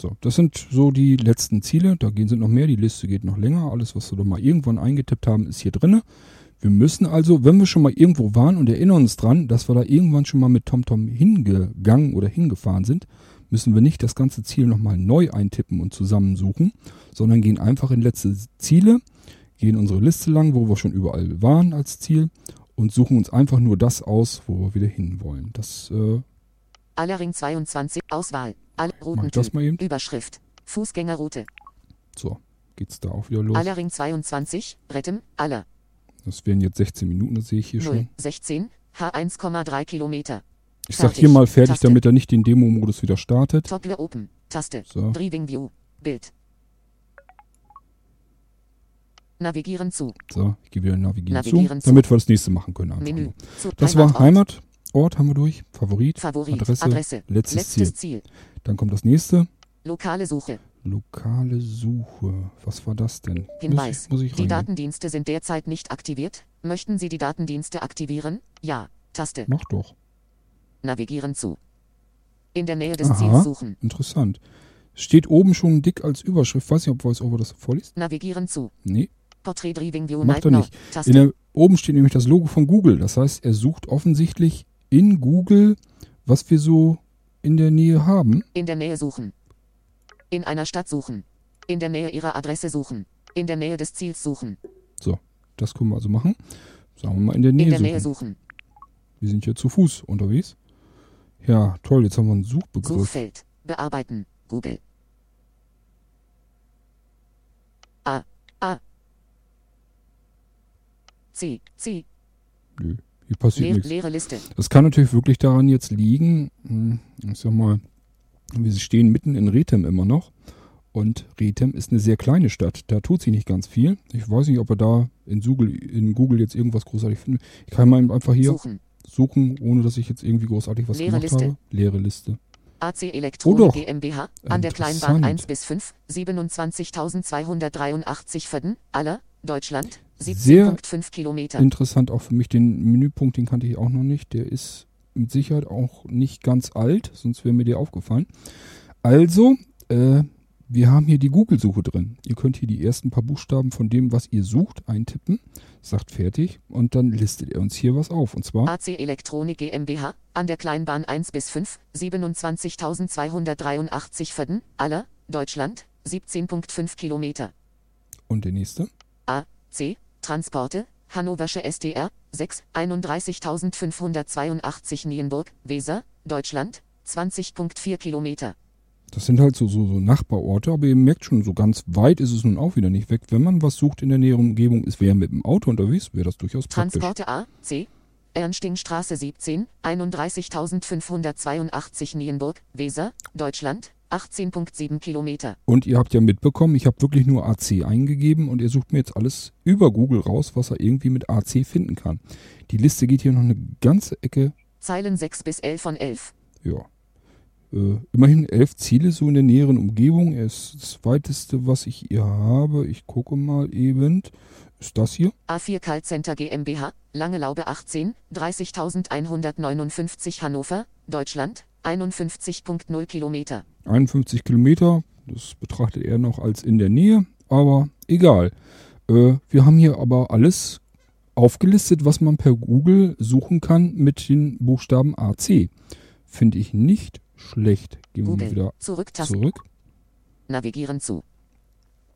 so, das sind so die letzten Ziele. Da gehen sind noch mehr. Die Liste geht noch länger. Alles, was wir da mal irgendwann eingetippt haben, ist hier drin. Wir müssen also, wenn wir schon mal irgendwo waren und erinnern uns dran, dass wir da irgendwann schon mal mit TomTom hingegangen oder hingefahren sind, müssen wir nicht das ganze Ziel nochmal neu eintippen und zusammensuchen, sondern gehen einfach in letzte Ziele, gehen unsere Liste lang, wo wir schon überall waren als Ziel und suchen uns einfach nur das aus, wo wir wieder hinwollen. Das äh, Allerring 22. Auswahl. Alle Routentyp. das mal eben. Überschrift. Fußgängerroute. So, geht's da auch wieder los. Allerring 22. Rettem. Aller. Das wären jetzt 16 Minuten, das sehe ich hier 0. schon. 16. H1,3 Kilometer. Ich sag hier mal fertig, Taste. damit er nicht den Demo-Modus wieder startet. Toggle Open. Taste. So. Driving View. Bild. Navigieren zu. So, ich gehe wieder Navigieren, Navigieren zu, zu. damit wir das nächste machen können. Menü. Das war Heimatort. Heimatort, haben wir durch. Favorit, Favorit. Adresse, Adresse. letztes, Letztes Ziel. Ziel. Dann kommt das nächste. Lokale Suche. Lokale Suche. Was war das denn? Hinweis. Muss ich, muss ich Die reingehen? Datendienste sind derzeit nicht aktiviert. Möchten Sie die Datendienste aktivieren? Ja. Taste. Mach doch. Navigieren zu. In der Nähe des Aha. Ziels suchen. Interessant. Steht oben schon dick als Überschrift. Weiß nicht, ob VoiceOver das vorliest. Navigieren zu. Nee, Portrait Driving View macht er nicht. Der, oben steht nämlich das Logo von Google. Das heißt, er sucht offensichtlich in Google, was wir so in der Nähe haben. In der Nähe suchen. In einer Stadt suchen. In der Nähe ihrer Adresse suchen. In der Nähe des Ziels suchen. So, das können wir also machen. Sagen wir mal in der Nähe, In der suchen. Nähe suchen. Wir sind hier zu Fuß unterwegs. Ja, toll, jetzt haben wir einen Suchbegriff. Suchfeld. Bearbeiten. Google. A. A. C. C. Nö, hier passiert Leer, nichts. leere Liste. Das kann natürlich wirklich daran jetzt liegen, hm, ich sag mal, wir stehen mitten in Rethem immer noch. Und Rethem ist eine sehr kleine Stadt. Da tut sich nicht ganz viel. Ich weiß nicht, ob wir da in Google, in Google jetzt irgendwas großartig finden. Ich kann mal einfach hier Suchen. Suchen, ohne dass ich jetzt irgendwie großartig was Leere gemacht Liste. habe. Leere Liste. AC Oh Elektronik doch. GmbH. An der Kleinbahn Interessant. 1 bis 5. 27.283 Födden. Aller. Deutschland. Sehr 17,5 Kilometer. Interessant auch für mich. Den Menüpunkt, den kannte ich auch noch nicht. Der ist mit Sicherheit auch nicht ganz alt, sonst wäre mir der aufgefallen. Also, äh, wir haben hier die Google-Suche drin. Ihr könnt hier die ersten paar Buchstaben von dem, was ihr sucht, eintippen, sagt fertig und dann listet er uns hier was auf. Und zwar AC Elektronik GmbH. An der Kleinbahn 1 bis 5. 27.283 Födden. Aller. Deutschland. 17,5 Kilometer. und der nächste. A. C. Transporte. Hannoversche SDR. 6. 31.582 Nienburg. Weser. Deutschland. 20,4 Kilometer. Das sind halt so, so, so Nachbarorte, aber ihr merkt schon, so ganz weit ist es nun auch wieder nicht weg. Wenn man was sucht in der näheren Umgebung, ist wer mit dem Auto unterwegs, wäre das durchaus praktisch. Transporte A, C. Ernstingstraße 17, 31.582 Nienburg, Weser, Deutschland, 18,7 Kilometer. Und ihr habt ja mitbekommen, ich habe wirklich nur AC eingegeben und er sucht mir jetzt alles über Google raus, was er irgendwie mit AC finden kann. Die Liste geht hier noch eine ganze Ecke, Zeilen 6 bis 11 von 11. ja. Äh, immerhin elf Ziele so in der näheren Umgebung. Er ist das weiteste, was ich hier habe. Ich gucke mal eben. Ist das hier? A4 Callcenter GmbH, Lange Laube 18, 30.159 Hannover, Deutschland, 51,0 Kilometer. 51 Kilometer. Das betrachtet er noch als in der Nähe. Aber egal. Äh, wir haben hier aber alles aufgelistet, was man per Google suchen kann mit den Buchstaben AC. Finde ich nicht schlecht. Gehen wir mal Google, wieder Zurücktaste, zurück. navigieren zu.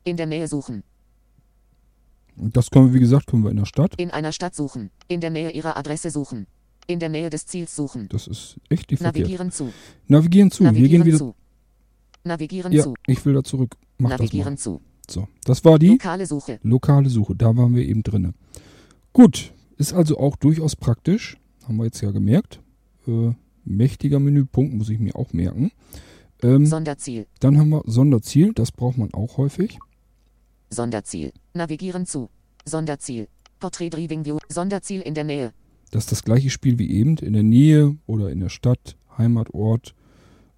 In der Nähe suchen, Und das können wir, wie gesagt, können wir in der Stadt. in einer Stadt suchen, in der Nähe ihrer Adresse suchen, in der Nähe des Ziels suchen. Das ist echt verkehrt. Navigieren zu. Navigieren zu. Wir gehen Navigieren wieder. zu. Navigieren Ja, zu. ich will da zurück. Mach das Navigieren mal. zu. So, das war die Lokale Suche. lokale Suche. Da waren wir eben drinne. Gut, ist also auch durchaus praktisch. Haben wir jetzt ja gemerkt. Äh, mächtiger Menüpunkt muss ich mir auch merken. Ähm, Sonderziel. dann haben wir Sonderziel. Das braucht man auch häufig. Sonderziel. Navigieren zu. Sonderziel. Portrait Driving View. Sonderziel in der Nähe. Das ist das gleiche Spiel wie eben. In der Nähe oder in der Stadt, Heimatort,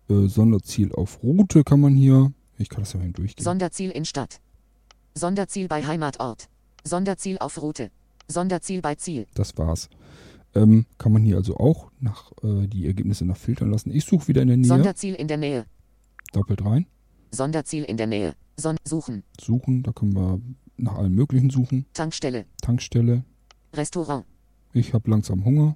äh, Sonderziel auf Route kann man hier. Ich kann das ja mal durchgehen. Sonderziel in Stadt. Sonderziel bei Heimatort. Sonderziel auf Route. Sonderziel bei Ziel. Das war's. Ähm, kann man hier also auch nach äh, die Ergebnisse nach filtern lassen. Ich suche wieder in der Nähe. Sonderziel in der Nähe. Doppelt rein. Sonderziel in der Nähe. Son suchen. Suchen. Da können wir nach allem Möglichen suchen. Tankstelle. Tankstelle. Restaurant. Ich habe langsam Hunger.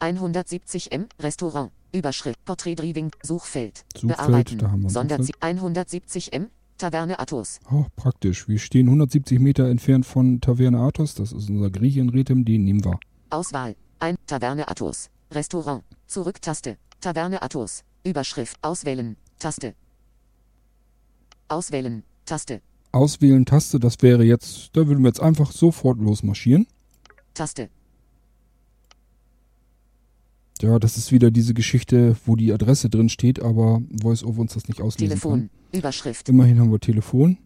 170 M. Restaurant. Überschrift. Portrait Driving. Suchfeld. Suchfeld, Bearbeiten. da haben wir Sonderziel. 170 M. Taverne Athos. Oh, praktisch. Wir stehen 170 Meter entfernt von Taverne Athos. Das ist unser in Rethem. Den nehmen wir. Auswahl. Ein. Taverne Athos. Restaurant. Zurücktaste. Taverne Athos. Überschrift. Auswählen. Taste. Auswählen. Taste. Auswählen Taste. Das wäre jetzt, da würden wir jetzt einfach sofort losmarschieren. Taste. Ja, das ist wieder diese Geschichte, wo die Adresse drin steht, aber VoiceOver uns das nicht auslesen Telefon. Überschrift. kann. Immerhin haben wir Telefon.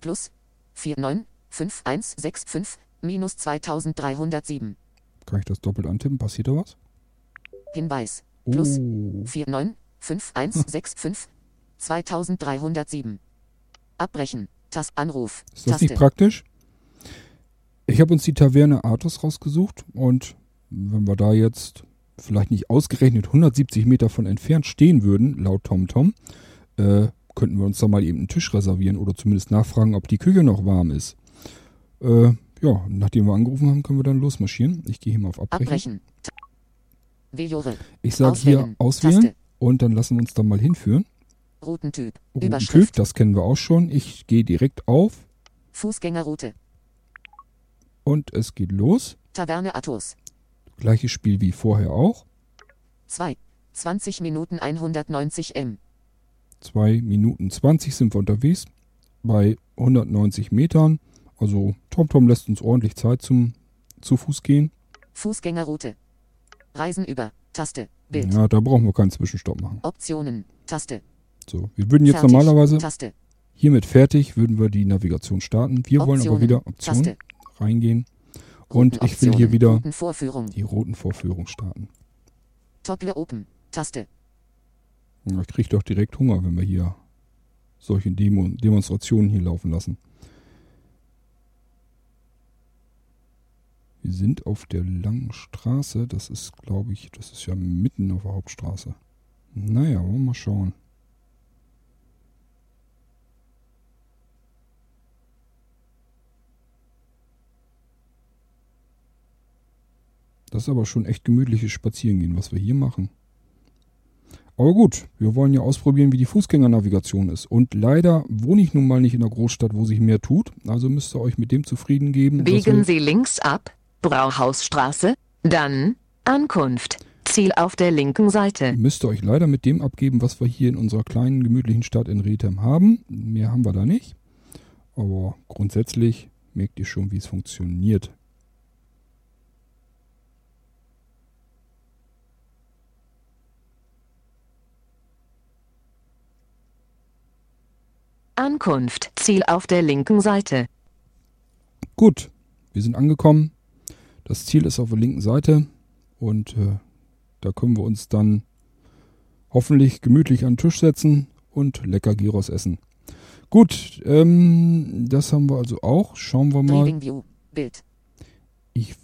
Plus 495165 minus 2307. Kann ich das doppelt antippen? Passiert da was? Hinweis. Plus Oh. 495165 2307. Abbrechen. Tast Anruf. Ist das nicht Taste. praktisch? Ich habe uns die Taverne Athos rausgesucht und wenn wir da jetzt vielleicht nicht ausgerechnet 170 Meter von entfernt stehen würden, laut TomTom, äh, könnten wir uns da mal eben einen Tisch reservieren oder zumindest nachfragen, ob die Küche noch warm ist. Äh, ja, nachdem wir angerufen haben, können wir dann losmarschieren. Ich gehe hier mal auf Abbrechen. Abbrechen. Ich sage hier Auswählen. Taste. und dann lassen wir uns da mal hinführen. Routentyp. Routentyp, Überschrift. das kennen wir auch schon. Ich gehe direkt auf Fußgängerroute. und es geht los. Taverne Athos. Gleiches Spiel wie vorher auch. 2. 20 Minuten 190 M. 2 Minuten 20 sind wir unterwegs bei 190 Metern. Also TomTom lässt uns ordentlich Zeit zum zu Fuß gehen. Fußgängerroute. Reisen über. Taste. Bild. Ja, da brauchen wir keinen Zwischenstopp machen. Optionen. Taste. So, wir würden jetzt Fertig. normalerweise Taste. hiermit fertig, würden wir die Navigation starten. Wir wollen aber Optionen. wieder Optionen Taste. reingehen und ich will hier wieder die roten Vorführungen starten. Toggle Open. Taste. Ich kriege doch direkt Hunger, wenn wir hier solche Demo Demonstrationen hier laufen lassen. Wir sind auf der langen Straße. Das ist, glaube ich, das ist ja mitten auf der Hauptstraße. Naja, wollen wir mal schauen. Das ist aber schon echt gemütliches Spazierengehen, was wir hier machen. Aber gut, wir wollen ja ausprobieren, wie die Fußgängernavigation ist. Und leider wohne ich nun mal nicht in einer Großstadt, wo sich mehr tut. Also müsst ihr euch mit dem zufrieden geben. Biegen Sie links ab, Brauhausstraße, dann Ankunft. Ziel auf der linken Seite. müsst ihr euch leider mit dem abgeben, was wir hier in unserer kleinen, gemütlichen Stadt in Rethem haben. Mehr haben wir da nicht. Aber grundsätzlich merkt ihr schon, wie es funktioniert. Ankunft. Ziel auf der linken Seite. Gut, wir sind angekommen. Das Ziel ist auf der linken Seite. Und äh, da können wir uns dann hoffentlich gemütlich an den Tisch setzen und lecker Gyros essen. Gut, ähm, das haben wir also auch. Schauen wir mal. Ich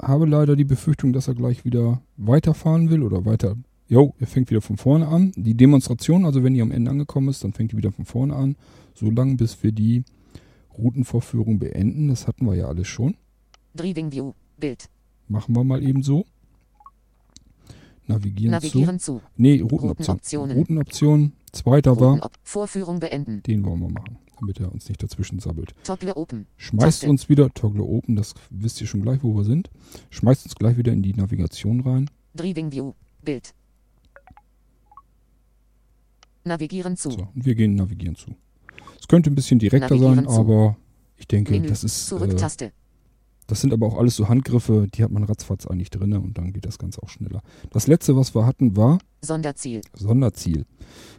habe leider die Befürchtung, dass er gleich wieder weiterfahren will oder weiter. Jo, er fängt wieder von vorne an. Die Demonstration, also wenn ihr am Ende angekommen ist, dann fängt die wieder von vorne an. So lange, bis wir die Routenvorführung beenden. Das hatten wir ja alles schon. Driving View. Bild. Machen wir mal eben so. Navigieren, Navigieren zu. zu. Nee, Routenoption. Routenoptionen. Routenoption. Zweiter war. Routenop Vorführung beenden. Den wollen wir machen, damit er uns nicht dazwischen sabbelt. Toggle Open. Schmeißt Taste. uns wieder, Toggle Open, das wisst ihr schon gleich, wo wir sind. Schmeißt uns gleich wieder in die Navigation rein. Driving View. Bild. Navigieren zu. So, und wir gehen navigieren zu. Es könnte ein bisschen direkter Navigieren sein, zu. aber ich denke, Menü. das ist, äh, Zurück-Taste. das sind aber auch alles so Handgriffe, die hat man ratzfatz eigentlich drinne und dann geht das Ganze auch schneller. Das letzte, was wir hatten, war Sonderziel. Sonderziel.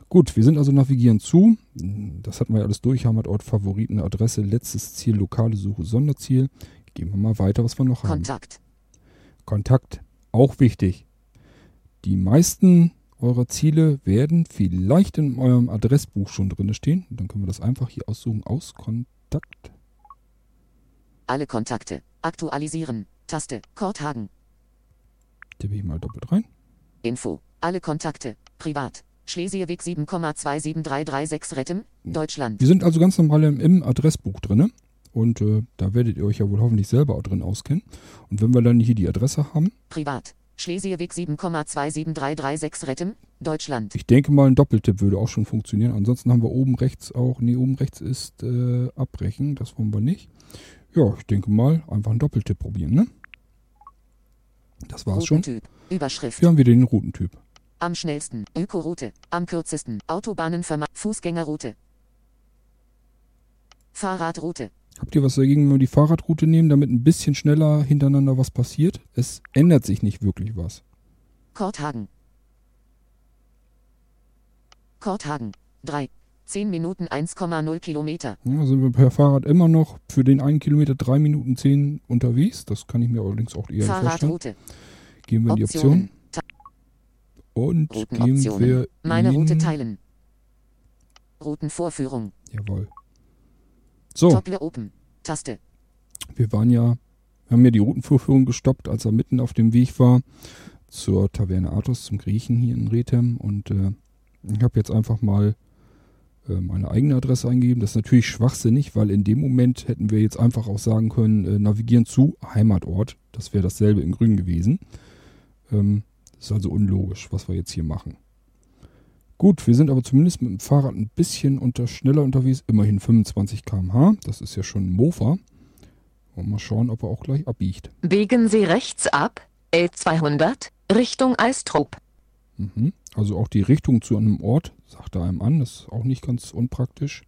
Gut, wir sind also navigieren zu. Das hatten wir ja alles durch. Heimatort, Favoriten, Adresse, letztes Ziel, lokale Suche, Sonderziel. Gehen wir mal weiter, was wir noch haben. Kontakt. Kontakt, auch wichtig. Die meisten eurer Ziele werden vielleicht in eurem Adressbuch schon drin stehen. Dann können wir das einfach hier aussuchen. Aus Kontakt. Alle Kontakte. Aktualisieren. Taste. Korthagen. Tippe ich mal doppelt rein. Info. Alle Kontakte. Privat. Schlesieweg 7,27336 Rettem. Deutschland. Wir sind also ganz normal im, im Adressbuch drin. Und äh, da werdet ihr euch ja wohl hoffentlich selber auch drin auskennen. Und wenn wir dann hier die Adresse haben, Privat. Schlesieweg 7,27336 Rettem. Deutschland. ich denke mal, ein Doppeltipp würde auch schon funktionieren. Ansonsten haben wir oben rechts auch, nee, oben rechts ist äh, Abbrechen, das wollen wir nicht. Ja, ich denke mal, einfach einen Doppeltipp probieren, ne? Das war's schon. Routentyp. Überschrift. Wir haben wieder den Routentyp. Am schnellsten. Ökoroute. Am kürzesten. Autobahnenvermeidung. Fußgängerroute. Fahrradroute. Habt ihr was dagegen, wenn wir die Fahrradroute nehmen, damit ein bisschen schneller hintereinander was passiert? Es ändert sich nicht wirklich was. Korthagen. Korthagen. 3. 10 Minuten 1,0 Kilometer. Ja, sind wir per Fahrrad immer noch für den einen Kilometer drei Minuten zehn unterwegs. Das kann ich mir allerdings auch eher nicht vorstellen. Fahrradroute. Gehen wir in die Option und gehen wir Meine in... Route teilen. Routenvorführung. Jawohl. So, Toggle Open. Taste. wir waren ja, wir haben ja die Routenvorführung gestoppt, als er mitten auf dem Weg war zur Taverne Athos, zum Griechen hier in Rethem. Und äh, ich habe jetzt einfach mal äh, meine eigene Adresse eingegeben. Das ist natürlich schwachsinnig, weil in dem Moment hätten wir jetzt einfach auch sagen können, äh, navigieren zu Heimatort. Das wäre dasselbe in grün gewesen. Ähm, das ist also unlogisch, was wir jetzt hier machen. Gut, wir sind aber zumindest mit dem Fahrrad ein bisschen unter, schneller unterwegs. Immerhin 25 km/h. Das ist ja schon ein Mofa. Und mal schauen, ob er auch gleich abbiegt. Biegen Sie rechts ab, L200, Richtung Eistrup. Mhm. Also auch die Richtung zu einem Ort sagt er einem an. Das ist auch nicht ganz unpraktisch.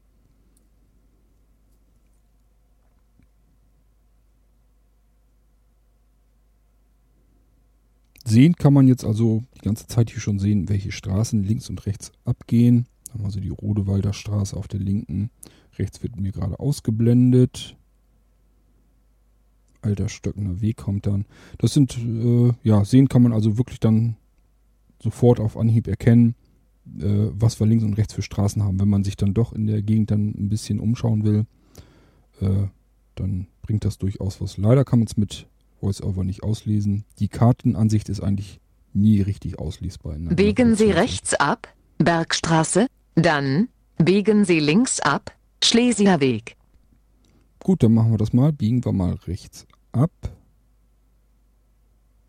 Sehen kann man jetzt also die ganze Zeit hier schon sehen, welche Straßen links und rechts abgehen. Haben also die Rodewalder Straße auf der linken. Rechts wird mir gerade ausgeblendet. Alter Stöckner Weg kommt dann. Das sind, äh, ja, sehen kann man also wirklich dann sofort auf Anhieb erkennen, äh, was wir links und rechts für Straßen haben. Wenn man sich dann doch in der Gegend dann ein bisschen umschauen will, äh, dann bringt das durchaus was. Leider kann man es mit VoiceOver nicht auslesen. Die Kartenansicht ist eigentlich nie richtig auslesbar. Biegen Sie rechts ab, Bergstraße, dann biegen Sie links ab, Schlesieger Weg. Gut, dann machen wir das mal. Biegen wir mal rechts ab.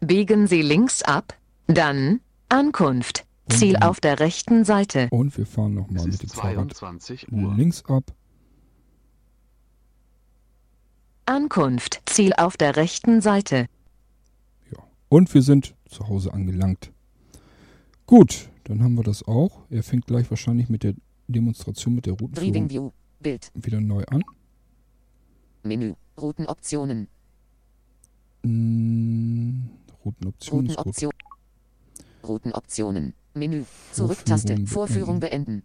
Biegen Sie links ab, dann Ankunft. Ziel Und- auf der rechten Seite. Und wir fahren nochmal mit dem Fahrrad 22 Uhr. links ab. Ankunft. Ziel auf der rechten Seite. Ja. Und wir sind zu Hause angelangt. Gut, dann haben wir das auch. Er fängt gleich wahrscheinlich mit der Demonstration mit der Driving Routenführung View. Bild. wieder neu an. Menü. Routenoptionen. Mm, Routenoption ist gut. Routenoption. Routenoptionen. Menü. Zurücktaste. Vorführung Vorführung beenden.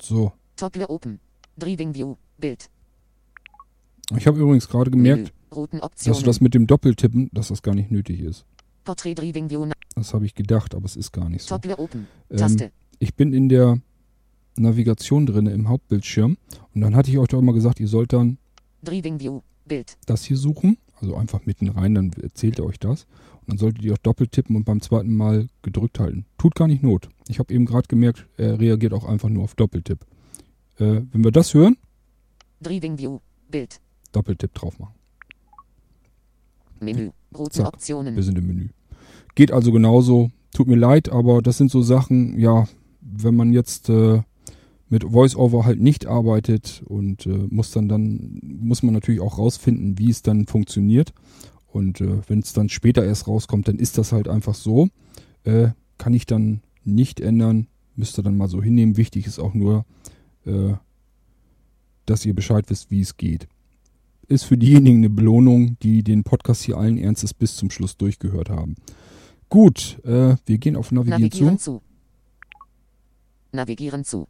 So, Toggle Open. Driving View. Bild. Ich habe übrigens gerade gemerkt, dass das mit dem Doppeltippen, dass das gar nicht nötig ist. Portrait Driving View. Das habe ich gedacht, aber es ist gar nicht so. Ähm, Taste. ich bin in der Navigation drin im Hauptbildschirm und dann hatte ich euch doch immer gesagt, ihr sollt dann das hier suchen, also einfach mitten rein, dann erzählt er euch das. Und dann solltet ihr auch doppelt tippen und beim zweiten Mal gedrückt halten. Tut gar nicht Not. Ich habe eben gerade gemerkt, er reagiert auch einfach nur auf Doppeltipp. Äh, wenn wir das hören, Driving View. Bild. Doppeltipp drauf machen. Menü. Routenoptionen. Wir sind im Menü. Geht also genauso. Tut mir leid, aber das sind so Sachen, ja, wenn man jetzt äh, mit VoiceOver halt nicht arbeitet und äh, muss dann dann, muss man natürlich auch rausfinden, wie es dann funktioniert. Und äh, wenn es dann später erst rauskommt, dann ist das halt einfach so. Äh, kann ich dann nicht ändern, müsst ihr dann mal so hinnehmen. Wichtig ist auch nur, äh, dass ihr Bescheid wisst, wie es geht. Ist für diejenigen eine Belohnung, die den Podcast hier allen Ernstes bis zum Schluss durchgehört haben. Gut, äh, wir gehen auf Navigieren, Navigieren zu. zu. Navigieren zu.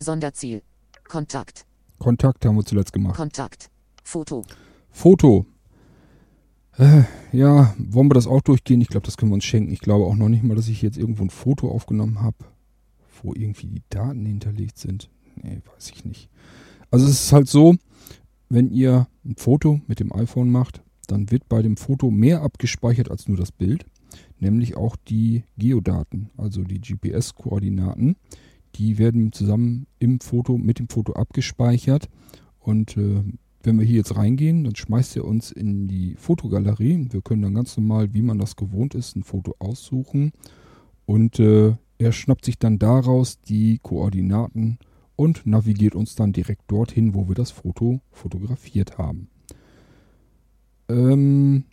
Sonderziel. Kontakt. Kontakt haben wir zuletzt gemacht. Kontakt. Foto. Foto. Äh, ja, wollen wir das auch durchgehen? Ich glaube, das können wir uns schenken. Ich glaube auch noch nicht mal, dass ich jetzt irgendwo ein Foto aufgenommen habe, wo irgendwie die Daten hinterlegt sind. Nee, weiß ich nicht. Also es ist halt so, wenn ihr ein Foto mit dem iPhone macht, dann wird bei dem Foto mehr abgespeichert als nur das Bild, nämlich auch die Geodaten, also die GPS-Koordinaten. Die werden zusammen im Foto mit dem Foto abgespeichert und äh, wenn wir hier jetzt reingehen, dann schmeißt er uns in die Fotogalerie. Wir können dann ganz normal, wie man das gewohnt ist, ein Foto aussuchen. Und äh, er schnappt sich dann daraus die Koordinaten und navigiert uns dann direkt dorthin, wo wir das Foto fotografiert haben. Ähm,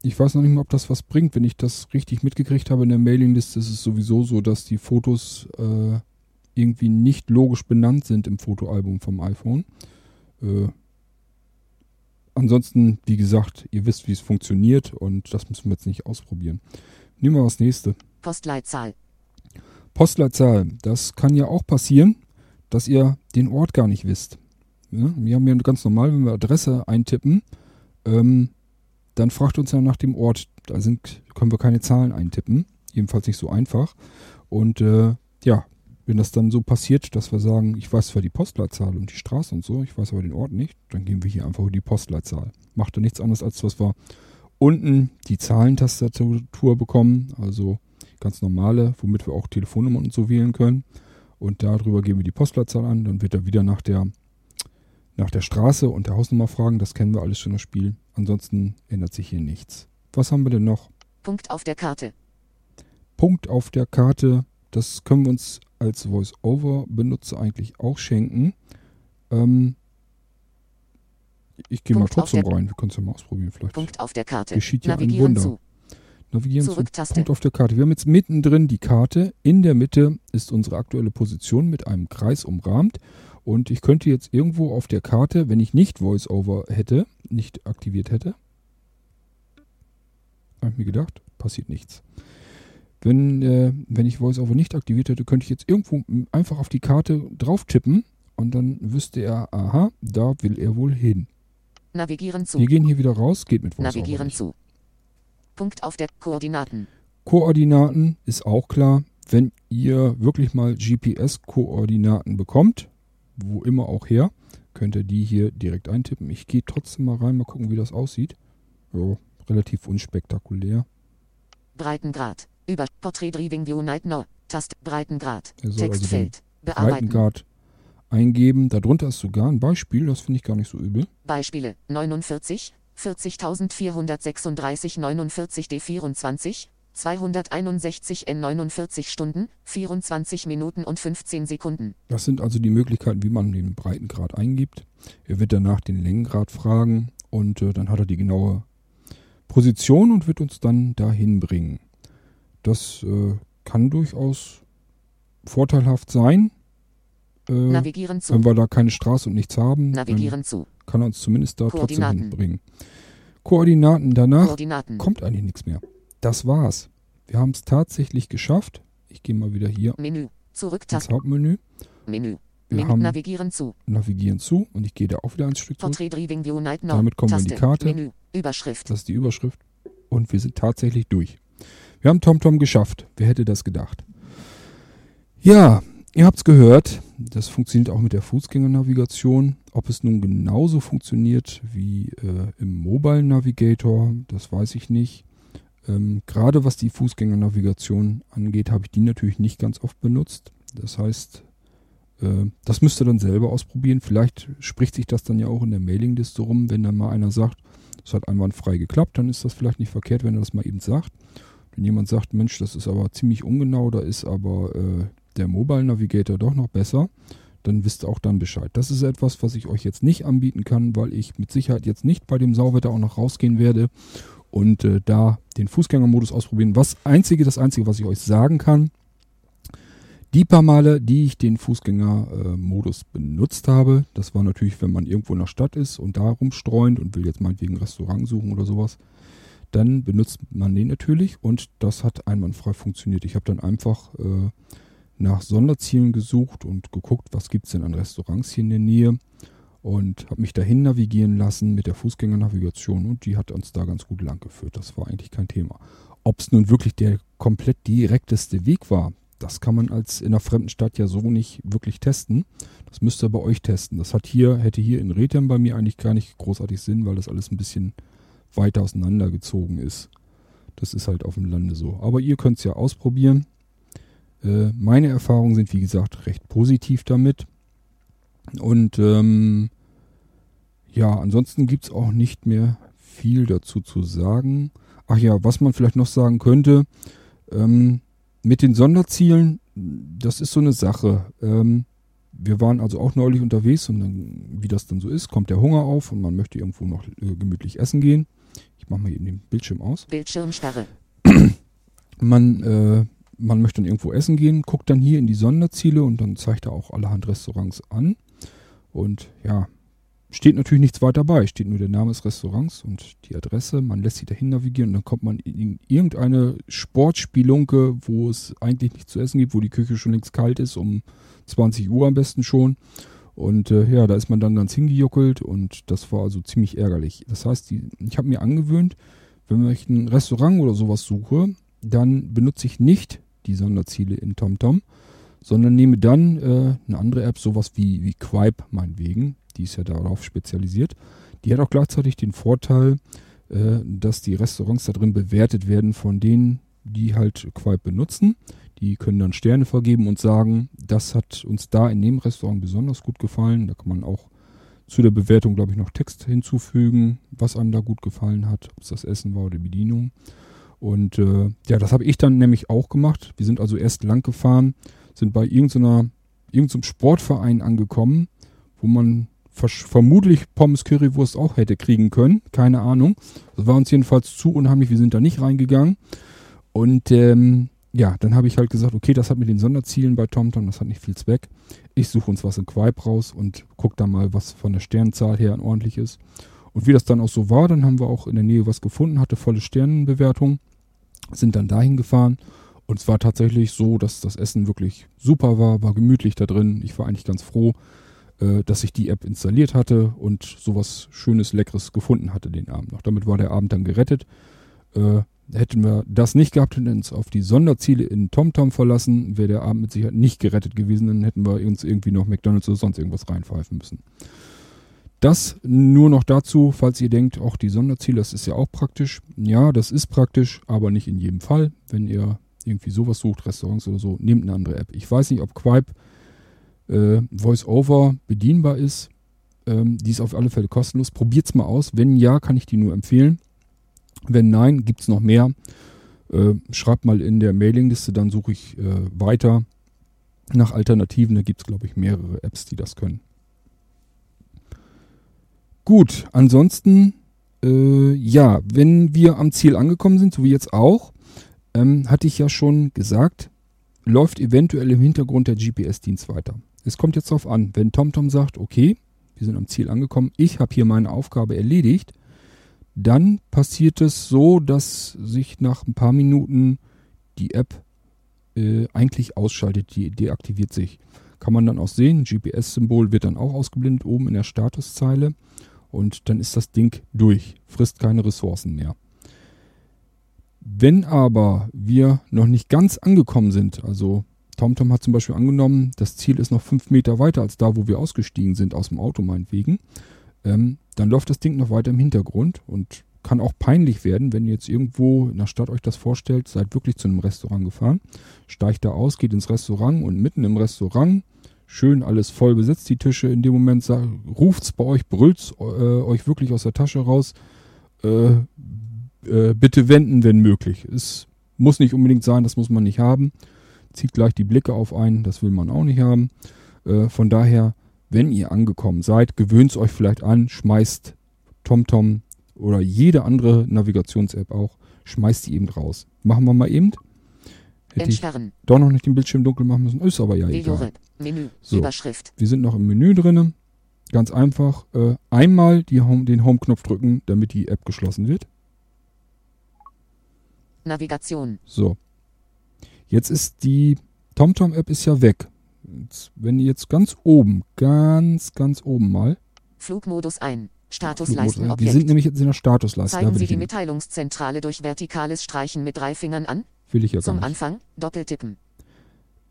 ich weiß noch nicht mal, ob das was bringt. Wenn ich das richtig mitgekriegt habe in der Mailingliste, ist es sowieso so, dass die Fotos äh, irgendwie nicht logisch benannt sind im Fotoalbum vom iPhone. Äh, ansonsten, wie gesagt, ihr wisst, wie es funktioniert und das müssen wir jetzt nicht ausprobieren. Nehmen wir das nächste. Postleitzahl. Postleitzahl. Das kann ja auch passieren, dass ihr den Ort gar nicht wisst. Ja, wir haben ja ganz normal, wenn wir Adresse eintippen, ähm, dann fragt uns ja nach dem Ort. Da sind, können wir keine Zahlen eintippen. Jedenfalls nicht so einfach. Und äh, ja, wenn das dann so passiert, dass wir sagen, ich weiß zwar die Postleitzahl und die Straße und so, ich weiß aber den Ort nicht, dann gehen wir hier einfach die Postleitzahl. Macht da nichts anderes, als was wir unten die Zahlentastatur bekommen, also ganz normale, womit wir auch Telefonnummern und so wählen können. Und darüber geben wir die Postleitzahl an, dann wird er wieder nach der, nach der Straße und der Hausnummer fragen. Das kennen wir alles schon das Spiel. Ansonsten ändert sich hier nichts. Was haben wir denn noch? Punkt auf der Karte. Punkt auf der Karte. Das können wir uns als Voice-Over-Benutzer eigentlich auch schenken. Ähm, ich gehe mal trotzdem rein. Wir können es ja mal ausprobieren. Vielleicht Punkt auf der Karte. geschieht ja ein Wunder. zu. Navigieren Zurücktaste. Punkt auf der Karte. Wir haben jetzt mittendrin die Karte. In der Mitte ist unsere aktuelle Position mit einem Kreis umrahmt. Und ich könnte jetzt irgendwo auf der Karte, wenn ich nicht VoiceOver hätte, nicht aktiviert hätte, habe ich mir gedacht, passiert nichts. Wenn, äh, wenn ich VoiceOver nicht aktiviert hätte, könnte ich jetzt irgendwo einfach auf die Karte drauf tippen und dann wüsste er, aha, da will er wohl hin. Navigieren zu. Wir gehen hier wieder raus, geht mit VoiceOver Navigieren nicht. zu. Punkt auf der Koordinaten. Koordinaten ist auch klar. Wenn ihr wirklich mal GPS-Koordinaten bekommt, wo immer auch her, könnt ihr die hier direkt eintippen. Ich gehe trotzdem mal rein, mal gucken, wie das aussieht. Jo, relativ unspektakulär. Breitengrad. Über Portrait Driving View Night No. Tast Breitengrad. Also Textfeld. Bearbeiten. Breitengrad eingeben. Darunter ist sogar ein Beispiel, das finde ich gar nicht so übel. Beispiele 49, 40.436, 49 D24, 261 N 49 Stunden, 24 Minuten und 15 Sekunden. Das sind also die Möglichkeiten, wie man den Breitengrad eingibt. Er wird danach den Längengrad fragen und äh, dann hat er die genaue Position und wird uns dann dahin bringen. Das äh, kann durchaus vorteilhaft sein. Äh, Navigieren zu. wenn wir da keine Straße und nichts haben, Navigieren zu. Kann er uns zumindest da trotzdem hinbringen. Koordinaten danach Koordinaten. kommt eigentlich nichts mehr. Das war's. Wir haben es tatsächlich geschafft. Ich gehe mal wieder hier Menü. ins Zurücktaste. Hauptmenü. Menü. Wir Menü. haben Navigieren zu. Navigieren zu und ich gehe da auch wieder ein Stück zurück. Damit kommen wir in die Taste. Karte. Menü. Überschrift. Das ist die Überschrift. Und wir sind tatsächlich durch. Wir haben TomTom geschafft. Wer hätte das gedacht? Ja, ihr habt's gehört. Das funktioniert auch mit der Fußgängernavigation. Ob es nun genauso funktioniert wie äh, im Mobile Navigator, das weiß ich nicht. Ähm, Gerade was die Fußgängernavigation angeht, habe ich die natürlich nicht ganz oft benutzt. Das heißt, äh, das müsst ihr dann selber ausprobieren. Vielleicht spricht sich das dann ja auch in der Mailingliste rum, wenn dann mal einer sagt, es hat einwandfrei geklappt, dann ist das vielleicht nicht verkehrt, wenn er das mal eben sagt. Wenn jemand sagt, Mensch, das ist aber ziemlich ungenau, da ist aber äh, der Mobile Navigator doch noch besser, dann wisst ihr auch dann Bescheid. Das ist etwas, was ich euch jetzt nicht anbieten kann, weil ich mit Sicherheit jetzt nicht bei dem Sauwetter auch noch rausgehen werde und äh, da den Fußgängermodus ausprobieren. Was einzige, das einzige, was ich euch sagen kann, die paar Male, die ich den Fußgängermodus benutzt habe, das war natürlich, wenn man irgendwo in der Stadt ist und da rumstreunt und will jetzt meinetwegen ein Restaurant suchen oder sowas, dann benutzt man den natürlich und das hat einwandfrei funktioniert. Ich habe dann einfach äh, nach Sonderzielen gesucht und geguckt, was gibt es denn an Restaurants hier in der Nähe und habe mich dahin navigieren lassen mit der Fußgängernavigation und die hat uns da ganz gut lang geführt. Das war eigentlich kein Thema. Ob es nun wirklich der komplett direkteste Weg war, das kann man als in einer fremden Stadt ja so nicht wirklich testen. Das müsst ihr bei euch testen. Das hat hier, hätte hier in Rethem bei mir eigentlich gar nicht großartig Sinn, weil das alles ein bisschen weiter auseinandergezogen ist. Das ist halt auf dem Lande so. Aber ihr könnt es ja ausprobieren. Äh, meine Erfahrungen sind, wie gesagt, recht positiv damit. Und ähm, ja, ansonsten gibt es auch nicht mehr viel dazu zu sagen. Ach ja, was man vielleicht noch sagen könnte, ähm, mit den Sonderzielen, das ist so eine Sache. Ähm, wir waren also auch neulich unterwegs und dann, wie das dann so ist, kommt der Hunger auf und man möchte irgendwo noch äh, gemütlich essen gehen. Ich mache mal eben den Bildschirm aus. Bildschirmsperre. Man, äh, man möchte dann irgendwo essen gehen, guckt dann hier in die Sonderziele und dann zeigt er auch allerhand Restaurants an. Und ja, steht natürlich nichts weiter bei, steht nur der Name des Restaurants und die Adresse. Man lässt sich dahin navigieren und dann kommt man in irgendeine Sportspielunke, wo es eigentlich nichts zu essen gibt, wo die Küche schon längst kalt ist, um 20 Uhr am besten schon. Und äh, ja, da ist man dann ganz hingejuckelt und das war also ziemlich ärgerlich. Das heißt, die, ich habe mir angewöhnt, wenn ich ein Restaurant oder sowas suche, dann benutze ich nicht die Sonderziele in TomTom, sondern nehme dann äh, eine andere App, sowas wie, wie Quipe meinetwegen, die ist ja darauf spezialisiert. Die hat auch gleichzeitig den Vorteil, äh, dass die Restaurants da drin bewertet werden von denen, die halt Quip benutzen. Die können dann Sterne vergeben und sagen, das hat uns da in dem Restaurant besonders gut gefallen. Da kann man auch zu der Bewertung, glaube ich, noch Text hinzufügen, was einem da gut gefallen hat, ob es das Essen war oder die Bedienung. Und äh, ja, das habe ich dann nämlich auch gemacht. Wir sind also erst lang gefahren, sind bei irgendeiner, irgendeinem Sportverein angekommen, wo man vermutlich Pommes Currywurst auch hätte kriegen können. Keine Ahnung. Das war uns jedenfalls zu unheimlich. Wir sind da nicht reingegangen. Und ähm, ja, dann habe ich halt gesagt, okay, das hat mit den Sonderzielen bei TomTom, das hat nicht viel Zweck. Ich suche uns was in Quipe raus und gucke da mal, was von der Sternzahl her ordentlich ist. Und wie das dann auch so war, dann haben wir auch in der Nähe was gefunden, hatte volle Sternenbewertung, sind dann dahin gefahren. Und es war tatsächlich so, dass das Essen wirklich super war, war gemütlich da drin. Ich war eigentlich ganz froh, äh, dass ich die App installiert hatte und sowas Schönes, Leckeres gefunden hatte den Abend noch. Damit war der Abend dann gerettet. Äh, hätten wir das nicht gehabt und uns auf die Sonderziele in TomTom verlassen, wäre der Abend mit Sicherheit nicht gerettet gewesen. Dann hätten wir uns irgendwie noch McDonalds oder sonst irgendwas reinpfeifen müssen. Das nur noch dazu, falls ihr denkt, auch die Sonderziele, das ist ja auch praktisch. Ja, das ist praktisch, aber nicht in jedem Fall. Wenn ihr irgendwie sowas sucht, Restaurants oder so, nehmt eine andere App. Ich weiß nicht, ob Quipe äh, VoiceOver bedienbar ist. Ähm, die ist auf alle Fälle kostenlos. Probiert's mal aus. Wenn ja, kann ich die nur empfehlen. Wenn nein, gibt's noch mehr. Äh, schreibt mal in der Mailingliste, dann suche ich äh, weiter nach Alternativen. Da gibt's glaube ich, mehrere Apps, die das können. Gut, ansonsten, äh, ja, wenn wir am Ziel angekommen sind, so wie jetzt auch, ähm, hatte ich ja schon gesagt, läuft eventuell im Hintergrund der GPS-Dienst weiter. Es kommt jetzt darauf an, wenn TomTom sagt, okay, wir sind am Ziel angekommen, ich habe hier meine Aufgabe erledigt, dann passiert es so, dass sich nach ein paar Minuten die App äh, eigentlich ausschaltet, die deaktiviert sich. Kann man dann auch sehen, GPS-Symbol wird dann auch ausgeblendet oben in der Statuszeile und dann ist das Ding durch, frisst keine Ressourcen mehr. Wenn aber wir noch nicht ganz angekommen sind, also TomTom hat zum Beispiel angenommen, das Ziel ist noch fünf Meter weiter als da, wo wir ausgestiegen sind, aus dem Auto meinetwegen. Ähm, dann läuft das Ding noch weiter im Hintergrund und kann auch peinlich werden, wenn ihr jetzt irgendwo in der Stadt euch das vorstellt, seid wirklich zu einem Restaurant gefahren, steigt da aus, geht ins Restaurant und mitten im Restaurant, schön alles voll besetzt, die Tische, in dem Moment ruft es bei euch, brüllt äh, euch wirklich aus der Tasche raus, äh, äh, bitte wenden, wenn möglich. Es muss nicht unbedingt sein, das muss man nicht haben zieht gleich die Blicke auf einen, das will man auch nicht haben. Äh, von daher, wenn ihr angekommen seid, gewöhnt euch vielleicht an, schmeißt TomTom oder jede andere Navigations-App auch, schmeißt die eben raus. Machen wir mal eben. Hätte Entsperren. ich doch noch nicht den Bildschirm dunkel machen müssen, ist aber ja egal. Menü, so, Überschrift. Wir sind noch im Menü drinne. Ganz einfach, äh, einmal Home, den Home-Knopf drücken, damit die App geschlossen wird. Navigation. So, Jetzt ist die TomTom-App ist ja weg. Jetzt, wenn ihr jetzt ganz oben, ganz, ganz oben mal. Flugmodus ein. Statusleisten Wir sind nämlich jetzt in der Statusleiste. Zeigen Sie die Mitteilungszentrale durch vertikales Streichen mit drei Fingern an. Will ich ja Zum. Anfang doppeltippen.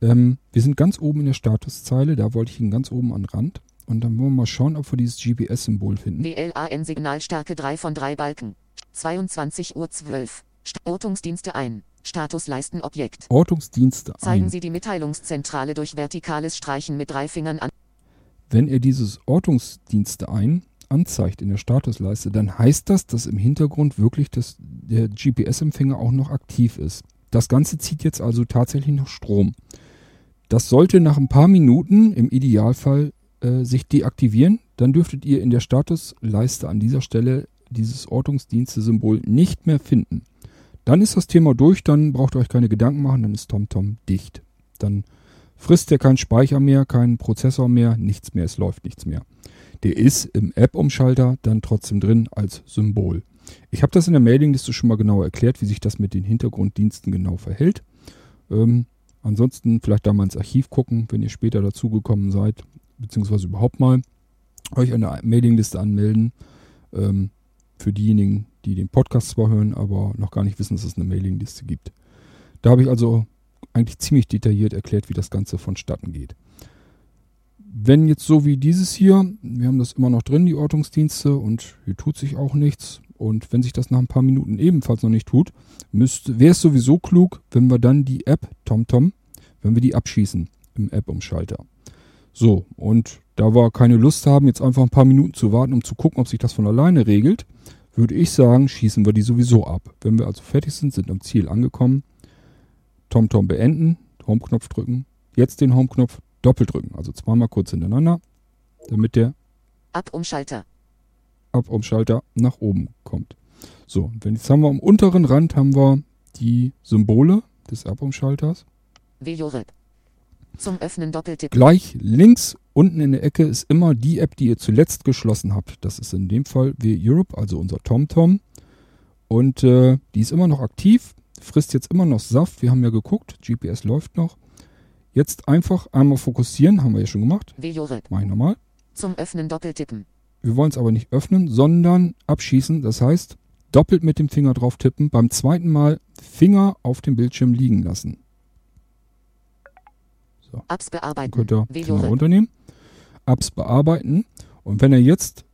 Ähm, wir sind ganz oben in der Statuszeile. Da wollte ich ihn ganz oben an Rand. Und dann wollen wir mal schauen, ob wir dieses GPS-Symbol finden. WLAN Signalstärke 3 von 3 Balken. 22 Uhr 12. Ortungsdienste ein. Statusleisten Objekt. Ortungsdienste ein. Zeigen Sie die Mitteilungszentrale durch vertikales Streichen mit drei Fingern an. Wenn er dieses Ortungsdienste ein anzeigt in der Statusleiste, dann heißt das, dass im Hintergrund wirklich das, der GPS-Empfänger auch noch aktiv ist. Das Ganze zieht jetzt also tatsächlich noch Strom. Das sollte nach ein paar Minuten im Idealfall äh, sich deaktivieren. Dann dürftet ihr in der Statusleiste an dieser Stelle dieses Ortungsdienste-Symbol nicht mehr finden. Dann ist das Thema durch, dann braucht ihr euch keine Gedanken machen, dann ist TomTom dicht. Dann frisst er keinen Speicher mehr, keinen Prozessor mehr, nichts mehr, es läuft nichts mehr. Der ist im App-Umschalter dann trotzdem drin als Symbol. Ich habe das in der Mailingliste schon mal genauer erklärt, wie sich das mit den Hintergrunddiensten genau verhält. Ähm, ansonsten vielleicht da mal ins Archiv gucken, wenn ihr später dazugekommen seid, beziehungsweise überhaupt mal euch der Mailingliste anmelden. Ähm, für diejenigen, die den Podcast zwar hören, aber noch gar nicht wissen, dass es eine Mailingliste gibt. Da habe ich also eigentlich ziemlich detailliert erklärt, wie das Ganze vonstatten geht. wenn jetzt so wie dieses hier, wir haben das immer noch drin, die Ortungsdienste, und hier tut sich auch nichts. Und wenn sich das nach ein paar Minuten ebenfalls noch nicht tut, wäre es sowieso klug, wenn wir dann die App TomTom, wenn wir die abschießen im App-Umschalter. So, und da wir keine Lust haben, jetzt einfach ein paar Minuten zu warten, um zu gucken, ob sich das von alleine regelt, würde ich sagen, schießen wir die sowieso ab. Wenn wir also fertig sind, sind am Ziel angekommen, TomTom beenden, Home-Knopf drücken, jetzt den Home-Knopf doppelt drücken, also zweimal kurz hintereinander, damit der Ab-Umschalter. Ab-Umschalter nach oben kommt. So, wenn jetzt haben wir am unteren Rand haben wir die Symbole des Ab-Umschalters. VJorep. Zum Öffnen Doppeltipp. Gleich links unten in der Ecke ist immer die App, die ihr zuletzt geschlossen habt. Das ist in dem Fall V-Europe, also unser TomTom. Und äh, die ist immer noch aktiv, frisst jetzt immer noch Saft. Wir haben ja geguckt, GPS läuft noch. Jetzt einfach einmal fokussieren, haben wir ja schon gemacht. Mach ich nochmal. Zum Öffnen Doppeltippen. Wir wollen es aber nicht öffnen, sondern abschießen. Das heißt, doppelt mit dem Finger drauf tippen. Beim zweiten Mal Finger auf dem Bildschirm liegen lassen. Apps bearbeiten. Könnt ihr Finger runternehmen. Apps bearbeiten. Und wenn ihr jetzt,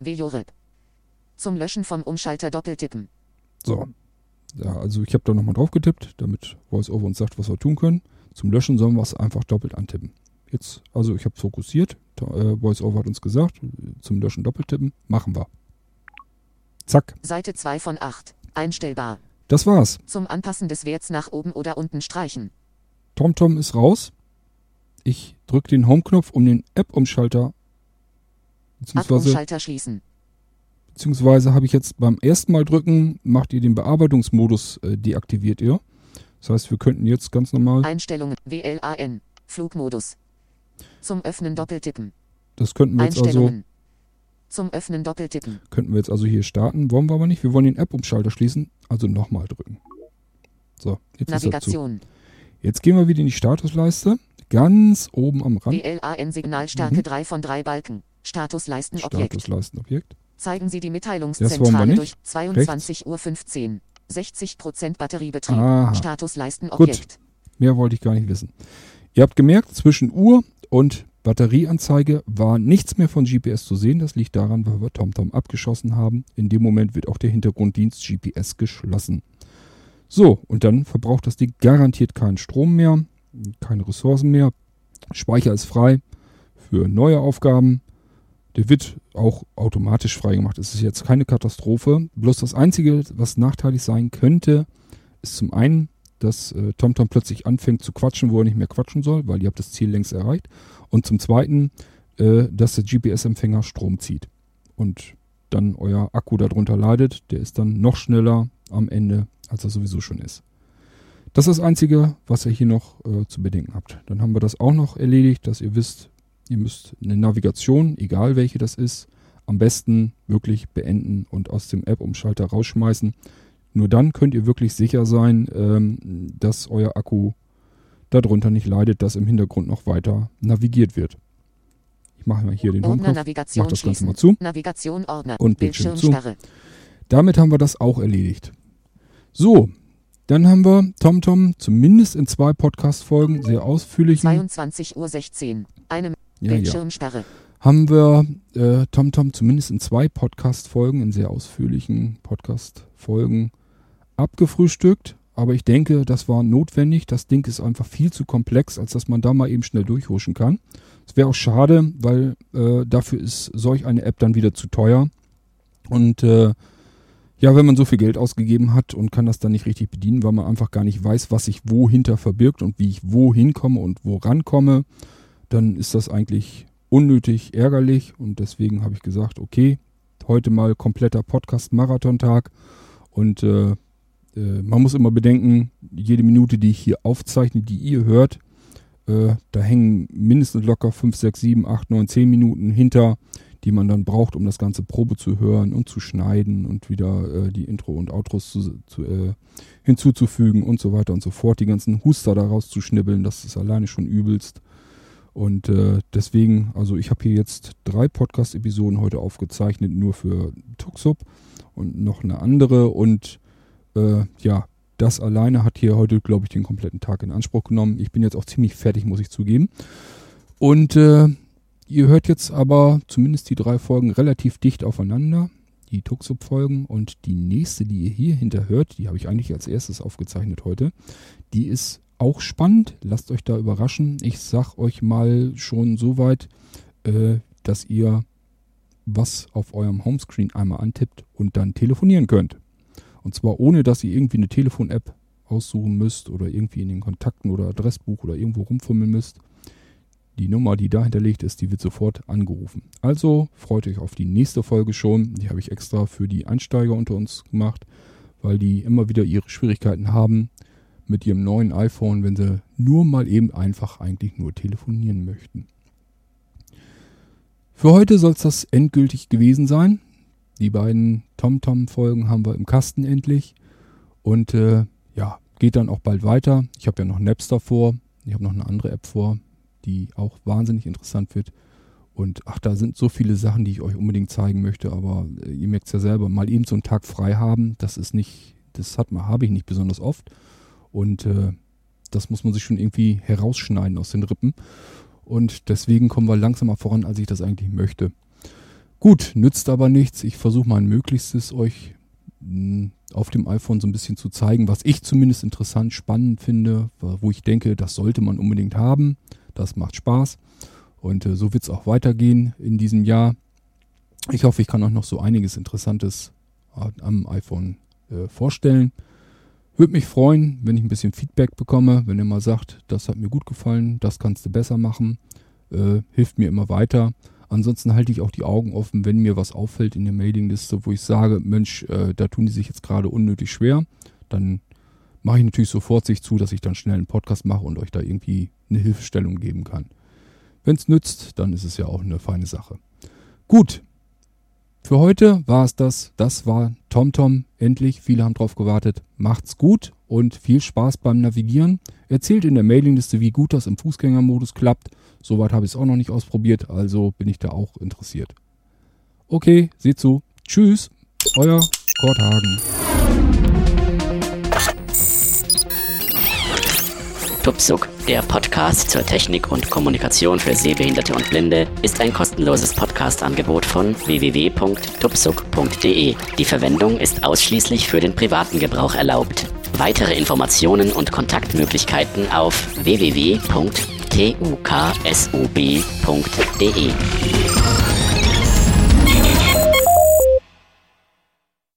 VJorep. Zum Löschen vom Umschalter Doppeltippen. so, ja, also ich habe da nochmal drauf getippt, damit VoiceOver uns sagt, was wir tun können. Zum Löschen sollen wir es einfach doppelt antippen. Jetzt, also ich habe fokussiert. Äh, VoiceOver hat uns gesagt, zum Löschen doppelt tippen. Machen wir. Zack, Seite 2 von 8. Einstellbar. das war's. Zum Anpassen des Werts nach oben oder unten streichen. TomTom ist raus. Ich drücke den Home-Knopf, um den App-Umschalter, beziehungsweise, Ab-Umschalter schließen. beziehungsweise habe ich jetzt beim ersten Mal drücken, macht ihr den Bearbeitungsmodus, äh, deaktiviert ihr. Das heißt, wir könnten jetzt ganz normal, Einstellungen. WLAN. Flugmodus. Zum Öffnen Doppeltippen. das könnten wir jetzt also. Zum Öffnen Doppeltippen. könnten wir jetzt also hier starten. Wollen wir aber nicht. Wir wollen den App-Umschalter schließen, also nochmal drücken. So, jetzt. Navigation. Jetzt gehen wir wieder in die Statusleiste. Ganz oben am Rand. WLAN Signalstärke Mhm. 3 von 3 Balken. Statusleistenobjekt. Statusleistenobjekt. Zeigen Sie die Mitteilungszentrale durch 22.15 Uhr. 60% Batteriebetrieb. Aha. Statusleistenobjekt. Mehr wollte ich gar nicht wissen. Ihr habt gemerkt, zwischen Uhr und Batterieanzeige war nichts mehr von GPS zu sehen. Das liegt daran, weil wir TomTom abgeschossen haben. In dem Moment wird auch der Hintergrunddienst GPS geschlossen. So, und dann verbraucht das Ding garantiert keinen Strom mehr, keine Ressourcen mehr. Speicher ist frei für neue Aufgaben. Der wird auch automatisch freigemacht. Es ist jetzt keine Katastrophe. Bloß das Einzige, was nachteilig sein könnte, ist zum einen, dass äh, TomTom plötzlich anfängt zu quatschen, wo er nicht mehr quatschen soll, weil ihr habt das Ziel längst erreicht. Und zum zweiten, äh, dass der GPS-Empfänger Strom zieht. Und dann euer Akku darunter leidet. Der ist dann noch schneller am Ende, als er sowieso schon ist. Das ist das Einzige, was ihr hier noch äh, zu bedenken habt. Dann haben wir das auch noch erledigt, dass ihr wisst, ihr müsst eine Navigation, egal welche das ist, am besten wirklich beenden und aus dem App-Umschalter rausschmeißen. Nur dann könnt ihr wirklich sicher sein, ähm, dass euer Akku darunter nicht leidet, dass im Hintergrund noch weiter navigiert wird. Ich mache mal hier den Ordner Navigation mach das Ganze mal zu. Navigation Ordner. Und Bildschirm zu. Bildschirmsperre. Damit haben wir das auch erledigt. So, dann haben wir TomTom zumindest in zwei Podcast-Folgen sehr ausführlichen 22.16 Uhr. Eine ja, ja, Bildschirmsperre. haben wir äh, TomTom zumindest in zwei Podcast-Folgen, in sehr ausführlichen Podcast-Folgen abgefrühstückt. Aber ich denke, das war notwendig. Das Ding ist einfach viel zu komplex, als dass man da mal eben schnell durchhuschen kann. Es wäre auch schade, weil äh, dafür ist solch eine App dann wieder zu teuer. Und äh, ja, wenn man so viel Geld ausgegeben hat und kann das dann nicht richtig bedienen, weil man einfach gar nicht weiß, was sich wohinter verbirgt und wie ich wohin komme und woran komme, dann ist das eigentlich unnötig ärgerlich. Und deswegen habe ich gesagt, okay, heute mal kompletter Podcast-Marathon-Tag. Und äh, äh, man muss immer bedenken, jede Minute, die ich hier aufzeichne, die ihr hört, äh, da hängen mindestens locker 5, 6, 7, 8, 9, 10 Minuten hinter, die man dann braucht, um das ganze Probe zu hören und zu schneiden und wieder äh, die Intro und Outros zu, zu, äh, hinzuzufügen und so weiter und so fort. Die ganzen Huster daraus zu schnibbeln, das ist alleine schon übelst. Und äh, deswegen, also ich habe hier jetzt drei Podcast-Episoden heute aufgezeichnet, nur für Tuxup und noch eine andere. Und äh, ja, das alleine hat hier heute, glaube ich, den kompletten Tag in Anspruch genommen. Ich bin jetzt auch ziemlich fertig, muss ich zugeben. Und äh, ihr hört jetzt aber zumindest die drei Folgen relativ dicht aufeinander. Die Tuxup-Folgen und die nächste, die ihr hier hinter hört, die habe ich eigentlich als erstes aufgezeichnet heute. Die ist auch spannend. Lasst euch da überraschen. Ich sag euch mal schon so weit, äh, dass ihr was auf eurem Homescreen einmal antippt und dann telefonieren könnt. Und zwar ohne, dass ihr irgendwie eine Telefon-App aussuchen müsst oder irgendwie in den Kontakten oder Adressbuch oder irgendwo rumfummeln müsst. Die Nummer, die da hinterlegt ist, die wird sofort angerufen. Also freut euch auf die nächste Folge schon. Die habe ich extra für die Einsteiger unter uns gemacht, weil die immer wieder ihre Schwierigkeiten haben mit ihrem neuen iPhone, wenn sie nur mal eben einfach eigentlich nur telefonieren möchten. Für heute soll es das endgültig gewesen sein. Die beiden TomTom-Folgen haben wir im Kasten endlich. Und äh, ja, geht dann auch bald weiter. Ich habe ja noch Napster vor. Ich habe noch eine andere App vor, die auch wahnsinnig interessant wird. Und ach, da sind so viele Sachen, die ich euch unbedingt zeigen möchte. Aber äh, ihr merkt es ja selber, mal eben so einen Tag frei haben, das ist nicht, das hat man, habe ich nicht besonders oft. Und äh, das muss man sich schon irgendwie herausschneiden aus den Rippen. Und deswegen kommen wir langsamer voran, als ich das eigentlich möchte. Gut, nützt aber nichts. Ich versuche mein Möglichstes, euch hm, auf dem iPhone so ein bisschen zu zeigen, was ich zumindest interessant, spannend finde, wo ich denke, das sollte man unbedingt haben. Das macht Spaß. Und äh, so wird es auch weitergehen in diesem Jahr. Ich hoffe, ich kann euch noch so einiges Interessantes am iPhone äh, vorstellen. Würde mich freuen, wenn ich ein bisschen Feedback bekomme, wenn ihr mal sagt, das hat mir gut gefallen, das kannst du besser machen. Äh, hilft mir immer weiter. Ansonsten halte ich auch die Augen offen, wenn mir was auffällt in der Mailingliste, wo ich sage, Mensch, äh, da tun die sich jetzt gerade unnötig schwer. Dann mache ich natürlich sofort sich zu, dass ich dann schnell einen Podcast mache und euch da irgendwie eine Hilfestellung geben kann. Wenn es nützt, dann ist es ja auch eine feine Sache. Gut, für heute war es das. Das war TomTom. Endlich. Viele haben drauf gewartet. Macht's gut und viel Spaß beim Navigieren. Erzählt in der Mailingliste, wie gut das im Fußgängermodus klappt. Soweit habe ich es auch noch nicht ausprobiert, also bin ich da auch interessiert. Okay, seht zu. Tschüss, euer Kurt Hagen. Tupsuk, der Podcast zur Technik und Kommunikation für Sehbehinderte und Blinde, ist ein kostenloses Podcast-Angebot von www.tupsuk.de. Die Verwendung ist ausschließlich für den privaten Gebrauch erlaubt. Weitere Informationen und Kontaktmöglichkeiten auf www.tuksob.de.